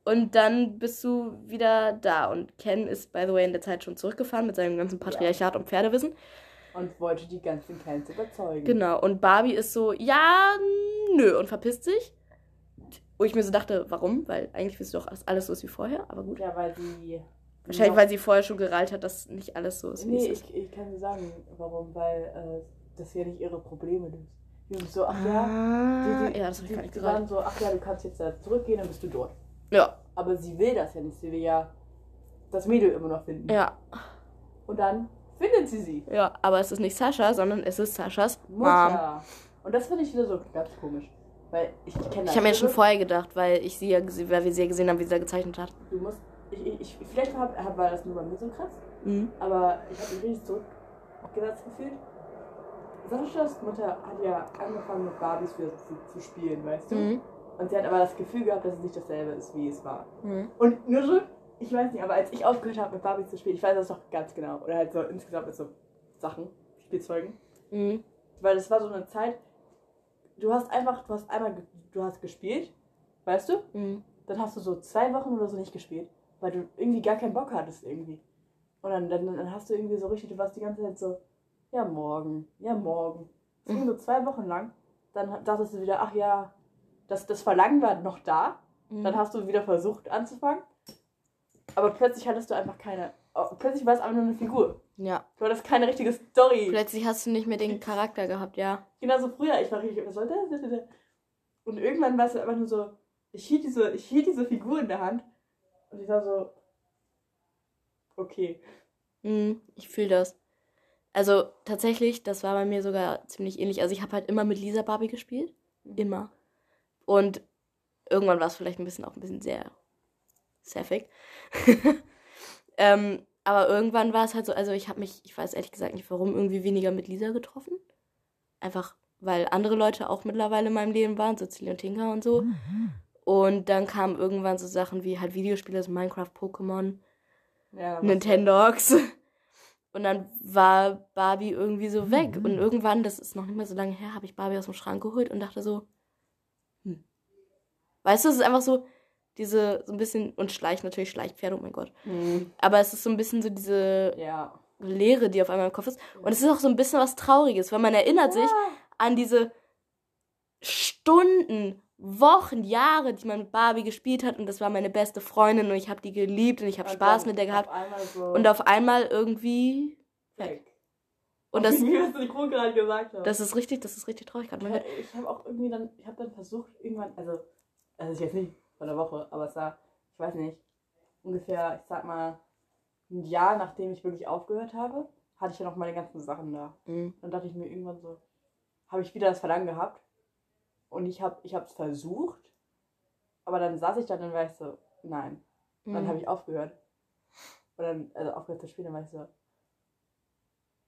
und dann bist du wieder da. Und Ken ist, by the way, in der Zeit schon zurückgefahren mit seinem ganzen Patriarchat und Pferdewissen. Und wollte die ganzen Cans überzeugen. Genau, und Barbie ist so, ja, nö, und verpisst sich. Wo ich mir so dachte, warum? Weil eigentlich ist doch alles- alles so ist wie vorher, aber gut. Ja, weil sie. Wahrscheinlich, weil sie vorher schon gereilt hat, dass nicht alles so ist, wie Nee, es ist. ich, ich kann dir sagen, warum. Weil äh, das ja nicht ihre Probleme löst. Die sind so, ach ja. Ah, Die, die, ja, das habe ich die, gar nicht die gesagt. waren so, ach ja, du kannst jetzt da zurückgehen, dann bist du dort. Ja, Aber sie will das ja nicht. Sie will ja das Mädel immer noch finden. ja, Und dann findet sie sie. ja. Aber es ist nicht Sascha, sondern es ist Saschas Mom. Mutter. Und das finde ich wieder so ganz komisch. Weil ich kenne Ich habe mir schon vorher gedacht, weil ich sie ja weil wir sie ja gesehen haben, wie sie da gezeichnet hat. Du musst. Ich, ich, ich, vielleicht hab, war das nur bei mir so krass. Mhm. Aber ich habe mich richtig zurückgesetzt gefühlt. Saschas Mutter hat ja angefangen mit Barbies wieder zu, zu spielen, weißt du? Mhm. Und sie hat aber das Gefühl gehabt, dass es nicht dasselbe ist, wie es war. Mhm. Und nur so, ich weiß nicht, aber als ich aufgehört habe mit Barbies zu spielen, ich weiß das doch ganz genau. Oder halt so insgesamt mit so Sachen, Spielzeugen. Mhm. Weil das war so eine Zeit, du hast einfach, du hast einmal, du hast gespielt, weißt du? Mhm. Dann hast du so zwei Wochen oder so nicht gespielt, weil du irgendwie gar keinen Bock hattest irgendwie. Und dann, dann, dann hast du irgendwie so richtig, du warst die ganze Zeit so, ja morgen, ja morgen. Das ging so zwei Wochen lang. Dann dachtest du wieder, ach ja, das, das Verlangen war noch da. Mhm. Dann hast du wieder versucht anzufangen. Aber plötzlich hattest du einfach keine, oh, plötzlich war es einfach nur eine Figur. Ja. Du hattest keine richtige Story. Plötzlich hast du nicht mehr den Charakter gehabt, ja. Genauso früher, ich war richtig, was soll das? Und irgendwann war es einfach nur so, ich hielt diese, ich hielt diese Figur in der Hand und ich war so, okay. Mhm. Ich fühle das. Also tatsächlich, das war bei mir sogar ziemlich ähnlich. Also ich habe halt immer mit Lisa Barbie gespielt. Immer. Und irgendwann war es vielleicht ein bisschen auch ein bisschen sehr sappig. ähm, aber irgendwann war es halt so, also ich habe mich, ich weiß ehrlich gesagt nicht warum, irgendwie weniger mit Lisa getroffen. Einfach, weil andere Leute auch mittlerweile in meinem Leben waren, so Celine und Tinker und so. Und dann kamen irgendwann so Sachen wie halt Videospiele, so Minecraft, Pokémon, Ja, Nintendogs. Und dann war Barbie irgendwie so weg. Und irgendwann, das ist noch nicht mehr so lange her, habe ich Barbie aus dem Schrank geholt und dachte so, hm. Weißt du, es ist einfach so, diese, so ein bisschen, und Schleich, natürlich Schleichpferde, oh mein Gott. Hm, Aber es ist so ein bisschen so diese ja. Leere, die auf einmal im Kopf ist. Und es ist auch so ein bisschen was Trauriges, weil man erinnert sich an diese Stunden, Wochen, Jahre, die man mit Barbie gespielt hat. Und das war meine beste Freundin und ich habe die geliebt und ich habe Spaß dann mit der gehabt. Auf so Und auf einmal irgendwie weg. Und das, ich habe. das ist richtig, das ist richtig traurig. gerade. Hört- ich habe auch irgendwie dann, ich habe dann versucht, irgendwann, also, also ist jetzt nicht von der Woche, aber es war, ich weiß nicht, ungefähr, ich sag mal, ein Jahr nachdem ich wirklich aufgehört habe, hatte ich ja noch meine ganzen Sachen da. Mhm. Dann dachte ich mir irgendwann so, habe ich wieder das Verlangen gehabt und ich habe ich es versucht, aber dann saß ich da und dann war ich so, nein. Dann Mhm. habe ich aufgehört. Und dann, also aufgehört zu spielen, dann war ich so,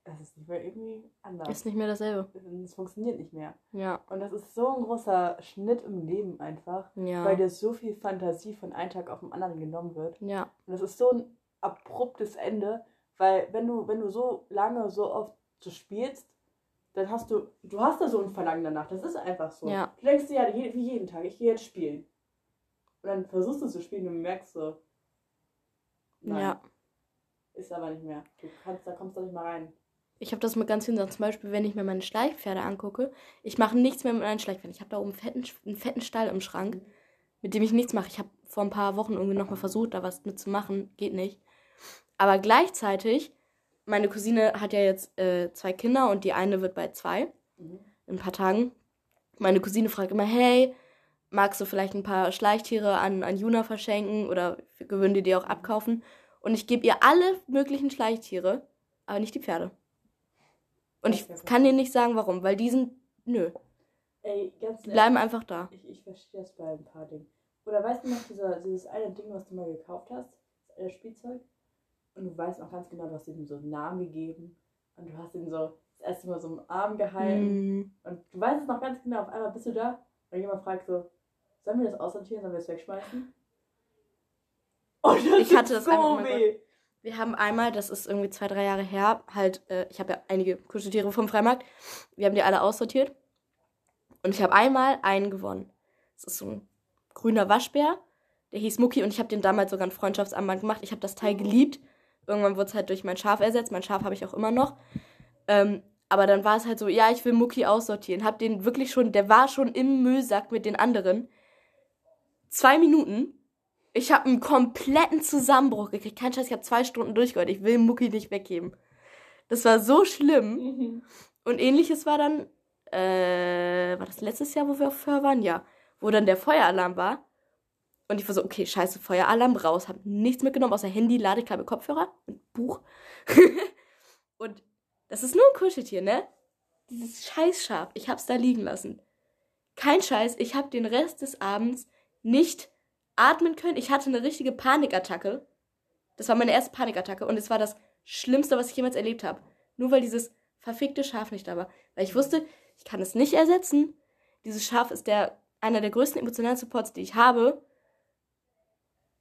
das ist nicht mehr irgendwie anders. Ist nicht mehr dasselbe. Es funktioniert nicht mehr. Ja, Und das ist so ein großer Schnitt im Leben einfach, ja. weil dir so viel Fantasie von einem Tag auf den anderen genommen wird. ja, Und das ist so ein abruptes Ende, weil wenn du, wenn du so lange, so oft so spielst, dann hast du, du hast da so ein Verlangen danach. Das ist einfach so. Ja. Du denkst dir ja je- wie jeden Tag, ich gehe jetzt spielen. Und dann versuchst du zu spielen und merkst so, nein, ja. ist aber nicht mehr. Du kannst, da kommst du nicht mal rein. Ich habe das mit ganz vielen Sachen. Zum Beispiel, wenn ich mir meine Schleichpferde angucke. Ich mache nichts mehr mit meinen Schleichpferden. Ich habe da oben einen fetten, einen fetten Stall im Schrank, mit dem ich nichts mache. Ich habe vor ein paar Wochen irgendwie nochmal versucht, da was mit zu machen. Geht nicht. Aber gleichzeitig, meine Cousine hat ja jetzt äh, zwei Kinder und die eine wird bald zwei. Mhm. in ein paar Tagen. Meine Cousine fragt immer, hey, magst du vielleicht ein paar Schleichtiere an, an Juna verschenken oder würden die dir auch abkaufen? Und ich gebe ihr alle möglichen Schleichtiere, aber nicht die Pferde. Und ich kann dir nicht sagen, warum, weil die sind, nö. Ey, ganz Die bleiben einfach da. Ich, ich verstehe das bei ein paar Dingen. Oder weißt du noch, dieser, dieses eine Ding, was du mal gekauft hast? Das eine Spielzeug? Und du weißt noch ganz genau, du hast ihm so einen Namen gegeben. Und du hast ihn so das erste Mal so im Arm gehalten. Mm. Und du weißt es noch ganz genau. Auf einmal bist du da und jemand fragt so, sollen wir das aussortieren, sollen wir es wegschmeißen? Und das Ich hatte das so einfach- oh weh. Wir haben einmal, das ist irgendwie zwei, drei Jahre her, halt, äh, ich habe ja einige Kuscheltiere vom Freimarkt. Wir haben die alle aussortiert. Und ich habe einmal einen gewonnen. Das ist so ein grüner Waschbär. Der hieß Mucki und ich habe den damals sogar einen Freundschaftsarmband gemacht. Ich habe das Teil geliebt. Irgendwann wurde es halt durch mein Schaf ersetzt. Mein Schaf habe ich auch immer noch. Ähm, aber dann war es halt so, ja, ich will Mucki aussortieren. Hab den wirklich schon, der war schon im Müllsack mit den anderen. Zwei Minuten. Ich habe einen kompletten Zusammenbruch gekriegt. Kein Scheiß, ich habe zwei Stunden durchgehört. Ich will Mucki nicht weggeben. Das war so schlimm. Mhm. Und ähnliches war dann, äh, war das letztes Jahr, wo wir auf Föhr waren? Ja. Wo dann der Feueralarm war. Und ich war so, okay, scheiße, Feueralarm raus. Hab nichts mitgenommen, außer Handy, Ladekabel, Kopfhörer und Buch. und das ist nur ein Kuscheltier, ne? Dieses Scheißschaf. Ich hab's da liegen lassen. Kein Scheiß, ich hab den Rest des Abends nicht atmen können. Ich hatte eine richtige Panikattacke. Das war meine erste Panikattacke und es war das Schlimmste, was ich jemals erlebt habe. Nur weil dieses verfickte Schaf nicht da war. Weil ich wusste, ich kann es nicht ersetzen. Dieses Schaf ist der, einer der größten emotionalen Supports, die ich habe.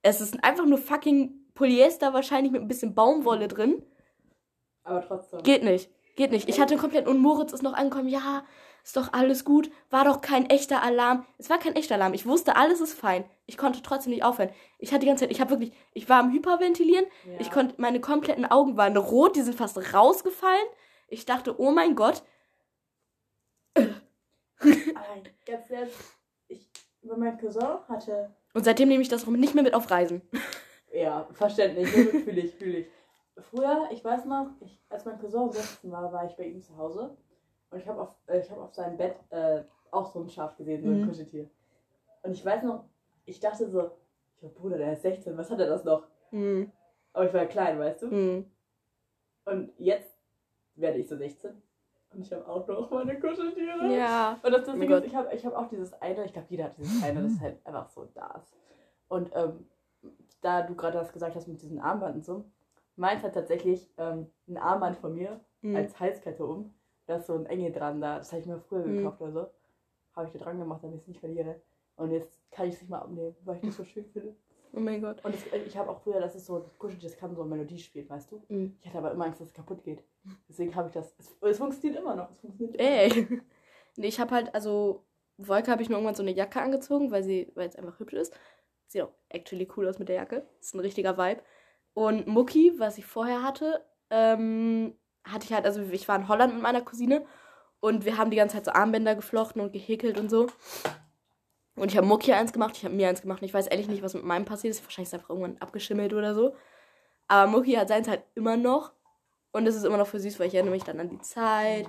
Es ist einfach nur fucking Polyester, wahrscheinlich mit ein bisschen Baumwolle drin. Aber trotzdem. Geht nicht. Geht nicht. Ich hatte komplett und Moritz ist noch angekommen. Ja, ist doch alles gut. War doch kein echter Alarm. Es war kein echter Alarm. Ich wusste, alles ist fein. Ich konnte trotzdem nicht aufhören. Ich hatte die ganze Zeit, ich habe wirklich, ich war am Hyperventilieren. Ja. Ich konnte, meine kompletten Augen waren rot, die sind fast rausgefallen. Ich dachte, oh mein Gott. Nein, ganz ehrlich, ich, mein Cousin hatte. Und seitdem nehme ich das nicht mehr mit auf Reisen. Ja, verständlich, fühle ich, fühle ich. Früher, ich weiß noch, ich, als mein Cousin 16 war, war ich bei ihm zu Hause. Und ich habe auf, äh, ich hab auf seinem Bett äh, auch so ein Schaf gesehen, so ein Mhm. Kuscheltier. Und ich weiß noch, ich dachte so, ich hab, Bruder, der ist 16, was hat er das noch? Hm. Aber ich war klein, weißt du? Hm. Und jetzt werde ich so 16. Und ich habe auch noch meine Kuscheltiere. Ja. Und das Oh Lustige Gott. ist, ich habe ich hab auch dieses eine, ich glaube, jeder hat dieses eine, das halt einfach so da ist. Und ähm, da du gerade das gesagt hast mit diesen Armband und so, meins hat tatsächlich ähm, ein Armband von mir Hm. als Halskette um. Da ist so ein Engel dran da. Das habe ich mir früher Mhm. gekauft oder so. Habe ich da dran gemacht, damit ich es nicht verliere. Und jetzt kann ich es nicht mal abnehmen, weil ich das so schön finde. Oh mein Gott. Und das, ich habe auch früher, das ist so, das Kuscheltier, das kann so eine Melodie spielen, weißt du? Hm. Ich hatte aber immer Angst, dass es kaputt geht. Deswegen habe ich das. Es, es funktioniert immer noch. Es funktioniert Ey. Nee, ich habe halt, also, Wolke habe ich mir irgendwann so eine Jacke angezogen, weil sie, weil es einfach hübsch ist. Sieht auch actually cool aus mit der Jacke. Ist ein richtiger Vibe. Und Mucki, was ich vorher hatte, ähm, hatte ich halt, also ich war in Holland mit meiner Cousine und wir haben die ganze Zeit so Armbänder geflochten und gehäkelt und so. Und ich habe Mucki eins gemacht, ich habe mir eins gemacht. Ich weiß ehrlich nicht, was mit meinem passiert ist. Wahrscheinlich ist es einfach irgendwann abgeschimmelt oder so. Aber Mucki hat seins halt immer noch. Und es ist immer noch für süß, weil ich erinnere mich dann an die Zeit.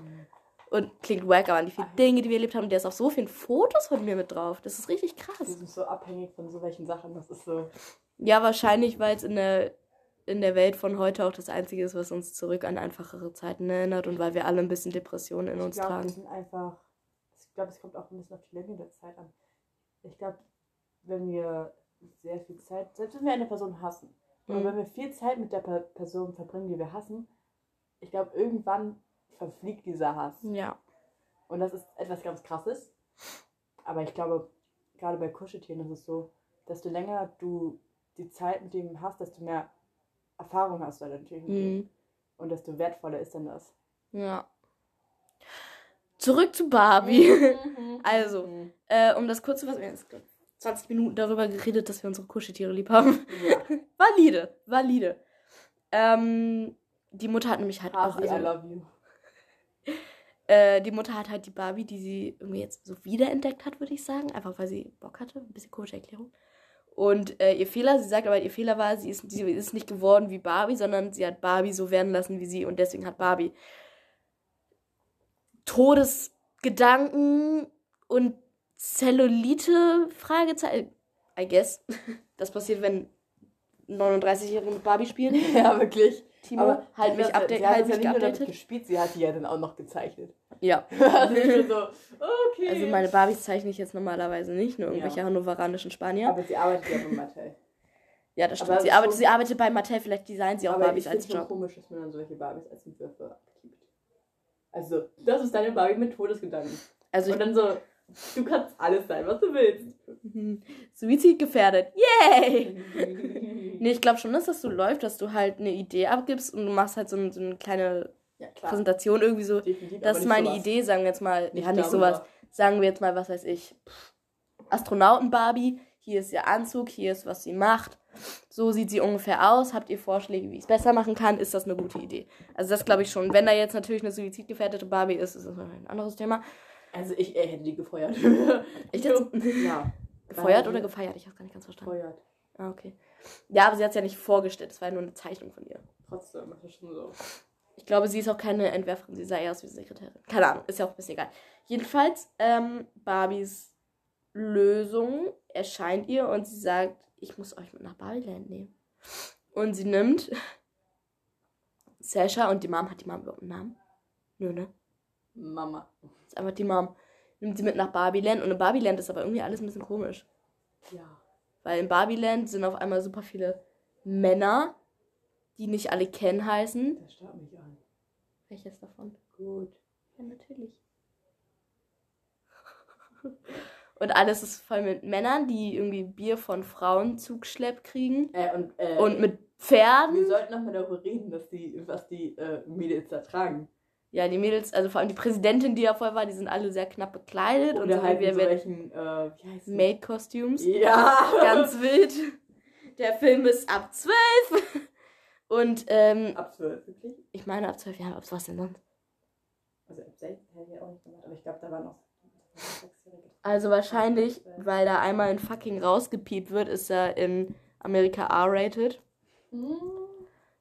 Und klingt wack, aber an die vielen Dinge, die wir erlebt haben. Und der ist auf so vielen Fotos von mir mit drauf. Das ist richtig Wir krass. sind so abhängig von so welchen Sachen. Das ist so. Ja, wahrscheinlich, weil es in der, in der Welt von heute auch das Einzige ist, was uns zurück an einfachere Zeiten erinnert. Und weil wir alle ein bisschen Depressionen in ich uns glaube, wir tragen. sind einfach. Ich glaube, es kommt auch ein bisschen auf die Länge der Zeit an. Ich glaube, wenn wir sehr viel Zeit, selbst wenn wir eine Person hassen, Mhm. wenn wir viel Zeit mit der Per- Person verbringen, die wir hassen, ich glaube, irgendwann verfliegt dieser Hass. Ja. Und das ist etwas ganz Krasses. Aber ich glaube, gerade bei Kuscheltieren ist es so, desto länger du die Zeit mit dem hast, desto mehr Erfahrung hast du dann natürlich mit dem. Mhm. Und desto wertvoller ist dann das. Ja. Zurück zu Barbie. Also, äh, um das kurz zu fassen, wir haben jetzt glaub, 20 Minuten darüber geredet, dass wir unsere Kuscheltiere lieb haben. Ja. valide, valide. Ähm, die Mutter hat nämlich halt auch, Hasi, I also, love you. äh, die Mutter hat halt die Barbie, die sie irgendwie jetzt so wiederentdeckt hat, würde ich sagen, einfach weil sie Bock hatte, ein bisschen komische Erklärung. Und äh, ihr Fehler, sie sagt aber, ihr Fehler war, sie ist, sie ist nicht geworden wie Barbie, sondern sie hat Barbie so werden lassen wie sie und deswegen hat Barbie Todesgedanken und Zellulite, Fragezeichen, I guess. Das passiert, wenn 39-Jährige mit Barbie spielen. Ja, wirklich. Timo, Aber halt mich, update, sie hat halt es mich ja geupdatet. gespielt, sie hat die ja dann auch noch gezeichnet. Ja. also so, okay. Also meine Barbies zeichne ich jetzt normalerweise nicht, nur irgendwelche Ja. hannoveranischen Spanier. Aber sie arbeitet ja bei Mattel. ja, das stimmt. aber Sie es arbeitet, sie arbeitet bei Mattel, vielleicht designt sie auch Aber Barbies ich als Job. komisch, dass man dann solche Barbies als Entwürfe abgibt. Also, das ist deine Barbie mit Todesgedanken. Also Und dann so, du kannst alles sein, was du willst. ich, Suizid gefährdet. Yay! Nee, ich glaube schon, dass das so läuft, dass du halt eine Idee abgibst und du machst halt so, ein, so eine kleine ja. Präsentation irgendwie so. Definitiv, Das ist meine sowas. Idee, sagen wir jetzt mal. Nicht ja, nicht darüber. sowas. Sagen wir jetzt mal, was weiß ich. Astronauten-Barbie. Hier ist ihr Anzug, hier ist, was sie macht. So sieht sie ungefähr aus. Habt ihr Vorschläge, wie ich es besser machen kann? Ist das eine gute Idee? Also das glaube ich schon. Wenn da jetzt natürlich eine suizidgefährdete Barbie ist, ist das ein anderes Thema. Also, ich äh, hätte die gefeuert. Ich jetzt? Ja. Gefeuert oder gefeiert? Ich habe gar nicht ganz verstanden. Gefeuert. Ah, okay. Ja, aber sie hat es ja nicht vorgestellt. Es war ja nur eine Zeichnung von ihr. Trotzdem, das ist schon so. Ich glaube, sie ist auch keine Entwerferin. Sie sah eher aus wie Sekretärin. Keine Ahnung, ist ja auch ein bisschen egal. Jedenfalls, ähm, Barbies Lösung erscheint ihr und sie sagt, ich muss euch mit nach Barbieland nehmen. Und sie nimmt Sasha und die Mom. Hat die Mom überhaupt einen Namen? Nö, ne? Mama. Einfach die Mom. Nimmt sie mit nach Barbieland und in Barbieland ist aber irgendwie alles ein bisschen komisch. Ja. Weil in Barbieland sind auf einmal super viele Männer, die nicht alle Ken heißen. Das starrt mich an. Welches davon? Gut. Ja, natürlich. Und alles ist voll mit Männern, die irgendwie Bier von Frauen zugeschleppt kriegen. Äh, und, äh, Und mit wir Pferden. sollten noch mal darüber reden, dass die, was die äh, Mädels da tragen. Ja, die Mädels, also vor allem die Präsidentin, die da voll war, die sind alle sehr knapp bekleidet. und Oder so halt in wir solchen, äh, wie heißt? Maid-Costumes. Ja! Ganz wild. Der Film ist ab 12. Und ähm, Ab 12, wirklich? ich meine ab 12 Jahren, ab was denn sonst? Also ab 16 hätte ich auch nicht gemacht, aber ich glaube, da war noch. Also wahrscheinlich, weil da einmal ein fucking rausgepiept wird, ist er in Amerika R-rated. Mhm.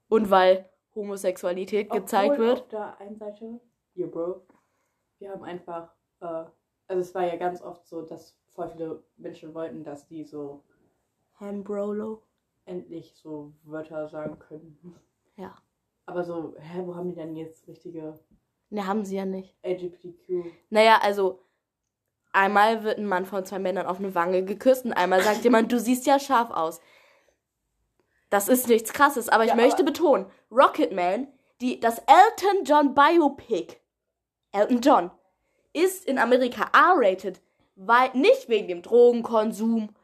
Und weil Homosexualität gezeigt Obwohl wird. Auf der einen Seite, yo, Bro, wir haben einfach, äh, also es war ja ganz oft so, dass voll viele Menschen wollten, dass die so Hambrolo. endlich so Wörter sagen können. Ja. Aber so, hä, wo haben die denn jetzt richtige Ne, haben sie ja nicht. LGBTQ? Naja, also einmal wird ein Mann von zwei Männern auf eine Wange geküsst und einmal sagt jemand, du siehst ja scharf aus. Das ist nichts krasses, aber ich Ja, möchte aber- betonen, Rocketman, die, das Elton John Biopic, Elton John, ist in Amerika R-rated, weil nicht wegen dem Drogenkonsum,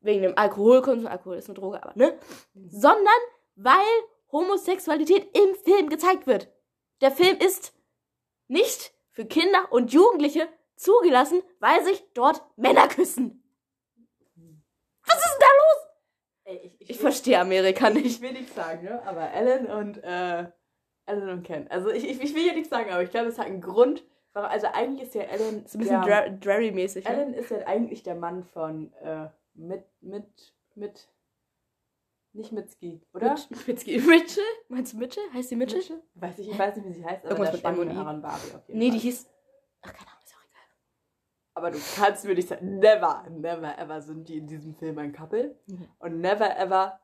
wegen dem Alkoholkonsum, Alkohol ist eine Droge, aber ne, sondern weil Homosexualität im Film gezeigt wird. Der Film ist nicht für Kinder und Jugendliche zugelassen, weil sich dort Männer küssen. Was ist denn da los? Ey, ich, Ich verstehe Amerika nicht. Ich will nichts sagen, ne? Aber Ellen und, äh, Ellen und Ken. Also ich, ich, ich will ja nichts sagen, aber ich glaube, es hat einen Grund. Warum, also eigentlich ist ja Ellen. Ist ein bisschen Dra- Drarry-mäßig. Ne? Ellen ist ja eigentlich der Mann von, äh, mit, mit, mit. Nicht Mitski, oder? Mitch- Mitski. Mitchell? Meinst du Mitchell? Heißt die Mitchell? Mitchell? Weiß ich, ich weiß nicht, wie sie heißt, aber Irgendwas mit. Aaron Barbie auf jeden Nee, Fall. die hieß. Ach, keine Ahnung. Aber du kannst mir nicht sagen, never, never ever sind die in diesem Film ein Couple. Nee. Und never ever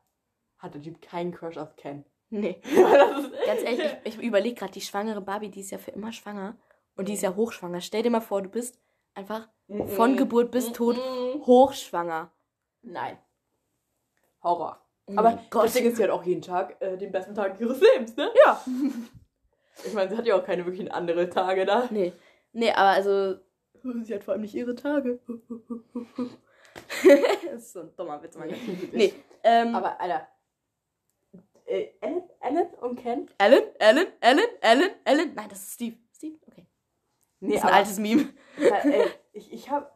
hat der Typ keinen Crush auf Ken. Nee. Ganz ehrlich, ich, ich überlege gerade, die schwangere Barbie, die ist ja für immer schwanger. Und die ist ja hochschwanger. Stell dir mal vor, du bist einfach von Geburt bis Tod hochschwanger. Nein. Horror. Oh Aber Gott. das Ding ist, sie hat auch jeden Tag äh, den besten Tag ihres Lebens, ne? Ja. Ich meine, sie hat ja auch keine wirklichen andere Tage da. Nee. Nee, aber also. Sie hat vor allem nicht ihre Tage. das ist so ein dummer Witz, Mann. Nee. Ähm, Aber, Alter. Äh, Ellen, Ellen und Ken? Ellen, Ellen, Ellen, Ellen, Ellen. Nein, das ist Steve. Steve? Okay. Nee, Das ist ein altes Meme. Ja, ey, ich, ich hab.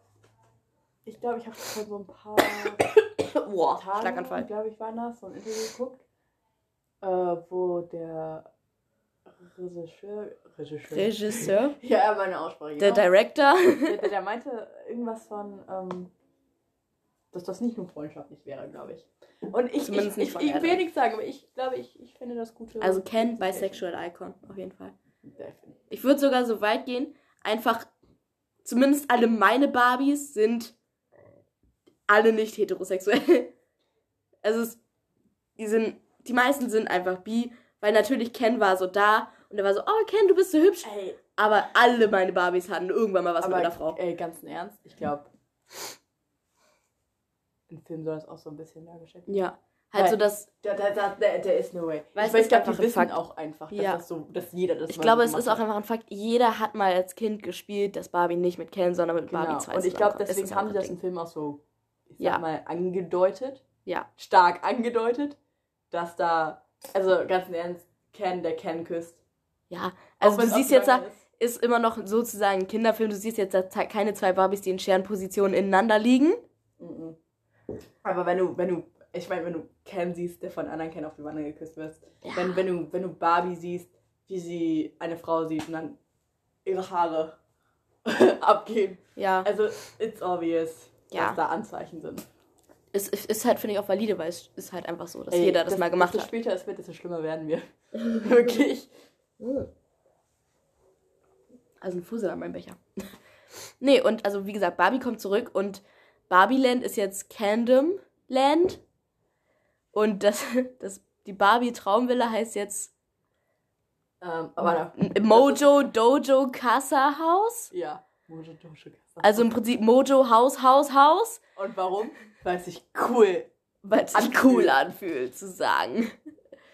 Ich glaube, ich habe vor so ein paar Boah, Tagen, Schlaganfall. glaube ich, war das, so ein Interview geguckt, äh, wo der Regisseur. Regisseur. Regisseur. ja, meine Aussprache. Der genau. Director. der, der, der meinte irgendwas von, ähm, dass das nicht nur freundschaftlich wäre, glaube ich. Und ich, Zumindest ich, nicht ich, von ich will Ellen. nichts sagen, aber ich glaube, ich, ich finde das gute. Also Ken, bisexual Icon, auf jeden Fall. Ich würde sogar so weit gehen, einfach, zumindest alle meine Barbies sind alle nicht heterosexuell. Also es, die sind, die meisten sind einfach bi, weil natürlich Ken war so da und er war so, oh Ken, du bist so hübsch. Ey, Aber alle meine Barbies hatten irgendwann mal was mit aber einer Frau. ey, ganz im Ernst, ich glaube, im Film soll das auch so ein bisschen dargestellt werden. Ja. Halt so, dass Da, da, da, da, there is no way. Weil ich weiß ist ein die wissen Fakt. auch einfach, dass, Ja. das so, dass jeder das ich glaube, es ist auch einfach ein Fakt, jeder hat mal als Kind gespielt, dass Barbie nicht mit Ken, sondern mit Genau. Barbie 2 Und ich glaube, deswegen ist haben sie das im Film auch so, ich sag Ja. mal, angedeutet. Ja. Stark angedeutet, dass da, also ganz im Ernst, Ken, der Ken küsst. Ja, also du siehst jetzt, da ist. ist immer noch sozusagen ein Kinderfilm, du siehst jetzt da keine zwei Barbies, die in Scherenpositionen ineinander liegen. Mhm. Aber wenn du, wenn du, ich meine, wenn du Ken siehst, der von anderen Ken auf die Wange geküsst wird, Ja. wenn, wenn, du, wenn du Barbie siehst, wie sie eine Frau sieht und dann ihre Haare abgehen. Ja, Also, it's obvious, Ja. dass da Anzeichen sind. Es es ist halt, finde ich, auch valide, weil es ist halt einfach so, dass Ey, jeder das, mal gemacht desto hat. später es wird, desto schlimmer werden wir. Wirklich. Also ein Fussel an meinem Becher. nee, und also wie gesagt, Barbie kommt zurück und Barbieland ist jetzt Candom Land. Und das, das, die Barbie Traumvilla heißt jetzt Ähm, aber Mojo Dojo Casa Haus. ja. Mojo Dojo Casa. Also im Prinzip Mojo Haus, Haus, Haus. Und warum? Weil es sich cool. Weil es sich Anfühlt. cool anfühlt, zu sagen.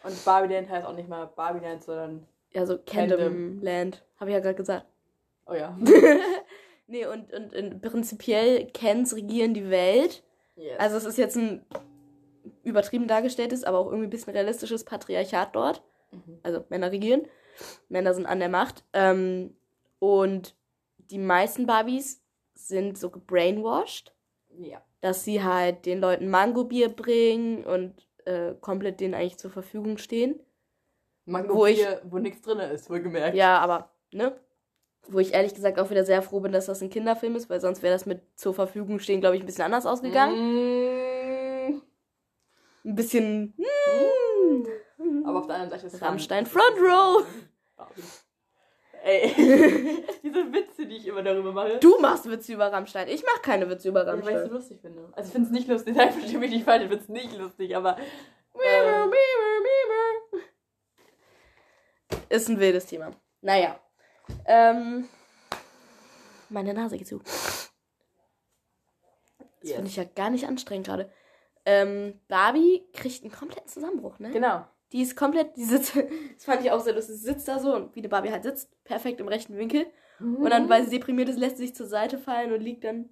Und Barbieland heißt auch nicht mal Barbieland, sondern. Ja, so Candom Land. Habe ich ja gerade gesagt. Oh ja. Nee, und, und, und prinzipiell Kens regieren die Welt. Yes. Also es ist jetzt ein übertrieben dargestelltes, aber auch irgendwie ein bisschen realistisches Patriarchat dort. Mhm. Also Männer regieren. Männer sind an der Macht. Ähm, und die meisten Barbies sind so gebrainwashed, ja. dass sie halt den Leuten Mangobier bringen und äh, komplett denen eigentlich zur Verfügung stehen. Mango Wo wo nichts drin ist, wohlgemerkt. Ja, aber, ne? Wo ich ehrlich gesagt auch wieder sehr froh bin, dass das ein Kinderfilm ist, weil sonst wäre das mit zur Verfügung stehen, glaube ich, ein bisschen anders ausgegangen. Mm, Ein bisschen. aber auf der anderen Seite ist Rammstein Front Row. Ey, diese Witze, die ich immer darüber mache. Du machst Witze über Rammstein. Ich mache keine Witze über Ja, weil ich es Rammstein. so lustig finde. Also ich finde es nicht lustig, nein, verstehe mich nicht falsch, ich finde es nicht lustig, aber ähm, Ist ein wildes Thema. Naja. Ähm, meine Nase geht zu. Das Yes. finde ich ja gar nicht anstrengend gerade. Ähm, Barbie kriegt einen kompletten Zusammenbruch, ne? genau. Die ist komplett, die sitzt, das fand ich auch sehr lustig, sie sitzt da so und wie die Barbie halt sitzt, perfekt im rechten Winkel. Und dann, weil sie deprimiert ist, lässt sie sich zur Seite fallen und liegt dann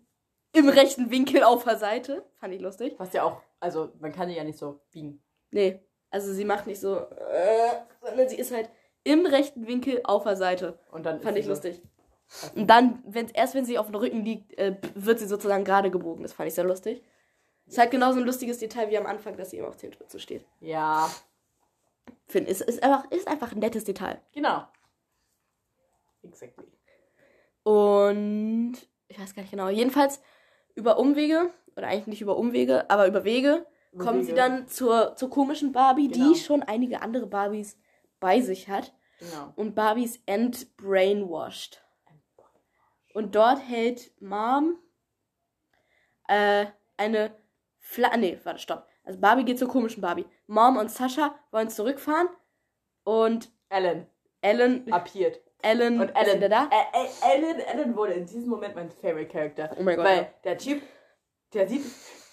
im rechten Winkel auf der Seite. Fand ich lustig. Was ja auch, also man kann die ja nicht so biegen. Nee, also sie macht nicht so, äh, sondern sie ist halt im rechten Winkel auf der Seite. Und dann Fand ich lustig. So, Und dann, wenn, erst wenn sie auf dem Rücken liegt, äh, wird sie sozusagen gerade gebogen. Das fand ich sehr lustig. Ist halt genauso ein lustiges Detail wie am Anfang, dass sie eben auf zehn Spitzen steht. ja, Finde ist, ist, einfach, ist einfach ein nettes Detail. genau. Exactly. Und ich weiß gar nicht genau. Jedenfalls über Umwege, oder eigentlich nicht über Umwege, aber über Wege, Über kommen sie dann zur, zur komischen Barbie, Genau. die schon einige andere Barbies bei sich hat. Genau. Und Barbies entbrainwashed. Und dort hält Mom äh, eine Fla Nee, warte, stopp. Also Barbie geht zur komischen Barbie. Mom und Sascha wollen zurückfahren und Ellen, Ellen, appiert. Ellen, Und Ellen, da. Ä- Ellen, Ellen wurde in diesem Moment mein Favorite Character. Oh mein Gott. Weil ja. der Typ, der sieht,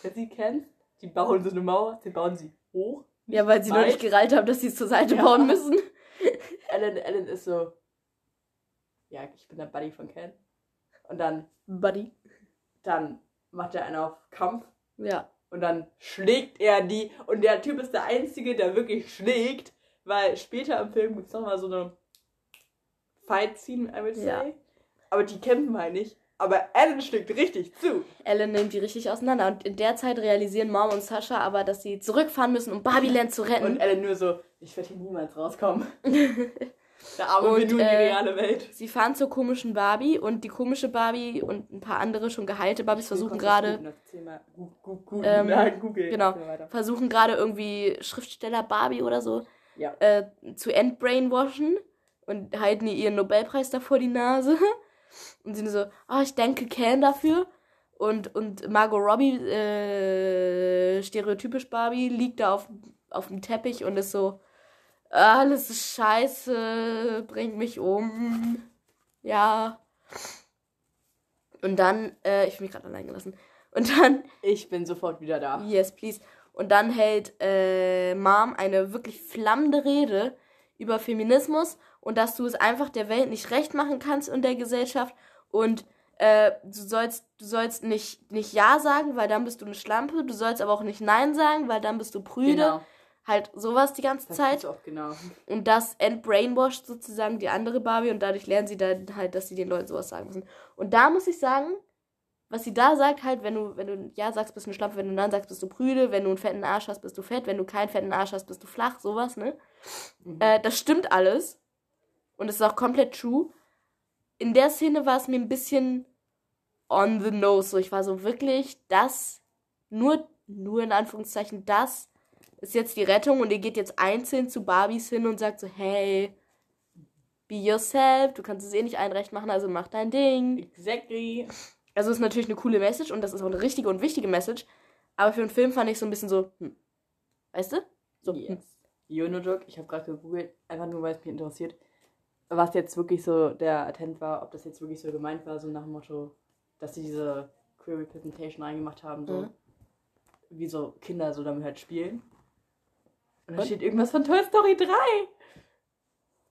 der sieht Ken, die bauen so eine Mauer, die bauen sie hoch. Ja, weil sie noch weit. nicht gereilt haben, dass sie es zur Seite Ja. bauen müssen. Ellen, Ellen ist so, ja, ich bin der Buddy von Ken. Und dann, Buddy. dann macht er einen auf Kampf Ja. Und dann schlägt er die. Und der Typ ist der Einzige, der wirklich schlägt, weil später im Film gibt es nochmal so eine Fight-Scene, I would say. Ja. Aber die kämpfen halt nicht. Aber Ellen schlägt richtig zu. Ellen nimmt die richtig auseinander. Und in der Zeit realisieren Mom und Sascha aber, dass sie zurückfahren müssen, um Barbieland zu retten. Und Ellen nur so, ich werde hier niemals rauskommen. Der arme Und, in die äh, reale Welt. Sie fahren zur komischen Barbie und die komische Barbie und ein paar andere schon geheilte Barbies versuchen gerade Ähm, Google. genau. Versuchen gerade irgendwie Schriftsteller Barbie oder so Ja. äh, zu entbrainwashen und halten ihr ihren Nobelpreis da vor die Nase und sind so, ah, ich denke Ken dafür und und Margot Robbie äh, stereotypisch Barbie liegt da auf auf dem Teppich und ist so, alles ist scheiße, bringt mich um. Ja. Und dann, äh, ich bin mich gerade allein gelassen. Und dann, Ich bin sofort wieder da. yes, please. Und dann hält äh, Mom eine wirklich flammende Rede über Feminismus und dass du es einfach der Welt nicht recht machen kannst und der Gesellschaft und äh, du sollst du sollst nicht nicht ja sagen, weil dann bist du eine Schlampe. Du sollst aber auch nicht nein sagen, weil dann bist du prüde. Genau. Halt sowas die ganze Das Zeit. auch genau. Und das entbrainwashed sozusagen die andere Barbie und dadurch lernen sie dann halt, dass sie den Leuten sowas sagen müssen. Und da muss ich sagen, was sie da sagt, halt, wenn du, wenn du Ja sagst, bist du Schlampe, wenn du Nein sagst, bist du prüde, wenn du einen fetten Arsch hast, bist du fett, wenn du keinen fetten Arsch hast, bist du flach, sowas, ne? Mhm. Äh, das stimmt alles. Und es ist auch komplett true. In der Szene war es mir ein bisschen on the nose. So, ich war so wirklich, das, nur, nur in Anführungszeichen, das ist jetzt die Rettung und ihr geht jetzt einzeln zu Barbies hin und sagt so, hey, be yourself, du kannst es eh nicht allen recht machen, also mach dein Ding. Exactly. Also ist natürlich eine coole Message und das ist auch eine richtige und wichtige Message, aber für einen Film fand ich so ein bisschen so, hm. Weißt du? So, hm. Yes. You no joke, ich habe gerade gegoogelt, einfach nur weil es mich interessiert, was jetzt wirklich so der Attent war, ob das jetzt wirklich so gemeint war, so nach dem Motto, dass sie diese Queer Representation reingemacht haben, so Mhm. wie so Kinder so damit halt spielen. Und da steht irgendwas von Toy Story 3.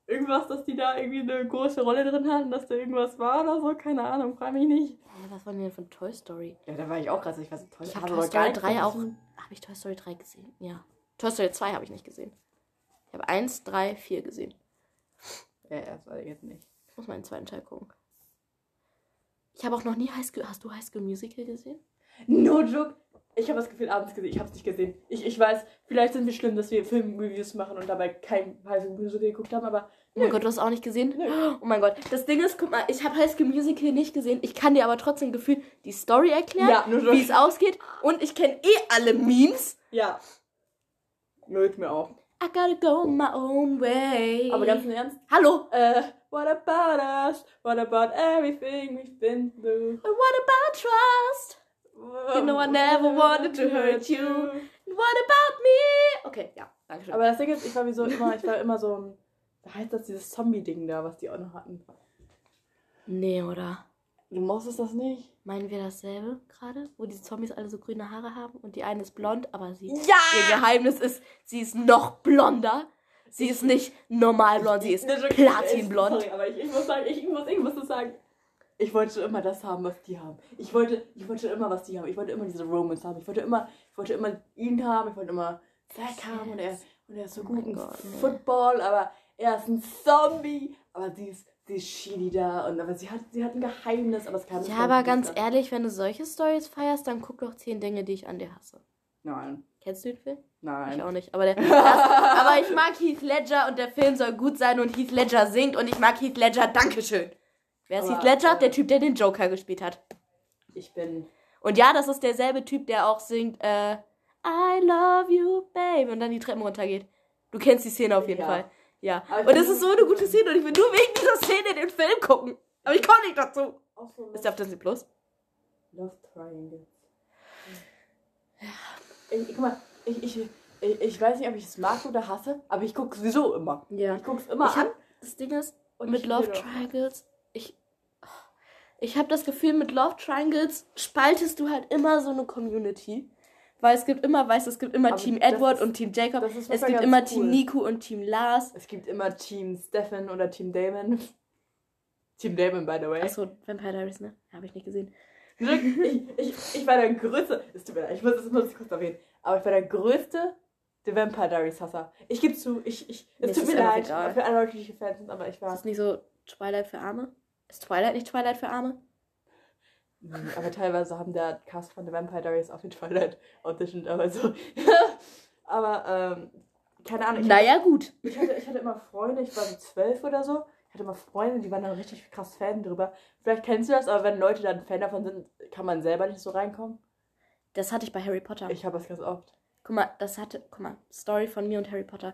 Irgendwas, dass die da irgendwie eine große Rolle drin hatten, dass da irgendwas war oder so, keine Ahnung, frag mich nicht. Hä, was war denn denn von Toy Story? Ja, da war ich auch gerade so, ich weiß nicht, Toy Ich aber Toy Story nichts 3 auch. Habe ich Toy Story 3 gesehen? Ja. Toy Story 2 habe ich nicht gesehen. Ich habe 1, 3, 4 gesehen. Ja, ja, das war jetzt nicht. Ich muss mal den zweiten Teil gucken. Ich habe auch noch nie High School. Hast du High School Musical gesehen? No joke. Ich habe das Gefühl, abends gesehen. Ich habe es nicht gesehen. Ich, ich weiß, vielleicht sind wir schlimm, dass wir Filmreviews machen und dabei kein High School Musical geguckt haben, aber Oh mein Gott, du hast auch nicht gesehen? Nö. Oh mein Gott. Das Ding ist, guck mal, ich habe High School Musical nicht gesehen. Ich kann dir aber trotzdem gefühlt die Story erklären, Ja, wie es ausgeht. Und ich kenne eh alle Memes. ja. Mögt mir auch. I gotta go my own way. Aber ganz im Ernst, Hallo. äh, what about us? What about everything we've been through? What about trust? You know I never wanted to hurt you. What about me? Okay, ja, danke schön. Aber das Ding ist, ich war wie so immer, ich war immer so ein, da heißt das dieses Zombie-Ding da, was die auch noch hatten. nee, oder? Du mochtest das nicht? Meinen wir dasselbe gerade? Wo die Zombies alle so grüne Haare haben und die eine ist blond, aber sie. Ja! Ihr Geheimnis ist, sie ist noch blonder. Sie ist nicht normal blond, sie ist platinblond. Sorry, aber ich, ich muss sagen, ich, ich muss, ich muss das sagen. Ich wollte schon immer das haben, was die haben. Ich wollte, ich wollte schon immer, was die haben. Ich wollte immer diese Romance haben. Ich wollte immer, ich wollte immer ihn haben. Ich wollte immer Zack haben und er, und er ist so Oh gut im. Football, aber er ist ein Zombie. Aber sie ist, sie ist shitty da und aber sie hat, sie hat ein Geheimnis, aber es kann Ja, aber ganz ehrlich, wenn du solche Stories feierst, dann guck doch 10 Dinge, die ich an dir hasse. Nein, Kennst du den Film? Ich nein. auch nicht. Aber, der, das, aber ich mag Heath Ledger und der Film soll gut sein und Heath Ledger singt und ich mag Heath Ledger. Dankeschön. Wer ist Heath Ledger? äh, Der Typ, der den Joker gespielt hat. Ich bin, Und ja, das ist derselbe Typ, der auch singt, äh, I love you, babe, und dann die Treppen runtergeht. Du kennst die Szene auf jeden Ja. Fall. Ja. Und es ist so eine gute Szene und ich will nur wegen dieser Szene den Film gucken. Aber ich komme nicht dazu. so Ist der auf Disney Plus? Love Triangle. Ich, guck mal, ich, ich, ich, ich weiß nicht, ob ich es mag oder hasse, aber ich gucke sowieso immer. Ja. Ich gucke es immer Ich an. hab, das Ding ist, Und mit Love Triangles, ich, ich habe das Gefühl, mit Love Triangles spaltest du halt immer so eine Community. Weil es gibt immer, weißt du, es gibt immer Aber Team Edward ist- und Team Jacob. ist Es gibt immer cool. Team Nico und Team Lars. Es gibt immer Team Stefan oder Team Damon. Team Damon, by the way. Achso, Vampire Diaries, ne? Habe ich nicht gesehen. Ich, ich, ich war der größte. Es tut mir leid, ich muss es muss kurz erwähnen. Aber ich war der größte The Vampire Diaries Hasser. Ich gebe zu, ich, ich, es ist tut mir leid egal. für alle Leute, die Fans aber ich Ist war. das nicht so Twilight für Arme? Ist Twilight nicht Twilight für Arme? Nee, Aber teilweise haben der Cast von The Vampire Diaries auch die Twilight auditioned, aber so. aber, ähm, keine Ahnung. Naja, gut. Ich hatte, ich hatte immer Freunde, ich war so zwölf oder so. Ich hatte immer Freunde, die waren dann richtig krass Fan drüber. Vielleicht kennst du das, aber wenn Leute dann Fan davon sind, kann man selber nicht so reinkommen. Das hatte ich bei Harry Potter. Ich habe das ganz oft. Guck mal, das hatte, guck mal, Story von mir und Harry Potter.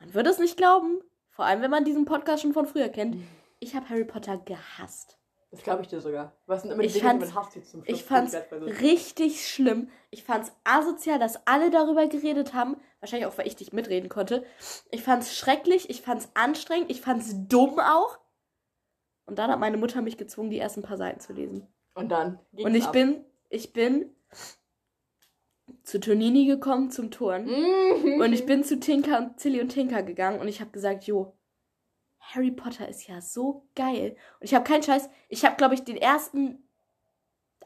Man würde es nicht glauben, vor allem wenn man diesen Podcast schon von früher kennt. Ich habe Harry Potter gehasst. Das glaube ich dir sogar. Was sind immer die Ich Dinge, die fand's- man hasst jetzt zum Schluss? Ich fand's richtig schlimm. Ich fand's asozial, dass alle darüber geredet haben. Wahrscheinlich auch, weil ich nicht mitreden konnte. Ich fand's schrecklich, ich fand's anstrengend, ich fand's dumm auch. Und dann hat meine Mutter mich gezwungen, die ersten paar Seiten zu lesen. Und dann Und ich ab. bin, ich bin zu Tonini gekommen zum Turn. Mhm. Und ich bin zu Tinker und Tilly und Tinker gegangen und ich habe gesagt, jo, Harry Potter ist ja so geil. Und ich habe keinen Scheiß, ich habe, glaube ich, den ersten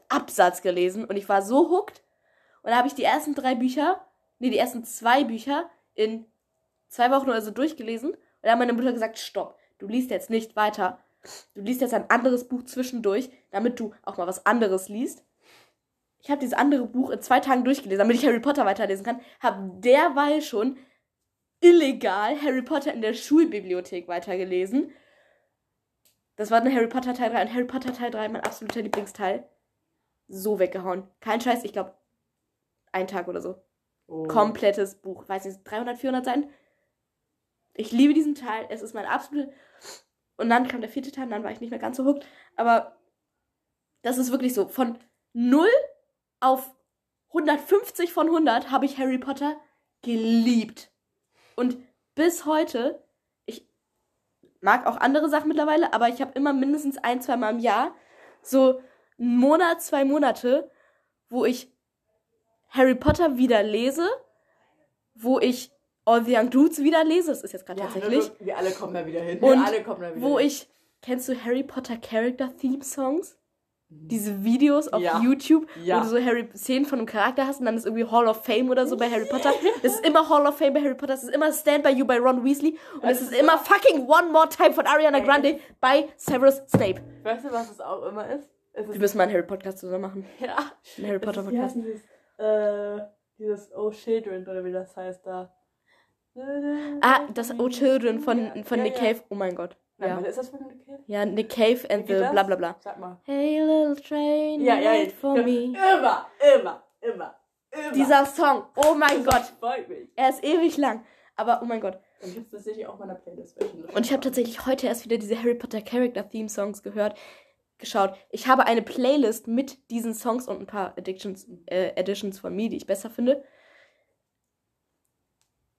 Absatz gelesen und ich war so hooked. Und da habe ich die ersten drei Bücher, nee, die ersten zwei Bücher in zwei Wochen oder so durchgelesen. Und da hat meine Mutter gesagt, stopp, du liest jetzt nicht weiter. Du liest jetzt ein anderes Buch zwischendurch, damit du auch mal was anderes liest. Ich habe dieses andere Buch in zwei Tagen durchgelesen, damit ich Harry Potter weiterlesen kann. Habe derweil schon illegal Harry Potter in der Schulbibliothek weitergelesen. Das war dann Harry Potter Teil 3 und Harry Potter Teil 3, mein absoluter Lieblingsteil. So weggehauen. Kein Scheiß, ich glaube, ein Tag oder so. Oh. Komplettes Buch. Weiß nicht, 300, 400 Seiten. Ich liebe diesen Teil. Es ist mein absoluter. Und dann kam der vierte Teil und dann war ich nicht mehr ganz so hooked. Aber das ist wirklich so. Von 0 auf 150 von 100 habe ich Harry Potter geliebt. Und bis heute, ich mag auch andere Sachen mittlerweile, aber ich habe immer mindestens ein, zwei Mal im Jahr so einen Monat, zwei Monate, wo ich Harry Potter wieder lese, wo ich All the Young Dudes wieder lese, das ist jetzt gerade Ja, tatsächlich, Wir alle kommen da wieder hin. Und wir alle kommen da wieder wo hin. ich, kennst du Harry Potter Character Theme Songs? Diese Videos auf Ja. YouTube, Ja. wo du so Harry Szenen von einem Charakter hast und dann ist irgendwie Hall of Fame oder so bei Harry Potter. Es ist immer Hall of Fame bei Harry Potter, es ist immer Stand by You bei Ron Weasley und Das es ist ist immer fucking One More Time von Ariana. Grande bei Severus Snape. Weißt du, was es auch immer ist? Es Wir ist müssen mal einen Harry Podcast zusammen machen. ja. Einen Harry Potter es ist, Podcast. dieses, äh, dieses Oh Children oder wie das heißt da. Ah, das Oh Children von, von ja, Nick ja. Cave. Oh mein Gott. Nein, Ja. was ist das für eine Kid? Ja, Nick Cave and the bla bla bla. Sag mal. Hey little train, Ja, ja, wait for ja. me. Immer, immer, immer, immer. Dieser Song, oh mein Das Gott, freut mich. er ist ewig lang. Aber oh mein Gott. Und ich hab's tatsächlich auch in meiner Playlist. Und ich habe tatsächlich heute erst wieder diese Harry Potter Character Theme Songs gehört, geschaut. Ich habe eine Playlist mit diesen Songs und ein paar Addictions, äh, Editions von mir, die ich besser finde.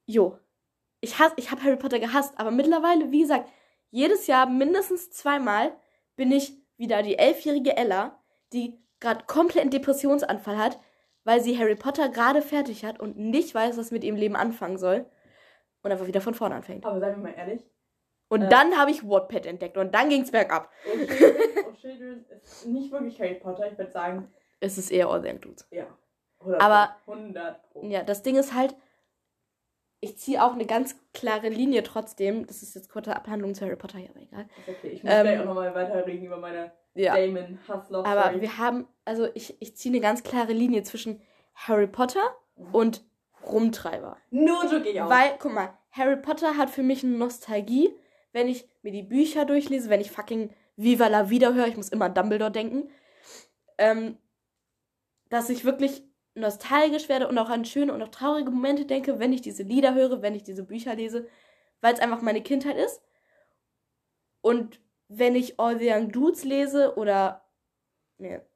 Jo. Ich, hasse, ich habe Harry Potter gehasst, aber mittlerweile, wie gesagt, jedes Jahr mindestens zweimal bin ich wieder die elfjährige Ella, die gerade komplett einen Depressionsanfall hat, weil sie Harry Potter gerade fertig hat und nicht weiß, was mit ihrem Leben anfangen soll. Und einfach wieder von vorne anfängt. Aber seien wir mal ehrlich. Und Äh. dann habe ich Wattpad entdeckt und dann ging's bergab. Oh Children, oh Children ist nicht wirklich Harry Potter. Ich würde sagen, Es ist eher All the Young Dudes. ja. 100 Aber- 100 Pro. Ja, das Ding ist halt, ich ziehe auch eine ganz klare Linie trotzdem. Das ist jetzt kurze Abhandlung zu Harry Potter, ja, aber egal. Okay. Ich muss Ähm, gleich auch nochmal weiterreden über meine Ja. Damon Hassloff. Aber wir haben, also ich, ich ziehe eine ganz klare Linie zwischen Harry Potter und Rumtreiber. Nur drücke ich auch. Weil, guck mal, Harry Potter hat für mich eine Nostalgie, wenn ich mir die Bücher durchlese, wenn ich fucking Viva la Vida höre, ich muss immer an Dumbledore denken, ähm, dass ich wirklich nostalgisch werde und auch an schöne und auch traurige Momente denke, wenn ich diese Lieder höre, wenn ich diese Bücher lese, weil es einfach meine Kindheit ist. Und wenn ich All the Young Dudes lese oder mir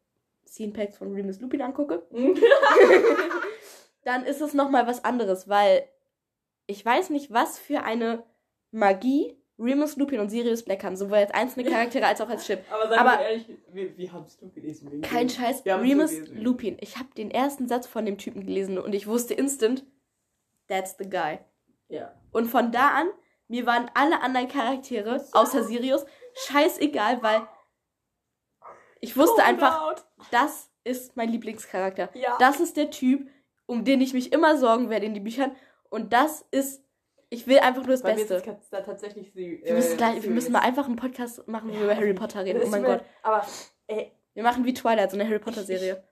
Scene Packs von Remus Lupin angucke, dann ist es nochmal was anderes, weil ich weiß nicht, was für eine Magie Remus Lupin und Sirius Black haben, sowohl als einzelne Charaktere als auch als Chip. aber sag aber- mal ehrlich, wie, wie hast du gelesen? Wegen Kein? Scheiß, Wir haben Remus. Lupin. Ich habe den ersten Satz von dem Typen gelesen und ich wusste instant, that's the guy. Ja. Und von da an, mir waren alle anderen Charaktere, außer Sirius, scheißegal, weil ich wusste Oh, einfach, laut. das ist mein Lieblingscharakter. Ja. Das ist der Typ, um den ich mich immer sorgen werde in den Büchern. Und das ist, ich will einfach nur das Bei mir ist Beste. da tatsächlich die, Wir müssen, äh, gleich, wir müssen mal einfach einen Podcast machen, wo wir Ja, über Harry Potter reden. Oh mein Gott. Aber, ey, Wir machen wie Twilight, so eine Harry Potter Serie.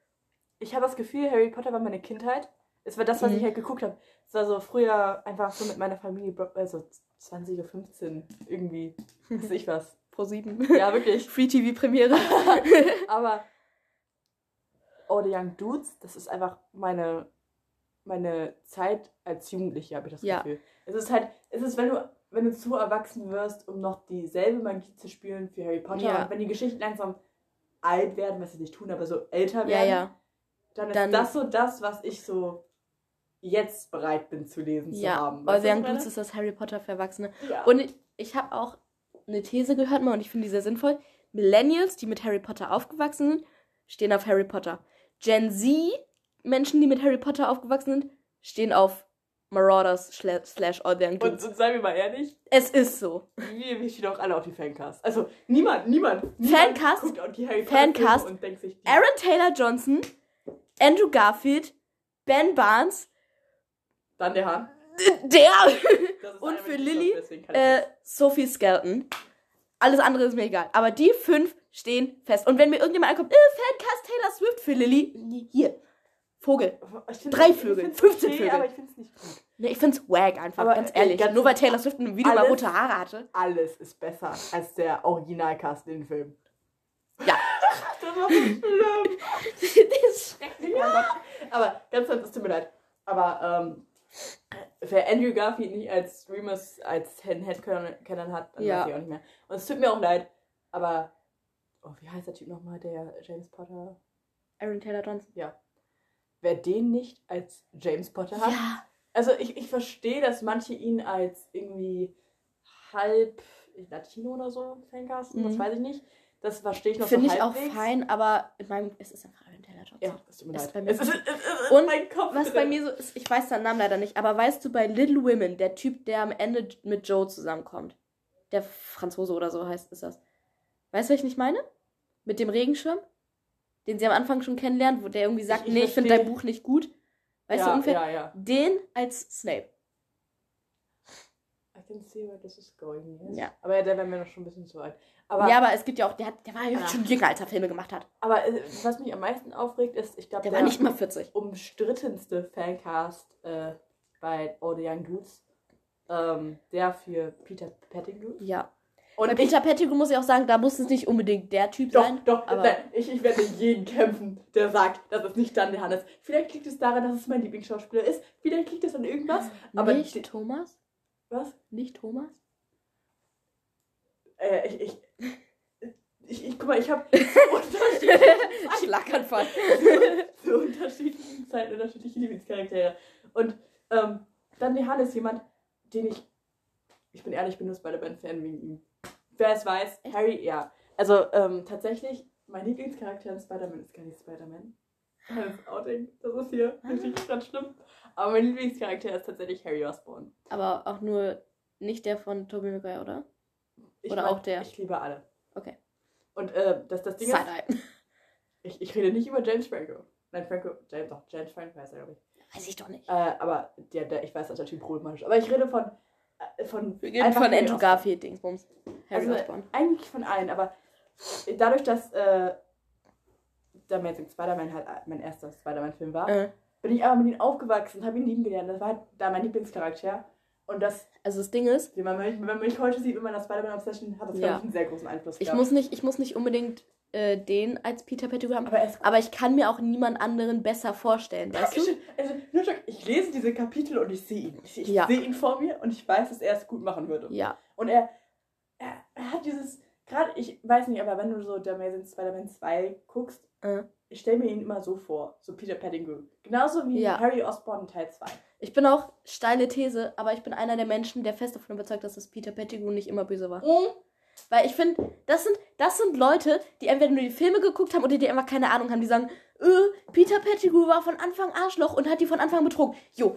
ich habe das Gefühl, Harry Potter war meine Kindheit. Es war das, was Mhm. ich halt geguckt habe. Es war so früher einfach so mit meiner Familie, also 20.15 Uhr irgendwie. Weiß ich was. Pro 7. Ja, wirklich. Free TV Premiere. Aber Oh, The Young Dudes, das ist einfach meine, meine Zeit als Jugendliche, habe ich das Ja. Gefühl. Es ist halt, es ist, wenn du, wenn du zu erwachsen wirst, um noch dieselbe Magie zu spielen für Harry Potter Ja. und wenn die Geschichten langsam alt werden, was sie nicht tun, aber so älter Ja, werden, ja. dann ist Dann- das so das, was ich so jetzt bereit bin zu lesen zu Ja, haben. Weißt ich Dudes ist das Harry Potter für Erwachsene. ja. Und ich, ich habe auch eine These gehört mal und ich finde die sehr sinnvoll. Millennials, die mit Harry Potter aufgewachsen sind, stehen auf Harry Potter. Gen Z, Menschen, die mit Harry Potter aufgewachsen sind, stehen auf Marauders slash Young und, und seien wir mal ehrlich, Es ist so. wir, wir stehen auch alle auf die Fancast. Also niemand, niemand, niemand Fancast? guckt auf die Harry Fancast? Und denkt sich, die- Aaron Taylor Johnson, Andrew Garfield, Ben Barnes, dann der Hahn. der Und für Lilly, äh, Sophie Skelton. Alles andere ist mir egal. Aber die fünf stehen fest. Und wenn mir irgendjemand ankommt, äh, Fancast Taylor Swift für Lilly, hier, Vogel. Drei Vögel, find's 15 okay, Vögel. Aber ich finde es nicht gut. Ne, ich find's wack einfach, Aber, ganz ehrlich. ganz- Nur weil Taylor Swift in einem Video mal alles- rote Haare hatte. Alles ist besser als der Originalcast in den Film. Ja. Das war so schlimm. das ist schrecklich. Ja. Aber ganz kurz, es tut mir leid. Aber ähm, wer Andrew Garfield nicht als Remus als Head Headcanon hat, dann Ja. weiß ich auch nicht mehr. Und es tut mir auch leid. Aber, oh, wie heißt der Typ nochmal, der James Potter? Aaron Taylor Johnson. Wer den nicht als James Potter hat? Ja. Also ich, ich verstehe, dass manche ihn als irgendwie halb Latino oder so fancasten, das Mhm. weiß ich nicht. Das verstehe ich noch Finde so ich auch fein, aber in meinem, es ist einfach Aaron Taylor Johnson. Ja, es tut mir leid. bei mir es ist, es ist Und mein Kopf Was drin. bei mir so ist, ich weiß seinen Namen leider nicht, aber weißt du, bei Little Women, der Typ, der am Ende mit Joe zusammenkommt, der Franzose oder so heißt, ist das. Weißt du, was ich nicht meine? Mit dem Regenschirm? Den sie am Anfang schon kennenlernen, wo der irgendwie sagt, Ich- nee, ich finde dein Buch nicht gut. Weißt ja, du ungefähr? Ja, ja. Den als Snape. I can see where this is going. Yes. Ja. Aber ja, der wäre mir noch schon ein bisschen zu alt. Aber, ja, aber es gibt ja auch, der, hat, der war ja Ja. schon jünger, als er Filme gemacht hat. aber äh, was mich am meisten aufregt, ist, ich glaube, Der der, war nicht mal 40. umstrittenste Fancast äh, bei All the Young Dudes, ähm, der für Peter Pettigrew. Ja. Und Bei Peter Pettigrew muss ich auch sagen, da muss es nicht unbedingt der Typ Doch, sein. doch, aber- nein, ich, ich werde jeden kämpfen, der sagt, dass es nicht dann der Hannes. Vielleicht liegt es daran, dass es mein Lieblingsschauspieler ist. Vielleicht liegt es an irgendwas. Aber nicht Thomas? Was? Nicht Thomas? Äh, ich, ich, ich, ich, guck mal, ich habe zu unterschiedlichen, Schlaganfall. zu unterschiedlichen Zeiten unterschiedliche Lieblingscharaktere. Und ähm, dann Hannes jemand, den ich, ich bin ehrlich, ich bin nur Spider-Man-Fan wegen ihm. Wer es weiß? Harry, ja. Also ähm, tatsächlich, mein Lieblingscharakter in Spider-Man ist gar nicht Spider-Man. Das Outing, das ist hier Ah. richtig ganz schlimm. Aber mein Lieblingscharakter ist tatsächlich Harry Osborn. Aber auch nur nicht der von Tobey Maguire, oder? Ich Oder mag- auch der. Ich liebe alle. Okay. Und äh, das, das Ding ist, Side-Eye. ich, ich rede nicht über James Franco. Nein, Franco, James, doch, James Franco heißt er, glaube ich. Weiß ich doch nicht. Äh, aber der, der, ich weiß, dass der Typ problematisch ist. Aber ich rede von. Äh, von Wir gehen von Dingsbums. Harry Also, Osborn. Eigentlich von allen, aber dadurch, dass äh, der Amazing Spider-Man halt mein erster Spider-Man-Film war, Äh, bin ich aber mit ihm aufgewachsen, habe ihn lieben gelernt. Das war halt da mein Lieblingscharakter. Und das, also das Ding ist, wenn man mich, wenn man mich heute sieht mit meiner Spider-Man-Obsession, hat das, Ja. glaube ich, einen sehr großen Einfluss ich gehabt. muss nicht, ich muss nicht unbedingt äh, den als Peter Pettigrew haben, aber er aber ich kann mir auch niemand anderen besser vorstellen, weißt du? Also, nur ich lese diese Kapitel und ich sehe ihn. Ich, ich Ja. sehe ihn vor mir und ich weiß, dass er es gut machen würde. Ja. Und er, er, er hat dieses, gerade, ich weiß nicht, aber wenn du so The Amazing Spider-Man 2 guckst, Äh. ich stelle mir ihn immer so vor, so Peter Pettigrew. Genauso wie Ja. Harry Osborn Teil 2. Ich bin auch steile These, aber ich bin einer der Menschen, der fest davon überzeugt, dass das Peter Pettigrew nicht immer böse war. Weil ich finde, das sind, das sind Leute, die entweder nur die Filme geguckt haben oder die einfach keine Ahnung haben. Die sagen, äh, Peter Pettigrew war von Anfang Arschloch und hat die von Anfang betrogen. Jo,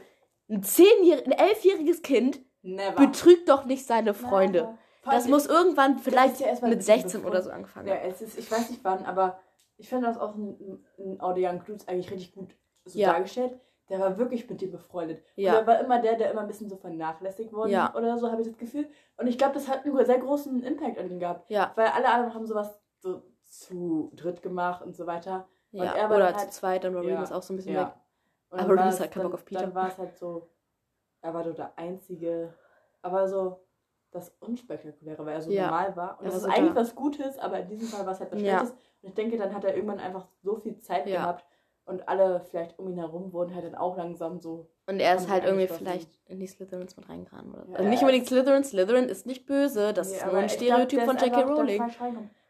ein zehnjähriges, ein elfjähriges Kind Never. betrügt doch nicht seine Freunde. Never. Das muss irgendwann vielleicht ja mit ein bisschen 16 bevor- oder so angefangen Ja, es ist, ich weiß nicht wann, aber ich fand das auch ein, ein Audio Young Dudes eigentlich richtig gut so Ja. dargestellt. Der war wirklich mit dir befreundet. Ja. Und er war immer der, der immer ein bisschen so vernachlässigt worden Ja. oder so, habe ich das Gefühl. Und ich glaube, das hat einen sehr großen Impact an ihn gehabt. Ja, Weil alle anderen haben sowas so zu dritt gemacht und so weiter. ja. er war Oder zu halt- zweit, dann war Ja. Remus auch so ein bisschen weg. Ja. Und Aber Remus hat keinen Bock auf Peter. Dann war es halt so, er war so der einzige, aber so das Unspektakuläre, weil er so normal war. Und Er das ist eigentlich was Gutes, aber in diesem Fall war es halt was. Schlechtes. Und ich denke, dann hat er irgendwann einfach so viel Zeit gehabt und alle vielleicht um ihn herum wurden halt dann auch langsam so. Und er ist halt irgendwie vielleicht in die Slytherins mit reingerannt oder. Ja, Also nicht unbedingt Slytherin. Slytherin ist nicht böse. Das Nee, ist nur ein glaub, Stereotyp der von J.K. Rowling.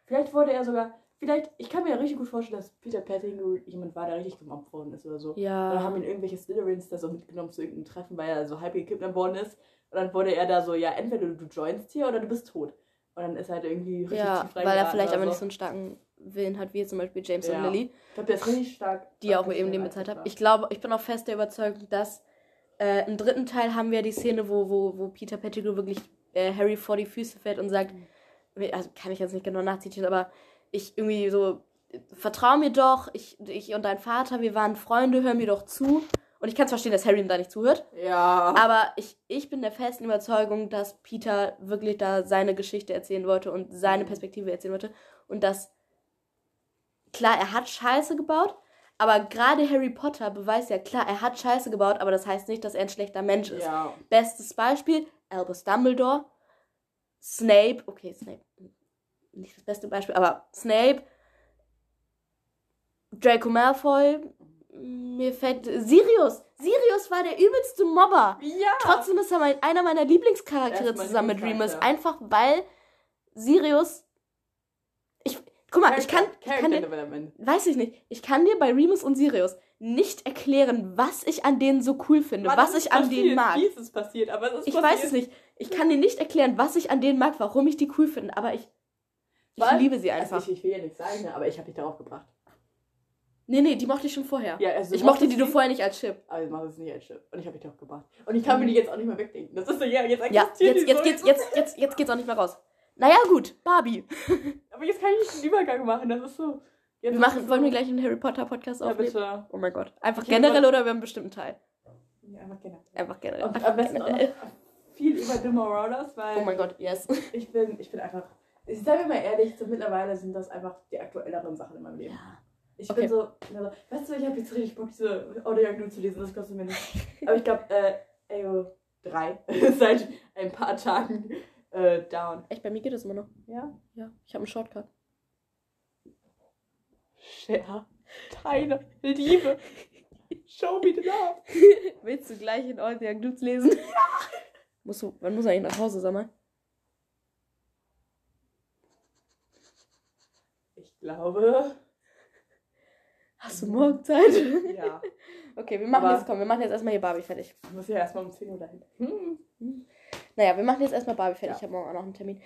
Vielleicht wurde er sogar, vielleicht, ich kann mir richtig gut vorstellen, dass Peter Pettigrew jemand war, der richtig gemobbt worden ist oder so. Ja. Oder haben ihn irgendwelche Slytherins da so mitgenommen zu irgendeinem Treffen, weil er so halb gekidnappt worden ist. Und dann wurde er da so, ja, entweder du joinst hier oder du bist tot. Und dann ist er halt irgendwie richtig Ja, tief weil er vielleicht aber so. nicht so einen starken Willen hat, wie zum Beispiel James Ja. und Lily, Ich glaube, der ist richtig stark. die auch eben Leben bezahlt haben. Ich glaube, ich bin auch fest der Überzeugung, dass äh, im dritten Teil haben wir die Szene, wo, wo, wo Peter Pettigrew wirklich äh, Harry vor die Füße fällt und sagt, also kann ich jetzt nicht genau nachzitieren, aber ich irgendwie so, vertrau mir doch, ich, ich und dein Vater, wir waren Freunde, hör mir doch zu. Und ich kann es verstehen, dass Harry ihm da nicht zuhört. Ja. Aber ich, ich bin der festen Überzeugung, dass Peter wirklich da seine Geschichte erzählen wollte und seine Perspektive erzählen wollte. Und dass, klar, er hat Scheiße gebaut, aber gerade Harry Potter beweist ja, klar, er hat Scheiße gebaut, aber das heißt nicht, dass er ein schlechter Mensch ist. Ja. Bestes Beispiel, Albus Dumbledore, Snape, okay, Snape, nicht das beste Beispiel, aber Snape, Draco Malfoy, mir fällt, Sirius, Sirius war der übelste Mobber. Ja. Trotzdem ist er mein, einer meiner Lieblingscharaktere Er zusammen mit Remus. Einfach weil Sirius. Ich. Guck mal, ich kann. Ich kann dir, weiß ich nicht. Ich kann dir bei Remus und Sirius nicht erklären, was ich an denen so cool finde, Wann was ich an passiert? denen mag. Ist passiert? Aber es ist Ich passiert. weiß es nicht. Ich kann dir nicht erklären, was ich an denen mag, warum ich die cool finde, aber ich. Ich Weil- liebe sie einfach. Also ich, ich will ja nichts sagen, ne, aber ich habe dich darauf gebracht. nee, nee, die mochte ich schon vorher. Ja, also ich mochte die sie, vorher nicht als Chip. Aber jetzt machst du es nicht als Chip. Und ich habe dich darauf gebracht. Und ich kann mir die jetzt auch nicht mehr wegdenken. Das ist so, ja, jetzt Ja, existiert jetzt, jetzt, geht's, jetzt, jetzt, jetzt geht's auch nicht mehr raus. Naja, gut, Barbie. Aber jetzt kann ich nicht den Übergang machen. Das ist so. Jetzt Wir machen, es wollen so, wir gleich einen Harry Potter Podcast Ja, aufnehmen? bitte. Oh mein Gott. Einfach Ich generell oder über einen bestimmten Teil? Ja, einfach generell. Einfach generell. Und Einfach am besten generell. viel über The Marauders, weil Oh mein Gott, yes. ich bin, ich bin einfach. Ich sage mir mal ehrlich, so mittlerweile sind das einfach die aktuelleren Sachen in meinem Leben. Ja. Ich Okay. bin so, also, weißt du, ich habe jetzt richtig Bock, diese Audioaktion zu lesen, das kostet mir nicht. Aber ich glaube, äh, AO 3 ist seit ein paar Tagen äh, down. Echt, bei mir geht das immer noch. Ja? Ja, ich habe einen Shortcut. Share deine Liebe. Show me the love. Willst du gleich in All the Dudes lesen? Ja. Musst du, wann muss er eigentlich nach Hause, sag mal? Ich glaube. Hast du morgen Zeit? Ja. Okay, wir machen Aber- jetzt, komm, wir machen jetzt erstmal hier Barbie fertig. Ich muss ja erstmal um 10 Uhr dahin. Hm. Naja, wir machen jetzt erstmal Barbie fertig. Ja. Ich habe morgen auch noch einen Termin.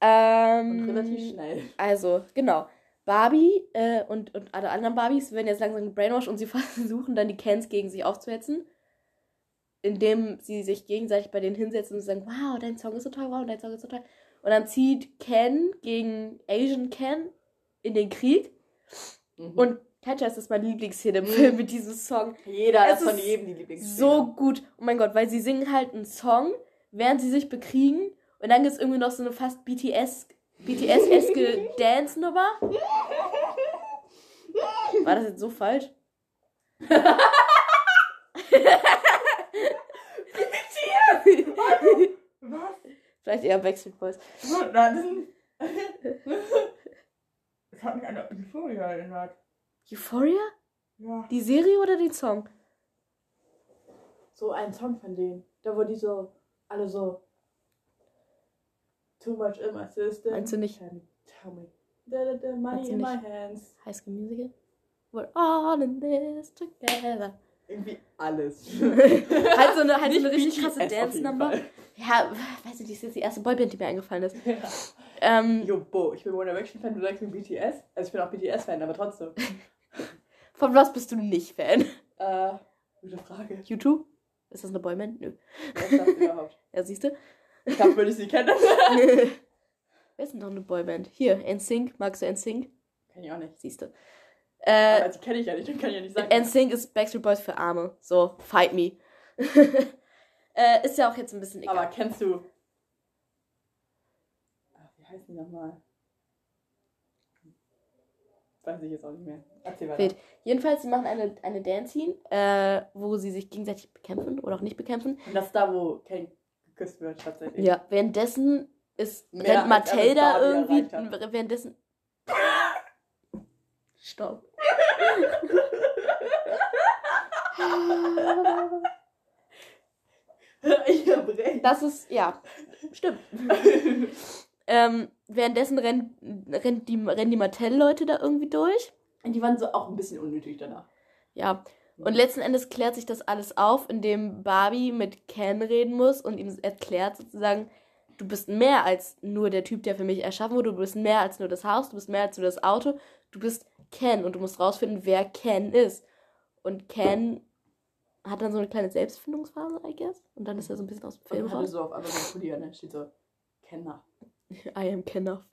Ähm, Und relativ schnell. Also, genau. Barbie äh, und, und alle anderen Barbies werden jetzt langsam gebrainwashed und sie versuchen dann die Kens gegen sich aufzuhetzen. Indem sie sich gegenseitig bei denen hinsetzen und sagen, wow, dein Song ist so toll, wow, dein Song ist so toll. Und dann zieht Ken gegen Asian Ken in den Krieg. Mhm. Und Katja ist das meine Lieblingsszene im. Film mit diesem Song. jeder es ist von jedem die Lieblingsszene. So gut. Oh mein Gott, weil sie singen halt einen Song, während sie sich bekriegen. Und dann gibt es irgendwie noch so eine fast BTS, BTS-eske Dance-Nummer. War das jetzt so falsch? Was? Vielleicht eher Backstreet Boys. Nein, das hat mich an Euphoria erinnert. Euphoria? Ja. Die Serie oder den Song? So ein Song von denen. Da wo die so, alle so. Too much in my system. Meinst du nicht? Can Tell me. Da, da, da, money in my nicht? hands. High School Musical? We're all in this together. Irgendwie alles. halt so eine, halt so eine richtig BTS krasse. Fall. Ja, weiß nicht, das ist jetzt die erste Boyband, die mir eingefallen ist. Ja. Ähm, Jo, Bo, ich bin One Direction Fan, du sagst mir BTS. Also ich bin auch BTS Fan, aber trotzdem. von was bist du nicht Fan? Äh, gute Frage. YouTube? Ist das eine Boyband? Nö. Wer ist das überhaupt? Ja, siehst du? Ich glaube, würde ich sie kennen. Wer ist denn noch eine Boyband? Hier, NSYNC. Magst du NSYNC? Kenn ich auch nicht. Siehst du. Äh, Aber die kenne ich ja nicht, dann kann ich ja nicht sagen. NSYNC ist Backstreet Boys für Arme. So, fight me. äh, ist ja auch jetzt ein bisschen egal. Aber kennst du. Ach, wie heißen die nochmal? Weiß ich jetzt auch nicht mehr. Wild. Jedenfalls, sie machen eine, eine Dance-Scene, äh, wo sie sich gegenseitig bekämpfen oder auch nicht bekämpfen. Und das ist da, wo Ken geküsst wird, tatsächlich. Ja, währenddessen ist Mehr rennt Matilda irgendwie. Währenddessen. Stopp. ich hab recht. Das ist, ja, stimmt. Ähm, währenddessen rennen, rennen die, rennen die Mattel-Leute da irgendwie durch. Und die waren so auch ein bisschen unnötig danach. Ja. Und letzten Endes klärt sich das alles auf, indem Barbie mit Ken reden muss und ihm erklärt sozusagen, du bist mehr als nur der Typ, der für mich erschaffen wurde, du bist mehr als nur das Haus, du bist mehr als nur das Auto, du bist Ken und du musst rausfinden, wer Ken ist. Und Ken hat dann so eine kleine Selbstfindungsphase, I guess. Und dann ist er so ein bisschen aus dem Und Film er raus. so auf einmal so ein Pulli dann steht so, Kenner. I am Kenner.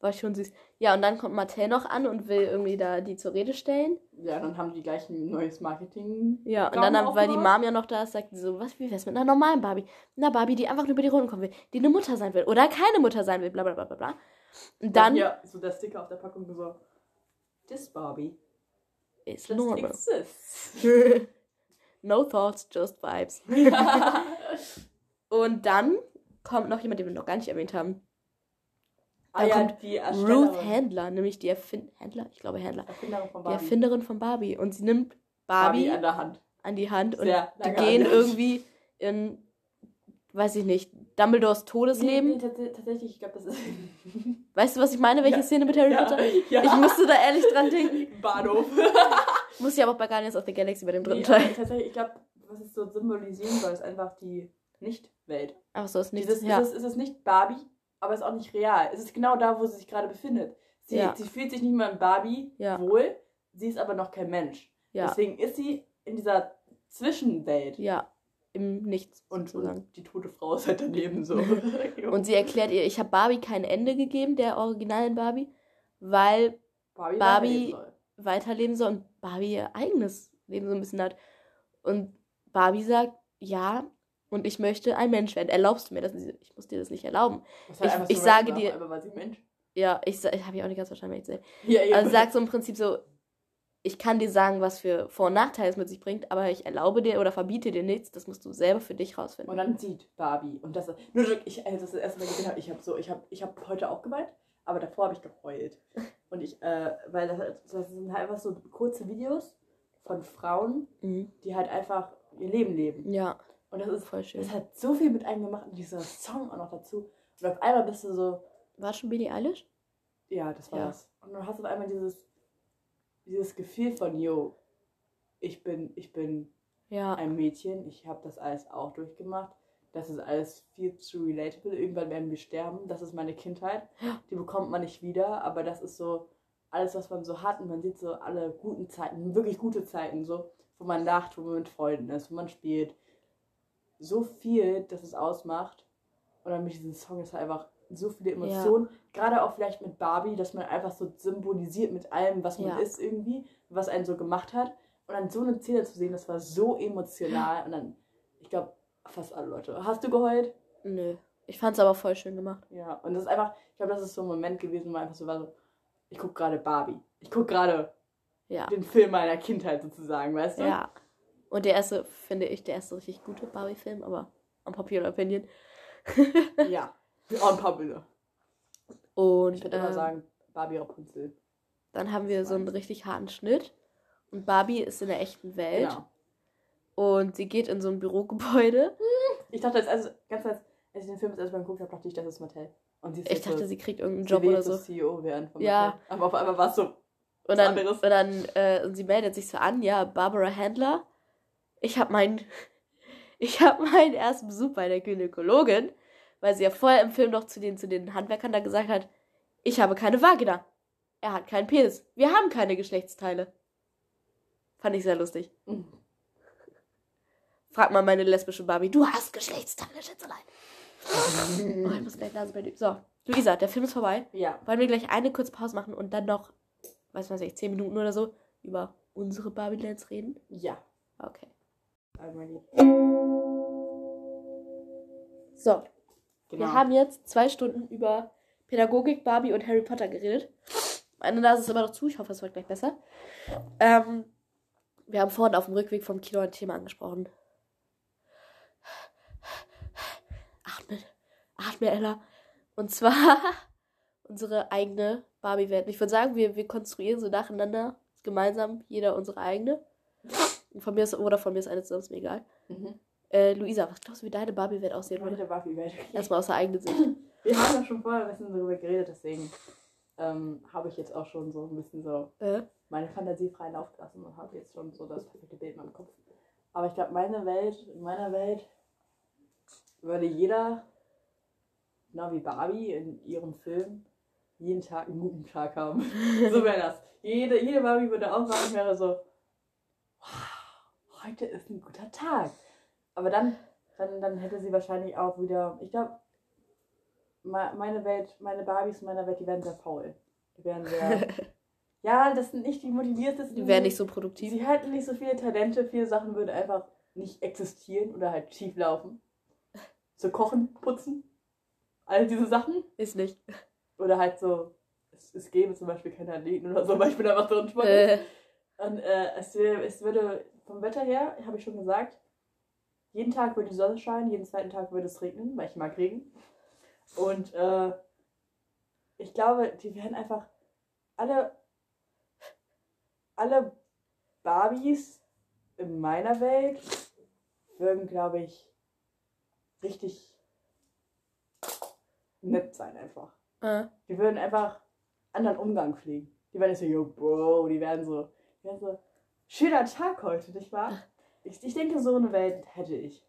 War schon süß. Ja, und dann kommt Mattel noch an und will irgendwie da die zur Rede stellen. Ja, dann haben die gleich ein neues Marketing. Ja, und dann, weil die. Mom ja noch da ist, sagt sie so, was, wie wär's mit einer normalen Barbie? Einer Barbie, die einfach nur über die Runden kommen will, die eine Mutter sein will oder keine Mutter sein will, bla bla bla bla bla. Und dann Ja, so der Sticker auf der Packung so, this Barbie ist just normal. no thoughts, just vibes. Und dann kommt noch jemand, den wir noch gar nicht erwähnt haben. Ah Dann ja, kommt die Ruth Handler, nämlich die Erfind Handler, ich glaube Handler, Erfinderin von die Barbie. Erfinderin von Barbie. Und sie nimmt Barbie Barbie, an der Hand. an die Hand und Sehr die lange gehen irgendwie in, weiß ich nicht, Dumbledores Todesleben. Nee, nee, tats- tatsächlich, ich glaube, das ist. Weißt du, was ich meine? Welche Ja. Szene mit Harry ja, Potter? ja. Ich musste da ehrlich dran denken. Bahnhof. Muss ja aber auch bei Guardians of the Galaxy bei dem dritten Nee, Teil. tatsächlich, ich glaube, was es so symbolisieren soll, ist einfach die Nicht-Welt. Einfach so ist nichts. Dieses, Ja. ist, es, ist es nicht Barbie, aber es ist auch nicht real. Es ist genau da, wo sie sich gerade befindet. Sie, Ja. sie fühlt sich nicht mehr in Barbie Ja. wohl, sie ist aber noch kein Mensch. ja. Deswegen ist sie in dieser Zwischenwelt. Ja. Im Nichts. Und, und die tote Frau ist halt daneben so. Und sie erklärt ihr, ich habe Barbie kein Ende gegeben, der originalen Barbie, weil Barbie, Barbie- weiterleben soll. weiterleben soll und Barbie ihr eigenes Leben so ein bisschen hat. Und Barbie sagt, ja, und ich möchte ein Mensch werden. Erlaubst du mir das? Ich muss dir das nicht erlauben. Das halt ich- einfach ich sage dir- Aber war sie Mensch? Ja, ich, ich habe ich auch nicht ganz verstanden, wenn ich sage. Ja. Also sagt so im Prinzip so, ich kann dir sagen, was für Vor- und Nachteile es mit sich bringt, aber ich erlaube dir oder verbiete dir nichts, das musst du selber für dich rausfinden. Und dann sieht Barbie. Und das nur ich, als ich das erste Mal gesehen habe, ich habe so, ich habe ich hab heute auch geweint, aber davor habe ich geheult. Und ich, äh, weil das, das sind halt einfach so kurze Videos von Frauen, Mhm. die halt einfach ihr Leben leben. Ja, Und das ist, voll schön. das hat so viel mit einem gemacht und dieser Song auch noch dazu. Und auf einmal bist du so, War schon Billie Eilish? ja, das Ja. war's. Und dann hast du auf einmal dieses, dieses Gefühl von, yo, ich bin, ich bin Ja. ein Mädchen, ich habe das alles auch durchgemacht. Das ist alles viel zu relatable. Irgendwann werden wir sterben. Das ist meine Kindheit. Die bekommt man nicht wieder, aber das ist so alles, was man so hat. Und man sieht so alle guten Zeiten, wirklich gute Zeiten, so, wo man lacht, wo man mit Freunden ist, wo man spielt. So viel, dass es ausmacht. Und dann mit diesem Song ist halt einfach so viele Emotionen. Gerade auch vielleicht mit Barbie, dass man einfach so symbolisiert mit allem, was man Ja. ist irgendwie, was einen so gemacht hat. Und dann so eine Szene zu sehen, das war so emotional. Und dann, ich glaube, fast alle Leute. Hast du geheult? Nö. Ich fand's aber voll schön gemacht. Ja. Und das ist einfach, ich glaube, das ist so ein Moment gewesen, wo einfach so war so, ich gucke gerade Barbie. Ich gucke gerade Ja. den Film meiner Kindheit sozusagen, weißt du? Ja. Und der erste, finde ich, der erste richtig gute Barbie-Film, aber unpopular opinion. Ja. On Pablo. Und Ich würde immer ähm, sagen, Barbie Rapunzel. dann haben wir so einen richtig harten Schnitt. Und Barbie ist in der echten Welt. Ja. Und sie geht in so ein Bürogebäude. Ich dachte jetzt, also ganz als, als ich den Film das erste Mal geguckt habe, dachte ich, das ist Mattel. Und sie ist Ich jetzt dachte, so, sie kriegt irgendeinen Job oder jetzt so. CEO werden von Ja. Mattel. Aber auf einmal war es so, Und dann, anderes. und dann äh, und sie meldet sich so an, ja, Barbara Handler, ich habe meinen ich habe meinen ersten Besuch bei der Gynäkologin, weil sie ja vorher im Film noch zu den, zu den Handwerkern da gesagt hat, ich habe keine Vagina. Er hat keinen Penis. Wir haben keine Geschlechtsteile. Fand ich sehr lustig. Mhm. Frag mal meine lesbische Barbie, du hast Geschlechtsteile, Schätzelein. oh, ich muss gleich Nase bei dir. So, Luisa, der Film ist vorbei. Ja. Wollen wir gleich eine kurze Pause machen und dann noch, weiß ich, 10 Minuten oder so über unsere Barbie-Lands reden? Ja. Okay. I'm ready. So, Genau. wir haben jetzt zwei Stunden über Pädagogik, Barbie und Harry Potter geredet. Meine Nase ist immer noch zu, ich hoffe, es wird gleich besser. Ähm, wir haben vorhin auf dem Rückweg vom Kino ein Thema angesprochen. Atme, atme, Ella. Und zwar unsere eigene Barbie-Welt. Ich würde sagen, wir, wir konstruieren so nacheinander gemeinsam jeder unsere eigene. Von mir ist, oder von mir ist eine sonst mir egal. Mhm. Äh, Luisa, was glaubst du, wie deine Barbie-Welt aussehen würde? Meine Barbie-Welt. Erstmal aus der eigenen Sicht. Wir haben ja schon vorher ein bisschen darüber geredet, deswegen ähm, habe ich jetzt auch schon so ein bisschen so Äh? meine Fantasie freien Lauf gelassen und habe jetzt schon so das perfekte Bild in meinem Kopf. Aber ich glaube, meine Welt, in meiner Welt würde jeder, genau wie Barbie in ihrem Film, jeden Tag einen guten Tag haben. so wäre das. Jede, jede Barbie würde aufwachen und wäre so, heute ist ein guter Tag. Aber dann, dann, dann hätte sie wahrscheinlich auch wieder, ich glaube, meine Welt, meine Barbies in meiner Welt, die werden sehr faul. Die werden sehr, ja, das sind nicht die motiviertesten. Die wären nicht so produktiv. Sie hätten nicht so viele Talente, viele Sachen würden einfach nicht existieren oder halt schief laufen. So kochen, putzen, all diese Sachen. Ist nicht. Oder halt so, es, es gäbe zum Beispiel keine Athleten oder so, weil ich bin einfach so entspannt. Äh, Und äh, es, es würde vom Wetter her, habe ich schon gesagt, jeden Tag würde die Sonne scheinen, jeden zweiten Tag würde es regnen, weil ich mag Regen. Und äh, ich glaube, die werden einfach alle, alle Barbies in meiner Welt würden, glaube ich, richtig nett sein einfach. äh, Die würden einfach anderen Umgang pflegen. Die werden nicht so, yo, Bro, die werden so, die werden so, schöner Tag heute, nicht wahr? Ich, ich denke, so eine Welt hätte ich.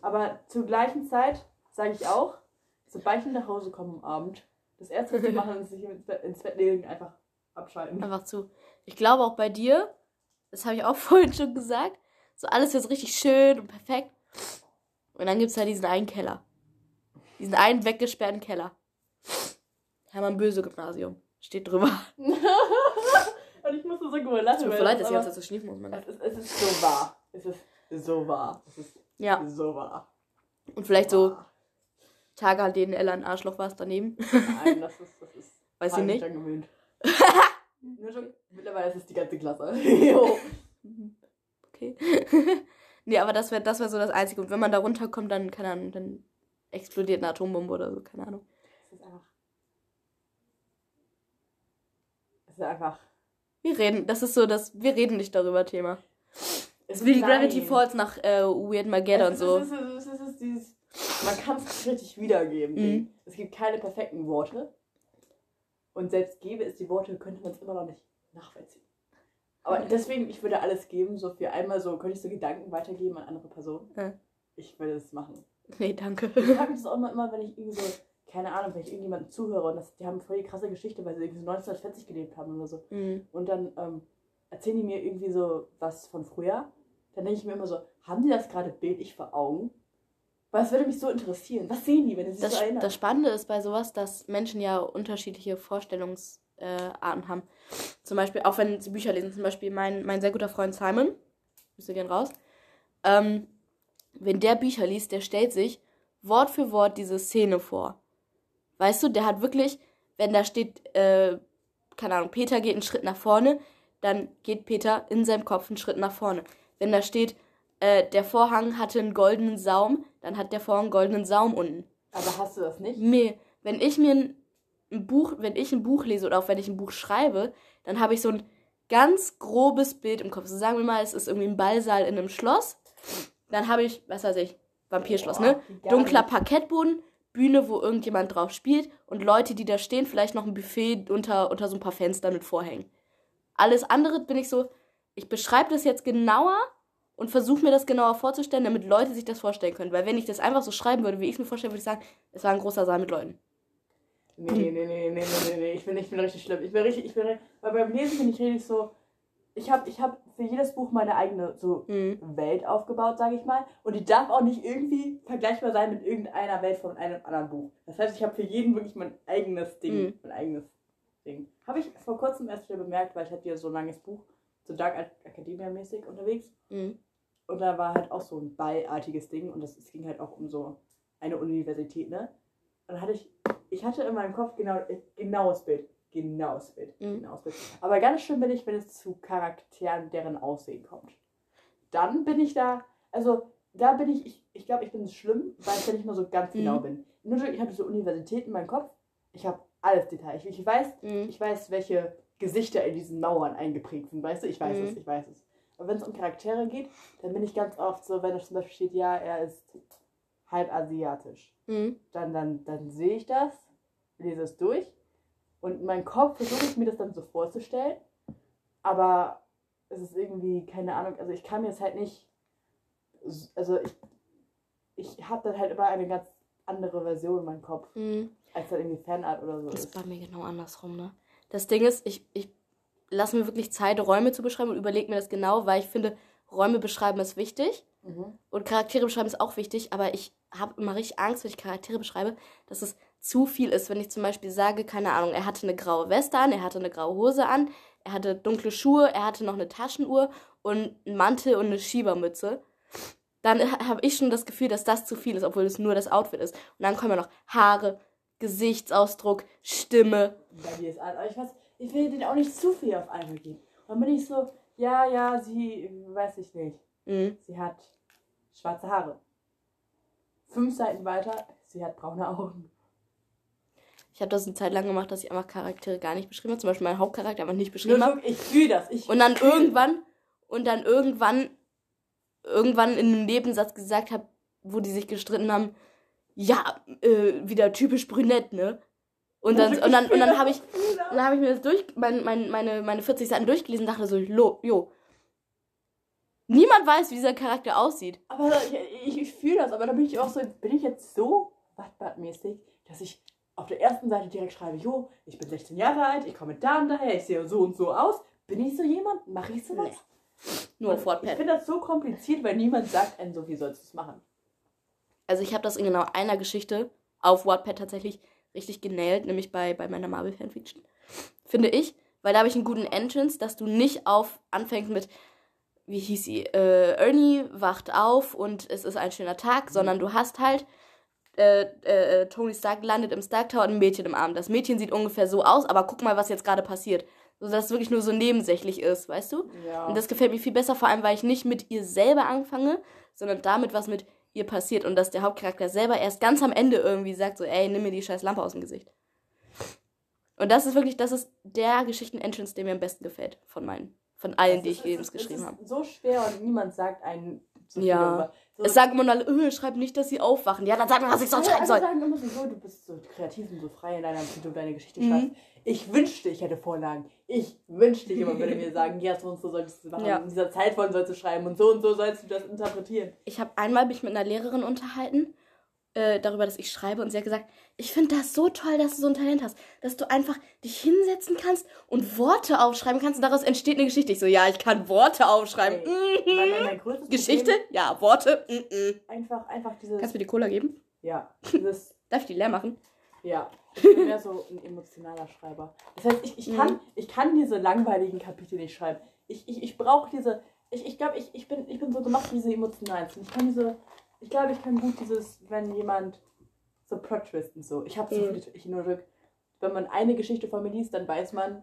Aber zur gleichen Zeit sage ich auch, sobald ich nach Hause komme am Abend, das erste, was die machen, ist sich ins Bett, ins Bett legen, einfach abschalten. einfach zu. Ich glaube auch bei dir, das habe ich auch vorhin schon gesagt, so alles ist richtig schön und perfekt. Und dann gibt es halt diesen einen Keller. Diesen einen weggesperrten Keller. Hermann Böse Gymnasium. Steht drüber. So gut lachen. Tut mir leid, dass ich jetzt so schniefen muss. Es, ist, es ist so wahr. Es ist so wahr. Es ist Ja, so wahr. und vielleicht so Wahr. Tage, an denen Ella ein Arschloch war, daneben. Nein, das ist, das ist Weiß ich nicht. Dann gewöhnt. Nur schon, mittlerweile ist es die ganze Klasse. jo. Okay. nee, aber das wäre das wär so das Einzige. Und wenn man da runterkommt, dann, keine Ahnung, dann explodiert eine Atombombe oder so, keine Ahnung. Es ist einfach. Es ist einfach. Wir reden, das ist so das, wir reden nicht darüber Thema. Ist wie die. Gravity Falls nach äh, Weird Mageddon so. Es, ist, es, ist, es ist dieses. Man kann es nicht richtig wiedergeben. Mhm. Es gibt keine perfekten Worte. Und selbst gäbe es die Worte, könnte man es immer noch nicht nachvollziehen. Aber deswegen, ich würde alles geben, so für einmal so, könnte ich so Gedanken weitergeben an andere Personen. Ja. Ich würde es machen. Nee, danke. Ich frage mich das auch immer, immer, wenn ich irgendwie so, keine Ahnung, wenn ich irgendjemandem zuhöre und das, die haben voll die krasse Geschichte, weil sie irgendwie so 1940 gelebt haben oder so. Mhm. Und dann ähm, erzählen die mir irgendwie so was von früher. Dann denke ich mir immer so, haben die das gerade bildlich vor Augen? Weil es würde mich so interessieren. Was sehen die, wenn sie sich Das, so erinnern? das Spannende ist bei sowas, dass Menschen ja unterschiedliche Vorstellungsarten äh, haben. Zum Beispiel, auch wenn sie Bücher lesen, zum Beispiel mein, mein sehr guter Freund Simon, müsste gern raus, ähm, wenn der Bücher liest, der stellt sich Wort für Wort diese Szene vor. Weißt du, der hat wirklich, wenn da steht, äh, keine Ahnung, Peter geht einen Schritt nach vorne, dann geht Peter in seinem Kopf einen Schritt nach vorne. Wenn da steht, äh, der Vorhang hatte einen goldenen Saum, dann hat der Vorhang einen goldenen Saum unten. Aber hast du das nicht? Nee, wenn ich mir ein, ein Buch, wenn ich ein Buch lese oder auch wenn ich ein Buch schreibe, dann habe ich so ein ganz grobes Bild im Kopf. So sagen wir mal, es ist irgendwie ein Ballsaal in einem Schloss. Dann habe ich, was weiß ich, Vampirschloss, Boah, ne? wie geil. Dunkler Parkettboden, Bühne, wo irgendjemand drauf spielt und Leute, die da stehen, vielleicht noch ein Buffet unter, unter so ein paar Fenstern mit Vorhängen. Alles andere bin ich so, ich beschreibe das jetzt genauer und versuche mir das genauer vorzustellen, damit Leute sich das vorstellen können. Weil wenn ich das einfach so schreiben würde, wie ich es mir vorstelle, würde ich sagen, es war ein großer Saal mit Leuten. Nee, nee, nee, nee, nee, nee, nee. Ich bin, ich bin richtig schlimm. Ich bin richtig, ich bin, weil beim Lesen bin ich richtig so, ich habe ich hab für jedes Buch meine eigene so Mhm. Welt aufgebaut, sage ich mal. Und die darf auch nicht irgendwie vergleichbar sein mit irgendeiner Welt von einem anderen Buch. Das heißt, ich habe für jeden wirklich mein eigenes Ding. Mhm. Mein eigenes Ding. Habe ich vor kurzem erst wieder bemerkt, weil ich hatte ja so ein langes Buch, so Dark Academia-mäßig unterwegs. Mhm. Und da war halt auch so ein ballartiges Ding und das, es ging halt auch um so eine Universität, ne? Und dann hatte ich, ich hatte in meinem Kopf genau, äh, genaues Bild. Genaues Bild. Mhm. Genaues Bild. Aber ganz schön bin ich, wenn es zu Charakteren, deren Aussehen kommt. Dann bin ich da, also da bin ich, ich, ich glaube, ich bin schlimm, weil ich da nicht mal so ganz Mhm. genau bin. Nur ich habe so Universität in meinem Kopf, ich habe alles Detail. Ich, ich weiß, Mhm. ich weiß, welche Gesichter in diesen Mauern eingeprägt sind, weißt du? Ich weiß Mhm. es, ich weiß es. Aber wenn es um Charaktere geht, dann bin ich ganz oft so, wenn es zum Beispiel steht, ja, er ist halb asiatisch. Mhm. Dann, dann, dann sehe ich das, lese es durch und in meinem Kopf versuche ich mir das dann so vorzustellen. Aber es ist irgendwie, keine Ahnung, also ich kann mir es halt nicht, also ich, ich habe dann halt immer eine ganz andere Version in meinem Kopf, Mhm. als dann irgendwie Fanart oder so Das ist ist. bei mir genau andersrum, ne? Das Ding ist, ich, ich lasse mir wirklich Zeit, Räume zu beschreiben und überlege mir das genau, weil ich finde, Räume beschreiben ist wichtig Mhm. und Charaktere beschreiben ist auch wichtig, aber ich habe immer richtig Angst, wenn ich Charaktere beschreibe, dass es zu viel ist. Wenn ich zum Beispiel sage, keine Ahnung, er hatte eine graue Weste an, er hatte eine graue Hose an, er hatte dunkle Schuhe, er hatte noch eine Taschenuhr und einen Mantel und eine Schiebermütze, dann habe ich schon das Gefühl, dass das zu viel ist, obwohl es nur das Outfit ist. Und dann kommen ja noch Haare, Gesichtsausdruck, Stimme. Bei dir ist alles. Aber ich weiß, ich will denen auch nicht zu viel auf einmal geben. Und dann bin ich so, ja, ja, sie, weiß ich nicht. Mhm. Sie hat schwarze Haare. Fünf Seiten weiter, sie hat braune Augen. Ich habe das eine Zeit lang gemacht, dass ich einfach Charaktere gar nicht beschrieben habe. Zum Beispiel meinen Hauptcharakter einfach nicht beschrieben habe. Ich fühle das. Ich Und dann irgendwann, und dann irgendwann, irgendwann in einem Nebensatz gesagt habe, wo die sich gestritten haben, ja, äh, wieder typisch brünett, ne? Und dann, und dann, und dann habe ich, dann habe ich mir das durch, mein, mein, meine, meine 40 Seiten durchgelesen und dachte so, lo, jo. Niemand weiß, wie dieser Charakter aussieht. Aber ich, ich, ich fühle das, aber da bin ich auch so, bin ich jetzt so wattbad-mäßig, dass ich auf der ersten Seite direkt schreibe, jo, ich bin 16 Jahre alt, ich komme da und daher, ich sehe so und so aus. Bin ich so jemand? Mache ich sowas? Nur auf Ich Wattpad. finde das so kompliziert, weil niemand sagt einem so, wie sollst du es machen. Also ich habe das in genau einer Geschichte auf Wattpad tatsächlich richtig genailt, nämlich bei, bei meiner Marvel Fanfiction. Finde ich, weil da habe ich einen guten Entrance, dass du nicht auf anfängst mit, wie hieß sie, äh, Ernie wacht auf und es ist ein schöner Tag, sondern du hast halt äh, äh, Tony Stark landet im Stark Tower und ein Mädchen im Arm. Das Mädchen sieht ungefähr so aus, aber guck mal, was jetzt gerade passiert. So dass es wirklich nur so nebensächlich ist, weißt du? Ja. Und das gefällt mir viel besser, vor allem, weil ich nicht mit ihr selber anfange, sondern damit, was mit ihr passiert. Und dass der Hauptcharakter selber erst ganz am Ende irgendwie sagt, so, ey, nimm mir die scheiß Lampe aus dem Gesicht. Und das ist wirklich, das ist der Geschichten-Entrance, der mir am besten gefällt von meinen, von allen, Es die ist- ich eben geschrieben es habe. so schwer und niemand sagt einen so viel Ja. darüber. So, Es sagen immer alle, öh, schreib nicht, dass sie aufwachen. Ja, dann sag mir, was ich sonst schreiben soll. sagen immer so, du bist so kreativ und so frei in deiner, wie du deine Geschichte Mhm. schreibst. Ich wünschte, ich hätte Vorlagen. Ich wünschte, jemand würde mir sagen, ja, so und so solltest du machen. Ja. In dieser Zeitform sollst du schreiben und so und so sollst du das interpretieren. Ich habe einmal mich mit einer Lehrerin unterhalten, äh, darüber, dass ich schreibe. Und sie hat gesagt, ich finde das so toll, dass du so ein Talent hast. Dass du einfach dich hinsetzen kannst und Worte aufschreiben kannst und daraus entsteht eine Geschichte. Ich so, ja, ich kann Worte aufschreiben. Ey, mein, mein, Mhm. größtes Geschichte? Problem, Ja, Worte. Mhm. einfach, einfach dieses, Kannst du mir die Cola geben? ja, dieses, Darf ich die leer machen? ja, ich bin mehr so ein emotionaler Schreiber. Das heißt, ich, ich, Mhm. kann, ich kann diese langweiligen Kapitel nicht schreiben. Ich, ich, ich brauche diese, ich, ich glaube, ich, ich, bin, ich bin so gemacht diese emotionalen. Ich kann diese, ich glaube, ich kann gut dieses, wenn jemand so Plot-Twist und so. Ich habe so Mhm. viele, ich nur Glück. Wenn man eine Geschichte von mir liest, dann weiß man,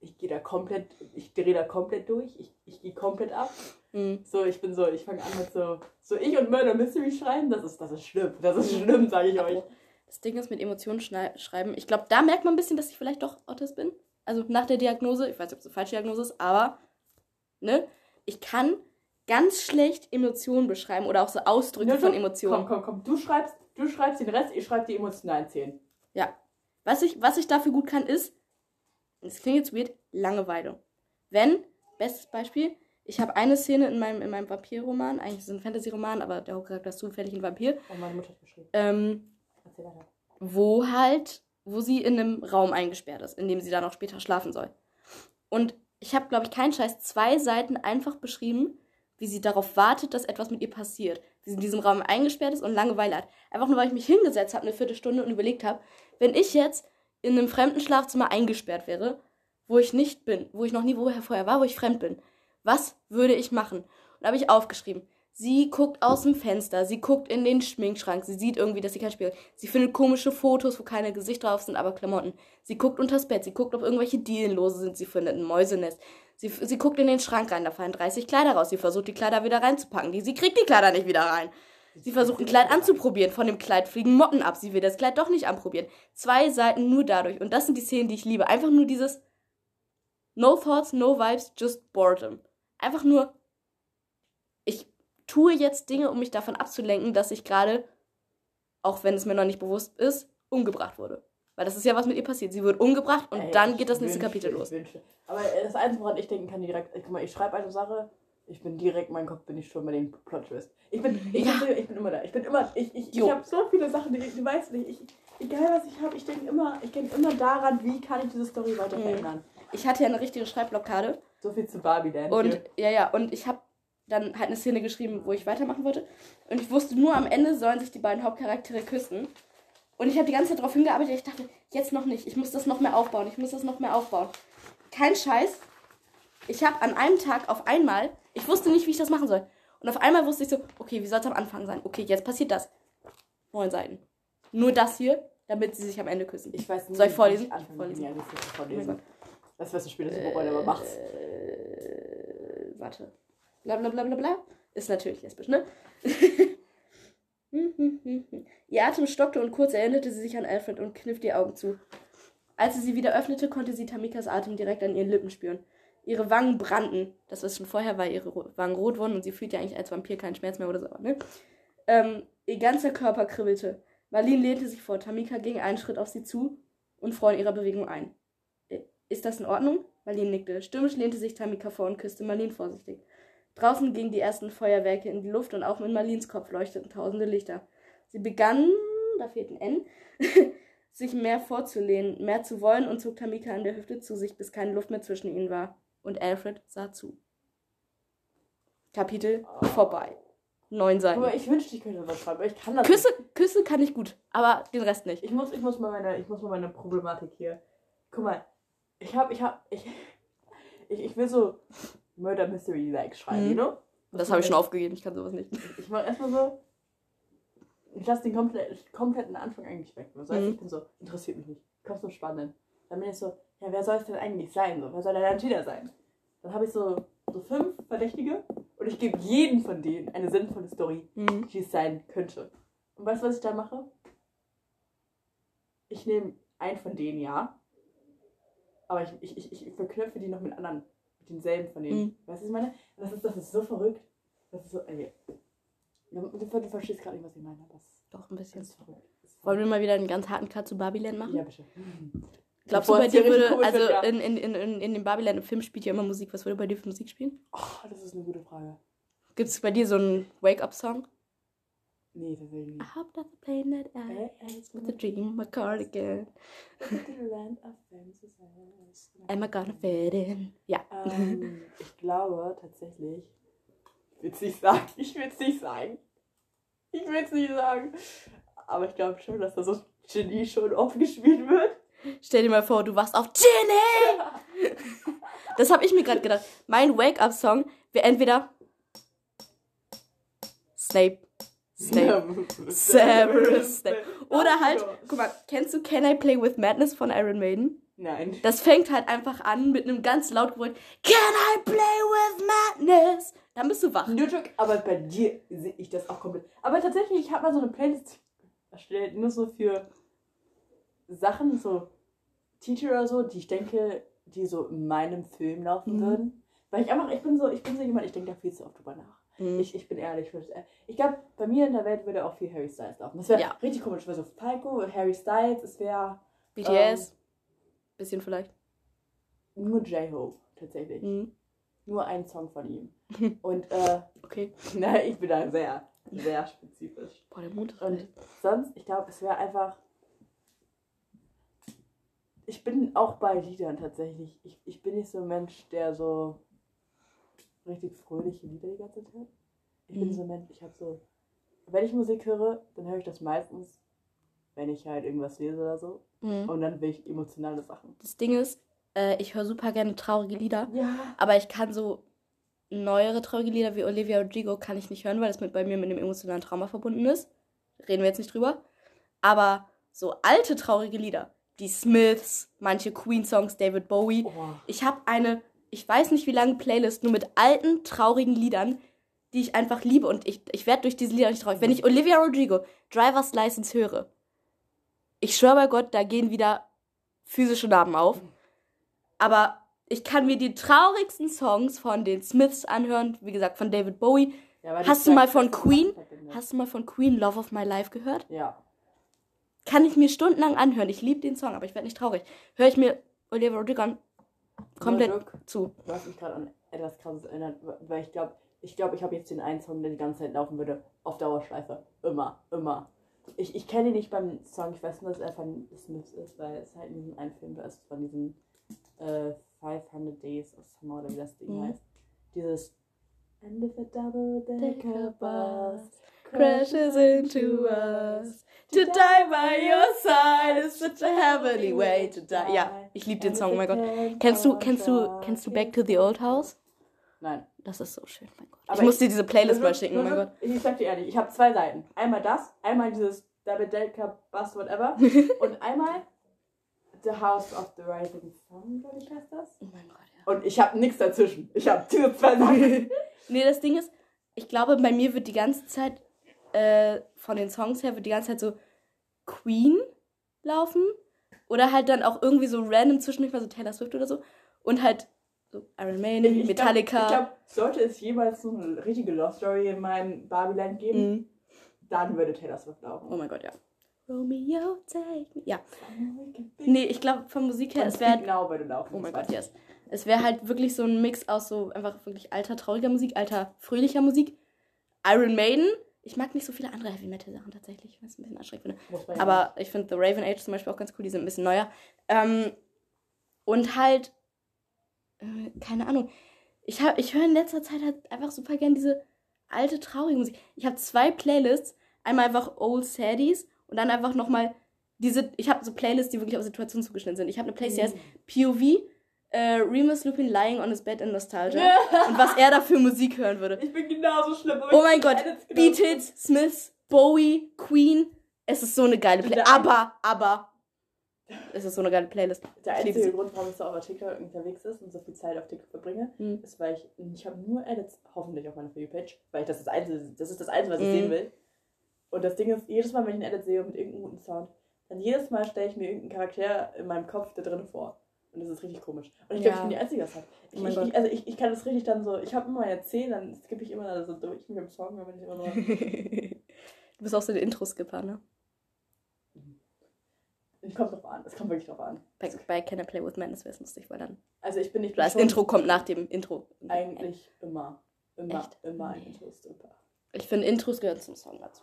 ich gehe da komplett, ich drehe da komplett durch, ich, ich gehe komplett ab. Mhm. So, ich bin so, ich fange an mit so, so ich und Murder Mystery schreiben, das ist, das ist schlimm, das ist schlimm, sage ich euch. Das Ding ist mit Emotionen schreiben. Ich glaube, da merkt man ein bisschen, dass ich vielleicht doch Autist bin. Also nach der Diagnose. Ich weiß nicht, ob es eine falsche Diagnose ist, aber ne? Ich kann ganz schlecht Emotionen beschreiben oder auch so Ausdrücke Ja, von Emotionen. Komm, komm, komm, du schreibst, du schreibst den Rest, ich schreibe die emotionalen Szenen. Ja. Was ich, was ich dafür gut kann, ist, es klingt jetzt weird, Langeweile. Wenn, bestes Beispiel, ich habe eine Szene in meinem, in meinem Vampirroman, eigentlich ist es ein Fantasy-Roman, aber der Hauptcharakter ist zufällig ein Vampir, Oh, meine Mutter hat geschrieben. ähm, Erzähl weiter. wo halt, wo sie in einem Raum eingesperrt ist, in dem sie dann auch später schlafen soll. Und ich habe, glaube ich, keinen Scheiß, zwei Seiten einfach beschrieben, wie sie darauf wartet, dass etwas mit ihr passiert. Sie in diesem Raum eingesperrt ist und Langeweile hat. Einfach nur, weil ich mich hingesetzt habe, eine Viertelstunde und überlegt habe, wenn ich jetzt in einem fremden Schlafzimmer eingesperrt wäre, wo ich nicht bin, wo ich noch nie woher vorher war, wo ich fremd bin, was würde ich machen? Und da habe ich aufgeschrieben. Sie guckt aus dem Fenster, sie guckt in den Schminkschrank, sie sieht irgendwie, dass sie kein Spiel Sie findet komische Fotos, wo keine Gesichter drauf sind, aber Klamotten. Sie guckt unters Bett, sie guckt, ob irgendwelche Dielen lose sind, sie findet ein Mäusenest. Sie, sie guckt in den Schrank rein, da fallen 30 Kleider raus. Sie versucht, die Kleider wieder reinzupacken. Die, sie kriegt die Kleider nicht wieder rein. Sie versucht, ein Kleid anzuprobieren. Von dem Kleid fliegen Motten ab. Sie will das Kleid doch nicht anprobieren. Zwei Seiten nur dadurch. Und das sind die Szenen, die ich liebe. Einfach nur dieses No Thoughts, No Vibes, just Boredom. Einfach nur, ich tue jetzt Dinge, um mich davon abzulenken, dass ich gerade auch wenn es mir noch nicht bewusst ist, umgebracht wurde. Weil das ist ja was mit ihr passiert. Sie wird umgebracht und Ey, dann geht das nächste wünschte, Kapitel los. wünschte. Aber das Einzige, woran ich denken kann, direkt, guck mal, ich schreibe eine Sache, ich bin direkt, mein Kopf bin ich schon bei dem Plot-Twist. Ich bin, ich, Ja. bin, ich bin immer da. Ich bin immer, ich, ich, ich habe so viele Sachen, die, du weißt nicht, ich, egal was ich habe, ich denke immer, ich denke immer daran, wie kann ich diese Story weiter Mhm. verändern. Ich hatte ja eine richtige Schreibblockade So viel zu Barbie Land. und hier. ja, ja, und ich habe dann halt eine Szene geschrieben, wo ich weitermachen wollte. Und ich wusste nur, am Ende sollen sich die beiden Hauptcharaktere küssen. Und ich habe die ganze Zeit darauf hingearbeitet. Ich dachte, jetzt noch nicht. Ich muss das noch mehr aufbauen. Ich muss das noch mehr aufbauen. Kein Scheiß. Ich habe an einem Tag auf einmal, ich wusste nicht, wie ich das machen soll. Und auf einmal wusste ich so, okay, wie soll es am Anfang sein? Okay, jetzt passiert das. Neun Seiten. Nur das hier, damit sie sich am Ende küssen. Ich weiß nicht, Soll ich vorlesen? anfangen Vorlesen. Ja, das Oh vorlesen. Gott. Das wirst du später so bereuen, aber mach's. Äh, warte. Bla bla bla bla bla. Ist natürlich lesbisch, ne? Ihr Atem stockte und kurz erinnerte sie sich an Alfred und kniff die Augen zu. Als sie sie wieder öffnete, konnte sie Tamikas Atem direkt an ihren Lippen spüren. Ihre Wangen brannten. Das was schon vorher war, ihre Wangen rot wurden und sie fühlte eigentlich als Vampir keinen Schmerz mehr oder so, ne? Ähm, ihr ganzer Körper kribbelte. Marlene lehnte sich vor. Tamika ging einen Schritt auf sie zu und fror in ihrer Bewegung ein. Äh, Ist das in Ordnung? Marlene nickte. Stürmisch lehnte sich Tamika vor und küsste Marlene vorsichtig. Draußen gingen die ersten Feuerwerke in die Luft und auch in Marlins Kopf leuchteten tausende Lichter. Sie begannen, da fehlt ein N, sich mehr vorzulehnen, mehr zu wollen und zog Tamika an der Hüfte zu sich, bis keine Luft mehr zwischen ihnen war. Und Alfred sah zu. Kapitel vorbei. Neun Guck Seiten. mal, ich wünschte, ich könnte was schreiben, aber ich kann das Küsse, Küsse kann ich gut, aber den Rest nicht. Ich muss, ich muss mal meine, ich muss mal meine Problematik hier. Guck mal, ich hab, ich hab, ich, ich, ich will so Murder Mystery like schreiben, Mhm. you know? Das habe ich schon aufgegeben, ich kann sowas nicht. Ich mach erstmal so. Ich lasse den komplett, kompletten Anfang eigentlich weg. Das heißt, Mhm. ich bin so, interessiert mich nicht. Kommt so spannend. Dann bin ich so, ja, wer soll es denn eigentlich sein? So, wer soll der Angela sein? Dann habe ich so, so fünf Verdächtige und ich gebe jedem von denen eine sinnvolle Story, Mhm. die es sein könnte. Und weißt du, was ich da mache? Ich nehme einen von denen, ja. Aber ich, ich, ich, ich verknüpfe die noch mit anderen. Denselben von denen. Mhm. Weißt du, was ich meine? Das ist, das ist so verrückt. Das ist so, ey. Du, verstehst gerade nicht, was ich meine. Das, Doch, ein das bisschen. ist verrückt. Wollen wir mal wieder einen ganz harten Cut zu Babyland machen? Ja, bitte. Glaubst du, bei dir würde, also wird, ja. in, in, in, in, in dem Babyland im Film spielt ja immer Musik. Was würde bei dir für Musik spielen? Oh, das ist eine gute Frage. Gibt es bei dir so einen Wake-up-Song? Nee, tatsächlich I nicht. hope that the plane that I Äh, with a dream, my cardigan. Land of Fences. Am I gonna fit in? Ja. Ähm, ich glaube tatsächlich. Ich will es nicht sagen. Ich will es nicht sagen. Ich will es nicht sagen. Aber ich glaube schon, dass da so Genie schon oft gespielt wird. Stell dir mal vor, du wachst auf Ginny! Das habe ich mir gerade gedacht. Mein Wake-up-Song wäre entweder Snape, Snape Severus Snape. oder halt, guck mal, kennst du Can I Play with Madness von Iron Maiden? Nein. Das fängt halt einfach an mit einem ganz laut Geräusch. Can I play with madness? Dann bist du wach. Joke, aber bei dir sehe ich das auch komplett. Aber tatsächlich, ich habe mal so eine Playlist erstellt, nur so für Sachen, so Titel oder so, die ich denke, die so in meinem Film laufen Mhm. würden. Weil ich einfach, ich bin so, ich bin so jemand, ich denke da viel zu oft drüber nach. Mhm. Ich, ich bin ehrlich. Ich, ich glaube, bei mir in der Welt würde auch viel Harry Styles laufen. Das wäre Ja. richtig komisch. Wäre so Falco, Harry Styles, es wäre BTS. Bisschen vielleicht. nur J-Hope, tatsächlich. Mhm. Nur ein Song von ihm. Und, äh, Okay. na, ich bin da sehr, sehr spezifisch. Boah, der Mond ist Und voll. sonst, ich glaube, es wäre einfach. Ich bin auch bei Liedern tatsächlich. Ich, ich bin nicht so ein Mensch, der so richtig fröhliche Lieder die ganze Zeit. Ich bin Mhm. so ein Mensch, ich habe so. Wenn ich Musik höre, dann höre ich das meistens, wenn ich halt irgendwas lese oder so. Mhm. Und dann will ich emotionale Sachen. Das Ding ist, äh, ich höre super gerne traurige Lieder, Ja. aber ich kann so neuere traurige Lieder wie Olivia Rodrigo kann ich nicht hören, weil das mit bei mir mit einem emotionalen Trauma verbunden ist. Reden wir jetzt nicht drüber. Aber so alte traurige Lieder, die Smiths, manche Queen-Songs, David Bowie. Oh. Ich habe eine, ich weiß nicht wie lange Playlist, nur mit alten, traurigen Liedern, die ich einfach liebe. Und ich, ich werde durch diese Lieder nicht traurig. Wenn ich Olivia Rodrigo, Driver's License höre, ich schwöre bei Gott, da gehen wieder physische Narben auf. Aber ich kann mir die traurigsten Songs von den Smiths anhören. Wie gesagt, von David Bowie. Ja, Hast du mal von Queen? Hast du mal von Queen Love of My Life gehört? Ja. Kann ich mir stundenlang anhören. Ich liebe den Song, aber ich werde nicht traurig. Höre ich mir Olivia Rodrigo an, komplett Look, zu. Du hast mich gerade an etwas krasses erinnert, weil ich glaube, ich glaube, ich habe jetzt den einen Song, der die ganze Zeit laufen würde, auf Dauerschleife. Immer, immer. Ich, ich kenne ihn nicht beim Song, ich weiß nur, dass er von Smiths ist, weil es halt in diesem einen Film ist, von diesem äh, 500 Days of Summer oder wie das Ding Mhm. heißt. Dieses And if a double decker bus crashes into us. To die by your side is such a heavenly way to die. Ja, ich liebe den Song, oh mein Gott. Kennst du, kennst du, kennst du Back to the Old House? Nein. Das ist so schön, mein Gott. Aber ich muss dir diese Playlist mal schicken, oh mein Gott. Ich sag dir ehrlich, ich habe zwei Seiten. Einmal das, einmal dieses Double Decker Bus, whatever. und einmal The House of the Rising Sun, glaube ich, heißt das. Oh mein Gott, ja. Und ich habe nichts dazwischen. Ich habe diese zwei Sachen. Nee, das Ding ist, ich glaube, bei mir wird die ganze Zeit, äh, von den Songs her, wird die ganze Zeit so Queen laufen. Oder halt dann auch irgendwie so random zwischendurch mal so Taylor Swift oder so. Und halt so Iron Maiden, Metallica. Glaub, ich glaube, sollte es jemals so eine richtige Love Story in meinem Barbieland geben, Mhm. dann würde Taylor Swift Oh laufen. mein Gott, ja. Romeo, take me. Ja. Nee, ich glaube, von Musik her, es wäre Now würde laufen. Oh mein Gott, yes. Es wäre halt wirklich so ein Mix aus so einfach wirklich alter, trauriger Musik, alter, fröhlicher Musik. Iron Maiden. Ich mag nicht so viele andere Heavy Metal Sachen tatsächlich, weil ich ein bisschen anstrengend finde. Aber ich finde The Raven Age zum Beispiel auch ganz cool, die sind ein bisschen neuer. Ähm, und halt, äh, keine Ahnung. Ich, hab- ich höre in letzter Zeit halt einfach super gern diese alte, traurige Musik. Ich habe zwei Playlists. Einmal einfach Old Sadies und dann einfach nochmal diese, ich habe so Playlists, die wirklich auf Situationen zugeschnitten sind. Ich habe eine Playlist, die heißt POV, äh, Remus Lupin Lying on his bed in Nostalgia. und was er da für Musik hören würde. Ich bin genauso schlimm. aber Oh mein Gott, Edits genauso Beat schlimm. It, Smith, Bowie, Queen. Es ist so eine geile Playlist. Aber, aber. Es ist so eine geile Playlist. Der einzige. Grund, warum ich so auf TikTok unterwegs ist und so viel Zeit auf TikTok verbringe, Mhm. ist, weil ich, ich habe nur Edits, hoffentlich auf meiner For You-Page, weil ich das, das, Einzige, das ist das Einzige, was ich Mhm. sehen will. Und das Ding ist, jedes Mal, wenn ich einen Edit sehe mit irgendeinem guten Sound, dann jedes Mal stelle ich mir irgendeinen Charakter in meinem Kopf da drin vor. Und das ist richtig komisch. Und ich glaube, Ja. ich bin die Einzige, die das hat. Ich, Oh ich, ich, also ich, ich kann das richtig dann so, ich habe immer meine 10, dann skippe ich immer da so durch mit dem Song, dann bin ich immer so, du bist auch so der Intro-Skipper, ne? es kommt drauf an, es kommt wirklich drauf an. Bei, bei Can I Play With Madness wäre es lustig, weil dann. Also ich bin nicht Das Intro kommt nach dem Intro. eigentlich immer, immer, Echt? immer ein Nee. Intro ist super. Ich finde, Intros gehören zum Song dazu.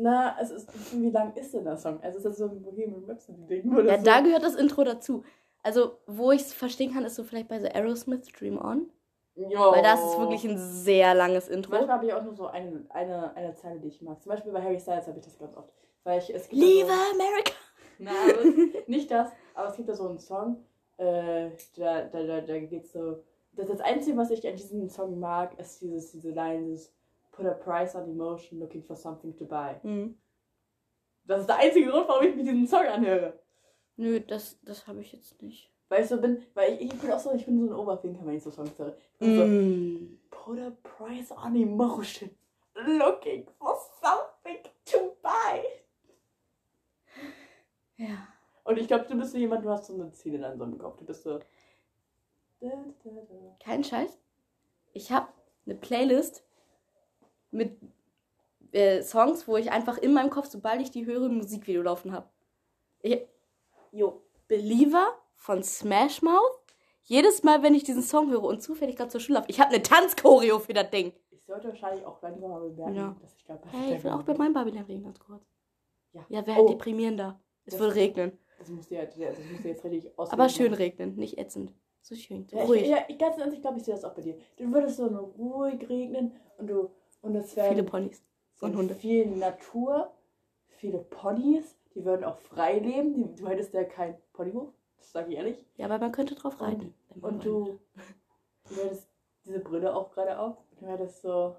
Na, es ist, wie lang ist denn der Song? Also ist das so ein Bohemian Rhapsody-Ding? oder Ja, so? da gehört das Intro dazu. Also, wo ich es verstehen kann, ist so vielleicht bei so Aerosmith Dream On. Jo. Weil das ist wirklich ein sehr langes Intro. Manchmal habe ich auch nur so eine, eine, eine Zeile, die ich mag. Zum Beispiel bei Harry Styles habe ich das ganz oft. Weil ich, es gibt da Leave so, America! Na, nicht das, aber es gibt da so einen Song, äh, da, da, da, da geht's so. Das, das Einzige, was ich an diesem Song mag, ist dieses, diese Line, dieses Put a price on emotion, looking for something to buy. Hm. Das ist der einzige Grund, warum ich mir diesen Song anhöre. Nö, das, das habe ich jetzt nicht. Weil ich so bin, weil ich, ich bin auch so, ich bin so ein Oberfinker, wenn ich so Songs höre. Ich bin so, Mm. Put a price on emotion, looking for something to buy. Ja. Und ich glaube, du bist so jemand, du hast so eine Ziel in deinem Sonnenkopf. Du bist so. Da, da, da. Kein Scheiß. Ich habe eine Playlist mit äh, Songs, wo ich einfach in meinem Kopf, sobald ich die höre, ein Musikvideo laufen habe. Jo, Believer von Smash Mouth. Jedes Mal, wenn ich diesen Song höre und zufällig gerade zur Schule laufe, ich habe eine Tanzchoreo für das Ding. Ich sollte wahrscheinlich auch langsam mal bemerken, Ja. dass ich glaube, Hey, ich will auch bei meinem Babylon reden, ganz kurz. Ja. Ja, wäre halt Oh. deprimierender. Es Das- wird regnen. Das muss dir das jetzt richtig aus. Aber schön regnen, nicht ätzend. So schön, so Ja, ruhig. ich, ja, ich ganz ehrlich, ich glaube, ich sehe das auch bei dir. Du würdest so nur ruhig regnen und du und es wäre Viele Ponys und Hunde. viel Natur, viele Ponys, die würden auch frei leben. Die, du hättest ja kein Ponyhof, das sage ich ehrlich. Ja, aber man könnte drauf reiten. Und wollte. du, du hättest diese Brille auch gerade auf. Du hättest so.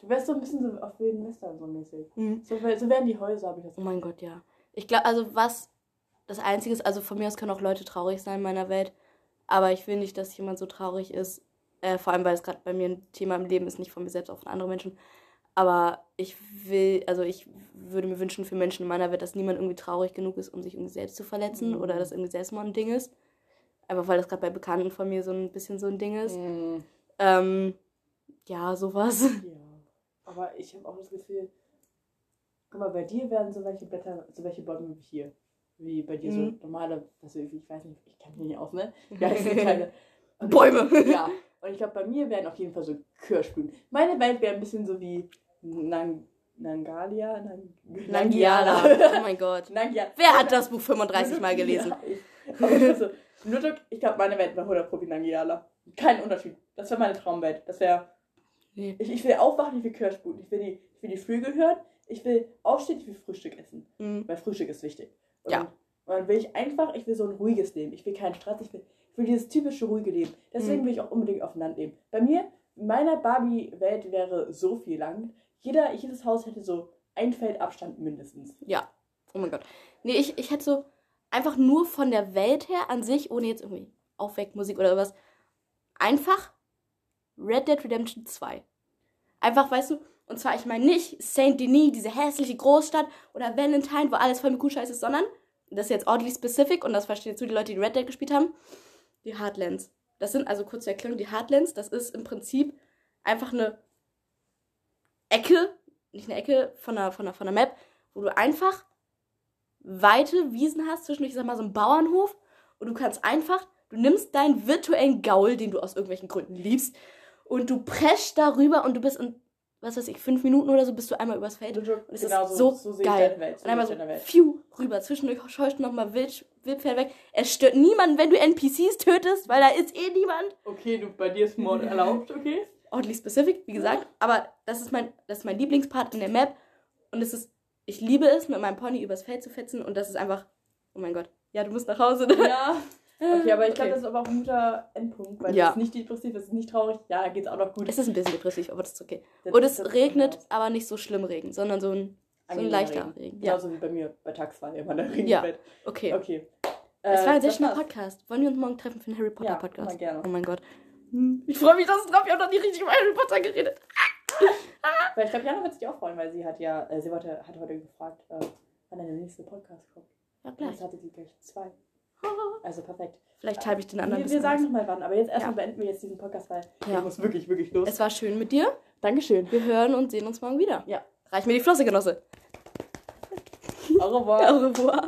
Du wärst so ein bisschen so auf wilden Western so mäßig. Mhm. So, so wären die Häuser, habe ich das Oh mein Gott, ja. Ich glaube, also was das Einzige ist, also von mir aus können auch Leute traurig sein in meiner Welt, aber ich will nicht, dass jemand so traurig ist, äh, vor allem weil es gerade bei mir ein Thema im Leben ist, nicht von mir selbst, auch von anderen Menschen. Aber ich will, also ich würde mir wünschen für Menschen in meiner Welt, dass niemand irgendwie traurig genug ist, um sich irgendwie selbst zu verletzen Mhm. oder dass irgendwie Selbstmord ein Ding ist. Einfach weil das gerade bei Bekannten von mir so ein bisschen so ein Ding ist. Mhm. Ähm, ja, sowas. Ja. Aber ich habe auch das Gefühl, Guck mal, bei dir werden so welche Blätter, so welche Bäume wie hier. Wie bei dir Mhm. so normale, also ich weiß nicht, ich kenne mich nicht aus, ne? Die Teile? Und- Bäume. Ja. Und ich glaube, bei mir wären auf jeden Fall so Kirschblüten. Meine Welt wäre ein bisschen so wie Nang Nangalia? Nang Nangiala. Oh mein Gott. Nangia. Wer hat das Buch 35 Mal gelesen? Ja, so, ich glaube, meine Welt wäre 100 Pro wie Nangiala. Kein Unterschied. Das wäre meine Traumwelt. Das wäre. Nee. Ich, ich will aufwachen, ich will Kirschblüten. Ich will, die, ich will die Flügel hören. Ich will aufstehen, ich will Frühstück essen. Mhm. Weil Frühstück ist wichtig. Und, Ja. Und dann will ich einfach, ich will so ein ruhiges Leben. Ich will keinen Stress, ich will, ich will dieses typische ruhige Leben. Deswegen Mhm. will ich auch unbedingt auf dem Land leben. Bei mir, in meiner Barbie-Welt wäre so viel lang. Jeder, jedes Haus hätte so ein Feld Abstand mindestens. Ja. Oh mein Gott. Nee, ich, ich hätte so einfach nur von der Welt her an sich, ohne jetzt irgendwie Aufweckmusik oder was, einfach Red Dead Redemption 2. Einfach, weißt du, und zwar, ich meine nicht Saint Denis, diese hässliche Großstadt oder Valentine, wo alles voll mit Kuhscheiß ist, sondern, das ist jetzt oddly specific und das verstehen jetzt nur die Leute, die Red Dead gespielt haben, die Heartlands. Das sind, also kurze Erklärung, die Heartlands, das ist im Prinzip einfach eine Ecke, nicht eine Ecke von einer, von einer, von einer Map, wo du einfach weite Wiesen hast, zwischendurch, ich sag mal, so ein Bauernhof und du kannst einfach, du nimmst deinen virtuellen Gaul, den du aus irgendwelchen Gründen liebst, und du preschst darüber und du bist in, was weiß ich, fünf Minuten oder so bist du einmal übers Feld. Und es Genau ist so, so ich geil. Welt. So und einmal so, pfiuh, rüber. Zwischendurch scheust du nochmal Wild, Wildpferd weg. Es stört niemanden, wenn du NPCs tötest, weil da ist eh niemand. Okay, du, bei dir ist Mord erlaubt, okay? Oddly specific, wie gesagt. Aber das ist mein, das ist mein Lieblingspart in der Map. Und es ist, ich liebe es, mit meinem Pony übers Feld zu fetzen. Und das ist einfach, oh mein Gott. Ja, du musst nach Hause. Ne? Ja. Okay, aber ich glaube, Okay. das ist aber auch ein guter Endpunkt, weil Ja. das ist nicht depressiv, das ist nicht traurig. Ja, da geht's auch noch gut. Es ist ein bisschen depressiv, aber das ist okay. Das- Und es das- regnet, aber nicht so schlimm Regen, sondern so ein, so ein leichter Regen. Regen. Ja, Genauso wie bei mir bei Tag 2 immer der Regen Ja. okay. Okay. Es Äh, war ein sehr schöner. Podcast. Wollen wir uns morgen treffen für einen Harry Potter Ja, Podcast? mal gerne. Oh mein Gott. Hm, Ich freue mich, dass es drauf. Wir haben noch nie richtig über Harry Potter geredet. Weil ich glaube, Jana wird sich auch freuen, weil sie hat ja, äh, sie wollte, hat heute gefragt, äh, wann der nächste Podcast kommt. Ja, Und gleich. jetzt hatte sie gleich zwei. Also perfekt. Vielleicht habe ich den anderen Wir, wir sagen nochmal wann, aber jetzt erstmal Ja. beenden wir jetzt diesen Podcast, weil Ja. ich muss wirklich, wirklich los. Es war schön mit dir. Dankeschön. Wir hören und sehen uns morgen wieder. Ja. Reich mir die Flosse, Genosse. Au revoir. Au revoir.